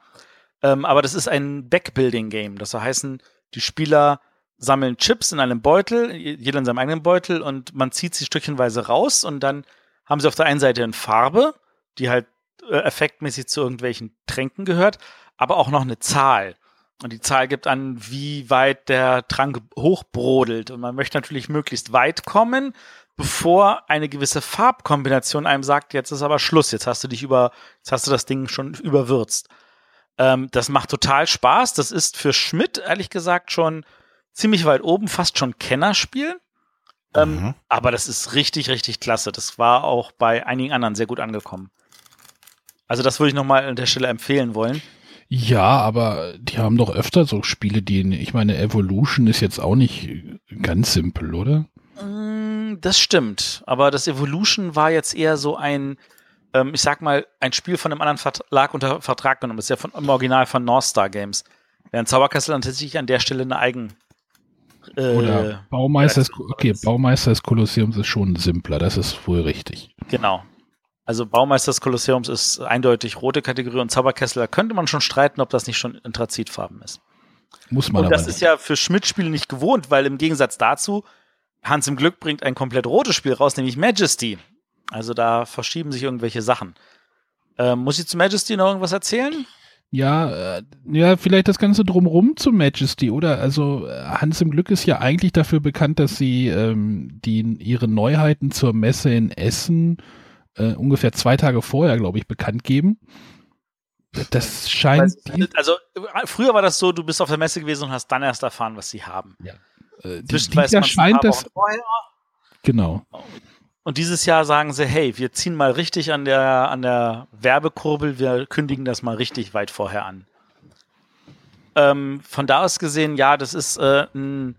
Ähm, aber das ist ein Backbuilding-Game. Das soll heißen, die Spieler sammeln Chips in einem Beutel, jeder in seinem eigenen Beutel, und man zieht sie stückchenweise raus und dann haben sie auf der einen Seite eine Farbe, die halt äh, effektmäßig zu irgendwelchen Tränken gehört, aber auch noch eine Zahl. Und die Zahl gibt an, wie weit der Trank hochbrodelt. Und man möchte natürlich möglichst weit kommen, bevor eine gewisse Farbkombination einem sagt, jetzt ist aber Schluss, jetzt hast du dich über, jetzt hast du das Ding schon überwürzt. Ähm, das macht total Spaß. Das ist für Schmidt, ehrlich gesagt, schon ziemlich weit oben, fast schon Kennerspiel. Ähm, Mhm. Aber das ist richtig, richtig klasse. Das war auch bei einigen anderen sehr gut angekommen. Also das würde ich nochmal an der Stelle empfehlen wollen. Ja, aber die haben doch öfter so Spiele, die, ich meine, Evolution ist jetzt auch nicht ganz simpel, oder? Mm, Das stimmt. Aber das Evolution war jetzt eher so ein, ähm, ich sag mal, ein Spiel von einem anderen Vertrag unter Vertrag genommen. Das ist ja von, im Original von North Star Games. Während Zauberkessel dann tatsächlich an der Stelle eine eigen. Äh, Oder Baumeister, des, das- okay, Baumeister des Kolosseums ist schon simpler, das ist wohl richtig. Genau. Also Baumeister des Kolosseums ist eindeutig rote Kategorie und Zauberkessel, da könnte man schon streiten, ob das nicht schon Anthrazitfarben ist. Muss man Und aber das nicht. ist ja für Schmidt-Spiele nicht gewohnt, weil im Gegensatz dazu, Hans im Glück bringt ein komplett rotes Spiel raus, nämlich Majesty. Also da verschieben sich irgendwelche Sachen. Ähm, muss ich zu Majesty noch irgendwas erzählen? Ja, äh, ja, vielleicht das Ganze drumrum zu Majesty, oder? Also äh, Hans im Glück ist ja eigentlich dafür bekannt, dass sie ähm, die, ihre Neuheiten zur Messe in Essen äh, ungefähr zwei Tage vorher, glaube ich, bekannt geben. Das scheint, Also äh, früher war das so, du bist auf der Messe gewesen und hast dann erst erfahren, was sie haben. Äh, die, ein scheint das, genau. Und dieses Jahr sagen sie, hey, wir ziehen mal richtig an der, an der Werbekurbel, wir kündigen das mal richtig weit vorher an. Ähm, von da aus gesehen, ja, das ist äh, ein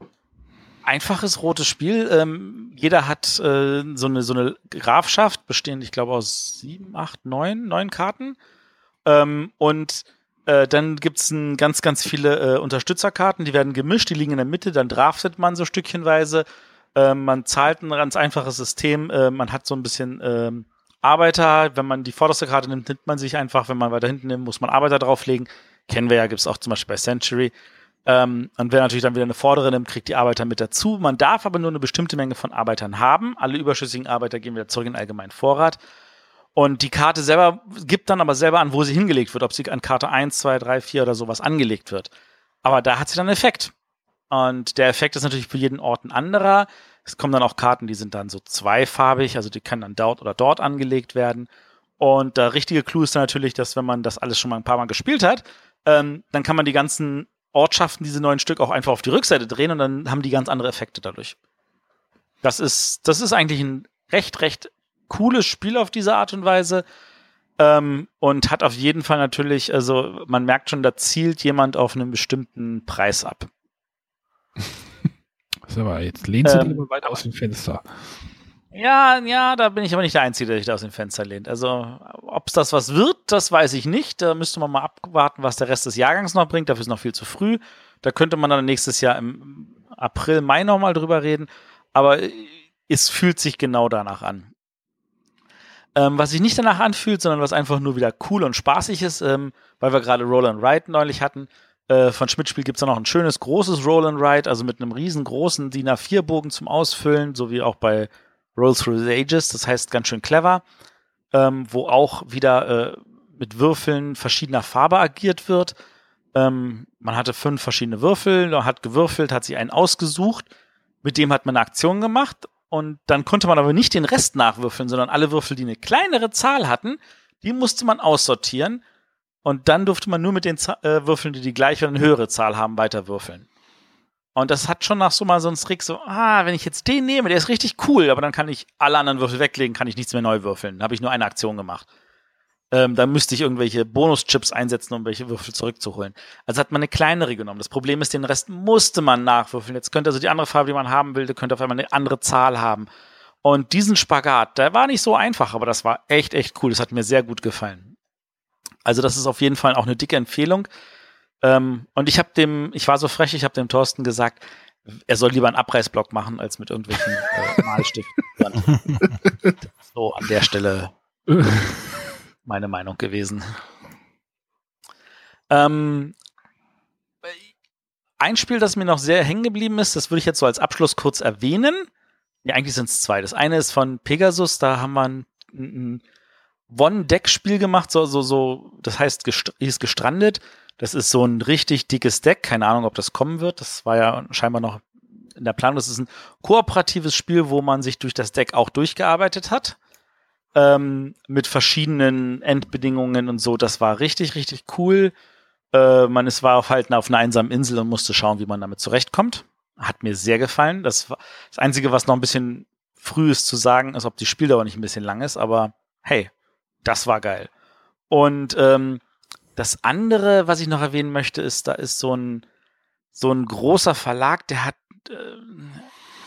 einfaches rotes Spiel. Ähm, jeder hat äh, so, eine, so eine Grafschaft, bestehend, ich glaube, aus sieben, acht, neun, neun Karten. Ähm, und äh, dann gibt's ein ganz, ganz viele äh, Unterstützerkarten, die werden gemischt, die liegen in der Mitte, dann draftet man so stückchenweise. Ähm, man zahlt ein ganz einfaches System, äh, man hat so ein bisschen ähm, Arbeiter, wenn man die vorderste Karte nimmt, nimmt man sich einfach, wenn man weiter hinten nimmt, muss man Arbeiter drauflegen. Kennen wir ja, gibt's auch zum Beispiel bei Century. Ähm, und wer natürlich dann wieder eine vordere nimmt, kriegt die Arbeiter mit dazu. Man darf aber nur eine bestimmte Menge von Arbeitern haben. Alle überschüssigen Arbeiter gehen wieder zurück in allgemeinen Vorrat. Und die Karte selber gibt dann aber selber an, wo sie hingelegt wird, ob sie an Karte 1, 2, 3, 4 oder sowas angelegt wird. Aber da hat sie dann einen Effekt. Und der Effekt ist natürlich für jeden Ort ein anderer. Es kommen dann auch Karten, die sind dann so zweifarbig, also die können dann dort oder dort angelegt werden. Und der richtige Clou ist dann natürlich, dass wenn man das alles schon mal ein paar Mal gespielt hat, ähm, dann kann man die ganzen Ortschaften, diese neuen Stück, auch einfach auf die Rückseite drehen und dann haben die ganz andere Effekte dadurch. Das ist, das ist eigentlich ein recht, recht cooles Spiel auf diese Art und Weise. Ähm, und hat auf jeden Fall natürlich, also man merkt schon, da zielt jemand auf einen bestimmten Preis ab. Das aber jetzt lehnst du Ähm, dich aber weit aus dem Fenster. Ja, ja, da bin ich aber nicht der Einzige, der sich da aus dem Fenster lehnt. Also, ob es das was wird, das weiß ich nicht. Da müsste man mal abwarten, was der Rest des Jahrgangs noch bringt. Dafür ist noch viel zu früh. Da könnte man dann nächstes Jahr im April, Mai nochmal drüber reden. Aber es fühlt sich genau danach an. Ähm, was sich nicht danach anfühlt, sondern was einfach nur wieder cool und spaßig ist, ähm, weil wir gerade Roll and Ride neulich hatten. Äh, von Schmidt-Spiel gibt es da noch ein schönes, großes Roll and Ride, also mit einem riesengroßen DIN A4-Bogen zum Ausfüllen, so wie auch bei Roll Through the Ages, das heißt ganz schön clever, ähm, wo auch wieder äh, mit Würfeln verschiedener Farbe agiert wird. Ähm, man hatte fünf verschiedene Würfel, hat gewürfelt, hat sich einen ausgesucht, mit dem hat man eine Aktion gemacht und dann konnte man aber nicht den Rest nachwürfeln, sondern alle Würfel, die eine kleinere Zahl hatten, die musste man aussortieren und dann durfte man nur mit den Za äh, Würfeln, die die gleiche oder eine höhere Zahl haben, weiter würfeln. Und das hat schon nach so mal so einen Trick so, ah, wenn ich jetzt den nehme, der ist richtig cool, aber dann kann ich alle anderen Würfel weglegen, kann ich nichts mehr neu würfeln. Dann habe ich nur eine Aktion gemacht. Ähm, dann müsste ich irgendwelche Bonuschips einsetzen, um welche Würfel zurückzuholen. Also hat man eine kleinere genommen. Das Problem ist, den Rest musste man nachwürfeln. Jetzt könnte also die andere Farbe, die man haben will, könnte auf einmal eine andere Zahl haben. Und diesen Spagat, der war nicht so einfach, aber das war echt, echt cool. Das hat mir sehr gut gefallen. Also das ist auf jeden Fall auch eine dicke Empfehlung. Ähm, und ich habe dem, ich war so frech, ich habe dem Thorsten gesagt, er soll lieber einen Abreißblock machen, als mit irgendwelchen äh, Malstiften. so an der Stelle meine Meinung gewesen. Ähm, ein Spiel, das mir noch sehr hängen geblieben ist, das würde ich jetzt so als Abschluss kurz erwähnen. Ja, eigentlich sind es zwei. Das eine ist von Pegasus, da haben wir ein, ein One-Deck-Spiel gemacht, so, so, so, das heißt, gest hieß gestrandet. Das ist so ein richtig dickes Deck. Keine Ahnung, ob das kommen wird. Das war ja scheinbar noch in der Planung. Das ist ein kooperatives Spiel, wo man sich durch das Deck auch durchgearbeitet hat. Ähm, mit verschiedenen Endbedingungen und so. Das war richtig, richtig cool. Äh, man es war auf halt auf einer einsamen Insel und musste schauen, wie man damit zurechtkommt. Hat mir sehr gefallen. Das, war, das Einzige, was noch ein bisschen früh ist zu sagen, ist, ob die Spieldauer nicht ein bisschen lang ist, aber hey, das war geil. Und ähm, das andere, was ich noch erwähnen möchte, ist, da ist so ein, so ein großer Verlag, der hat, äh,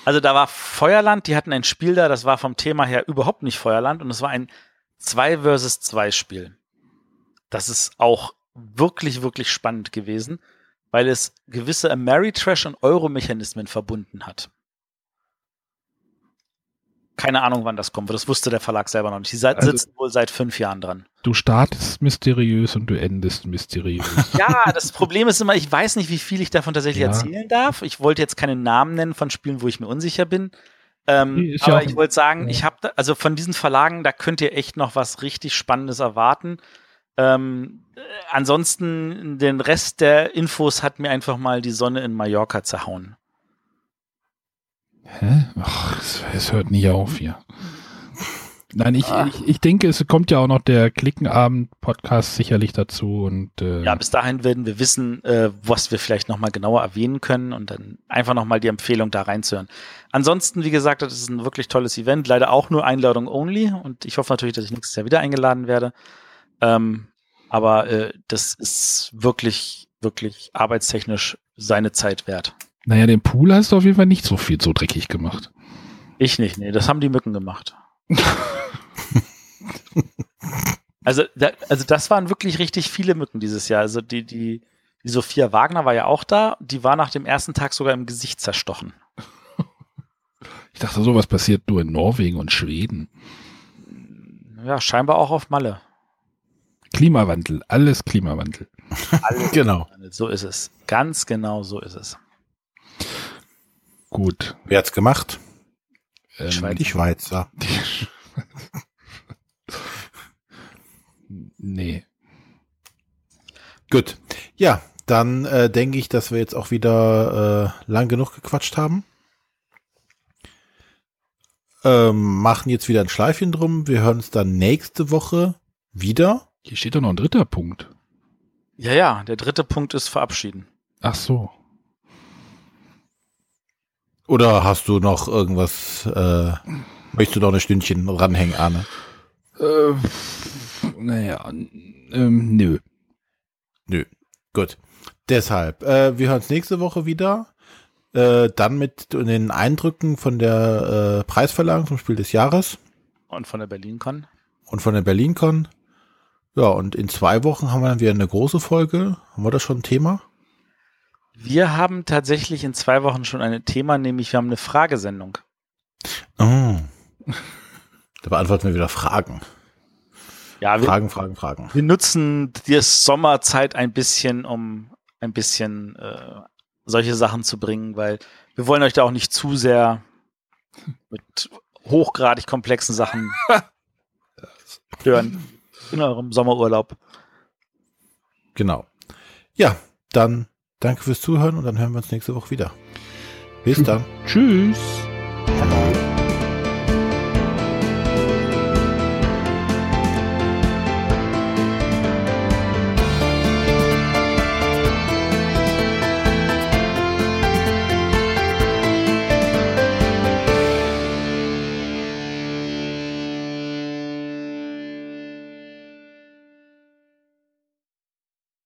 also da war Feuerland, die hatten ein Spiel da, das war vom Thema her überhaupt nicht Feuerland und es war ein 2 versus 2 Spiel. Das ist auch wirklich, wirklich spannend gewesen, weil es gewisse Ameritrash und Euro-Mechanismen verbunden hat. Keine Ahnung, wann das kommt, das wusste der Verlag selber noch nicht. Die also, sitzen wohl seit fünf Jahren dran. Du startest mysteriös und du endest mysteriös. Ja, das Problem ist immer, ich weiß nicht, wie viel ich davon tatsächlich ja. erzählen darf. Ich wollte jetzt keine Namen nennen von Spielen, wo ich mir unsicher bin. Ähm, aber ich wollte sagen, ich habe, also von diesen Verlagen, da könnt ihr echt noch was richtig Spannendes erwarten. Ähm, äh, ansonsten, den Rest der Infos hat mir einfach mal die Sonne in Mallorca zerhauen. Hä? Ach, es, es hört nie auf hier. Nein, ich, ah. ich, ich denke, es kommt ja auch noch der Klickenabend-Podcast sicherlich dazu. Und, äh ja, bis dahin werden wir wissen, äh, was wir vielleicht nochmal genauer erwähnen können und dann einfach nochmal die Empfehlung da reinzuhören. Ansonsten, wie gesagt, das ist ein wirklich tolles Event. Leider auch nur Einladung only und ich hoffe natürlich, dass ich nächstes Jahr wieder eingeladen werde. Ähm, aber äh, das ist wirklich, wirklich arbeitstechnisch seine Zeit wert. Naja, den Pool hast du auf jeden Fall nicht so viel so dreckig gemacht. Ich nicht, nee, das haben die Mücken gemacht. also, da, also das waren wirklich richtig viele Mücken dieses Jahr. Also die, die, die Sophia Wagner war ja auch da, die war nach dem ersten Tag sogar im Gesicht zerstochen. Ich dachte, sowas passiert nur in Norwegen und Schweden. Ja, scheinbar auch auf Malle. Klimawandel, alles Klimawandel. Alles genau. Klimawandel, so ist es. Ganz genau so ist es. Gut. Wer hat's gemacht? Ähm, Schweiz. Die Schweizer. Die nee. Gut. Ja, dann äh, denke ich, dass wir jetzt auch wieder äh, lang genug gequatscht haben. Ähm, machen jetzt wieder ein Schleifchen drum. Wir hören uns dann nächste Woche wieder. Hier steht doch noch ein dritter Punkt. Ja, ja, der dritte Punkt ist verabschieden. Ach so. Oder hast du noch irgendwas, äh, möchtest du noch ein Stündchen ranhängen, Arne? Äh, naja, ähm, nö. Nö. Gut. Deshalb, äh, wir hören uns nächste Woche wieder. Äh, dann mit den Eindrücken von der äh, Preisverleihung zum Spiel des Jahres. Und von der BerlinCon. Und von der BerlinCon. Ja, und in zwei Wochen haben wir dann wieder eine große Folge. Haben wir da schon ein Thema? Wir haben tatsächlich in zwei Wochen schon ein Thema, nämlich wir haben eine Fragesendung. Oh. Da beantworten wir wieder Fragen. Ja, wir, Fragen, Fragen, Fragen. Wir nutzen die Sommerzeit ein bisschen, um ein bisschen äh, solche Sachen zu bringen, weil wir wollen euch da auch nicht zu sehr mit hochgradig komplexen Sachen stören in eurem Sommerurlaub. Genau. Ja, dann Danke fürs Zuhören und dann hören wir uns nächste Woche wieder. Bis dann. Tschüss. Hallo.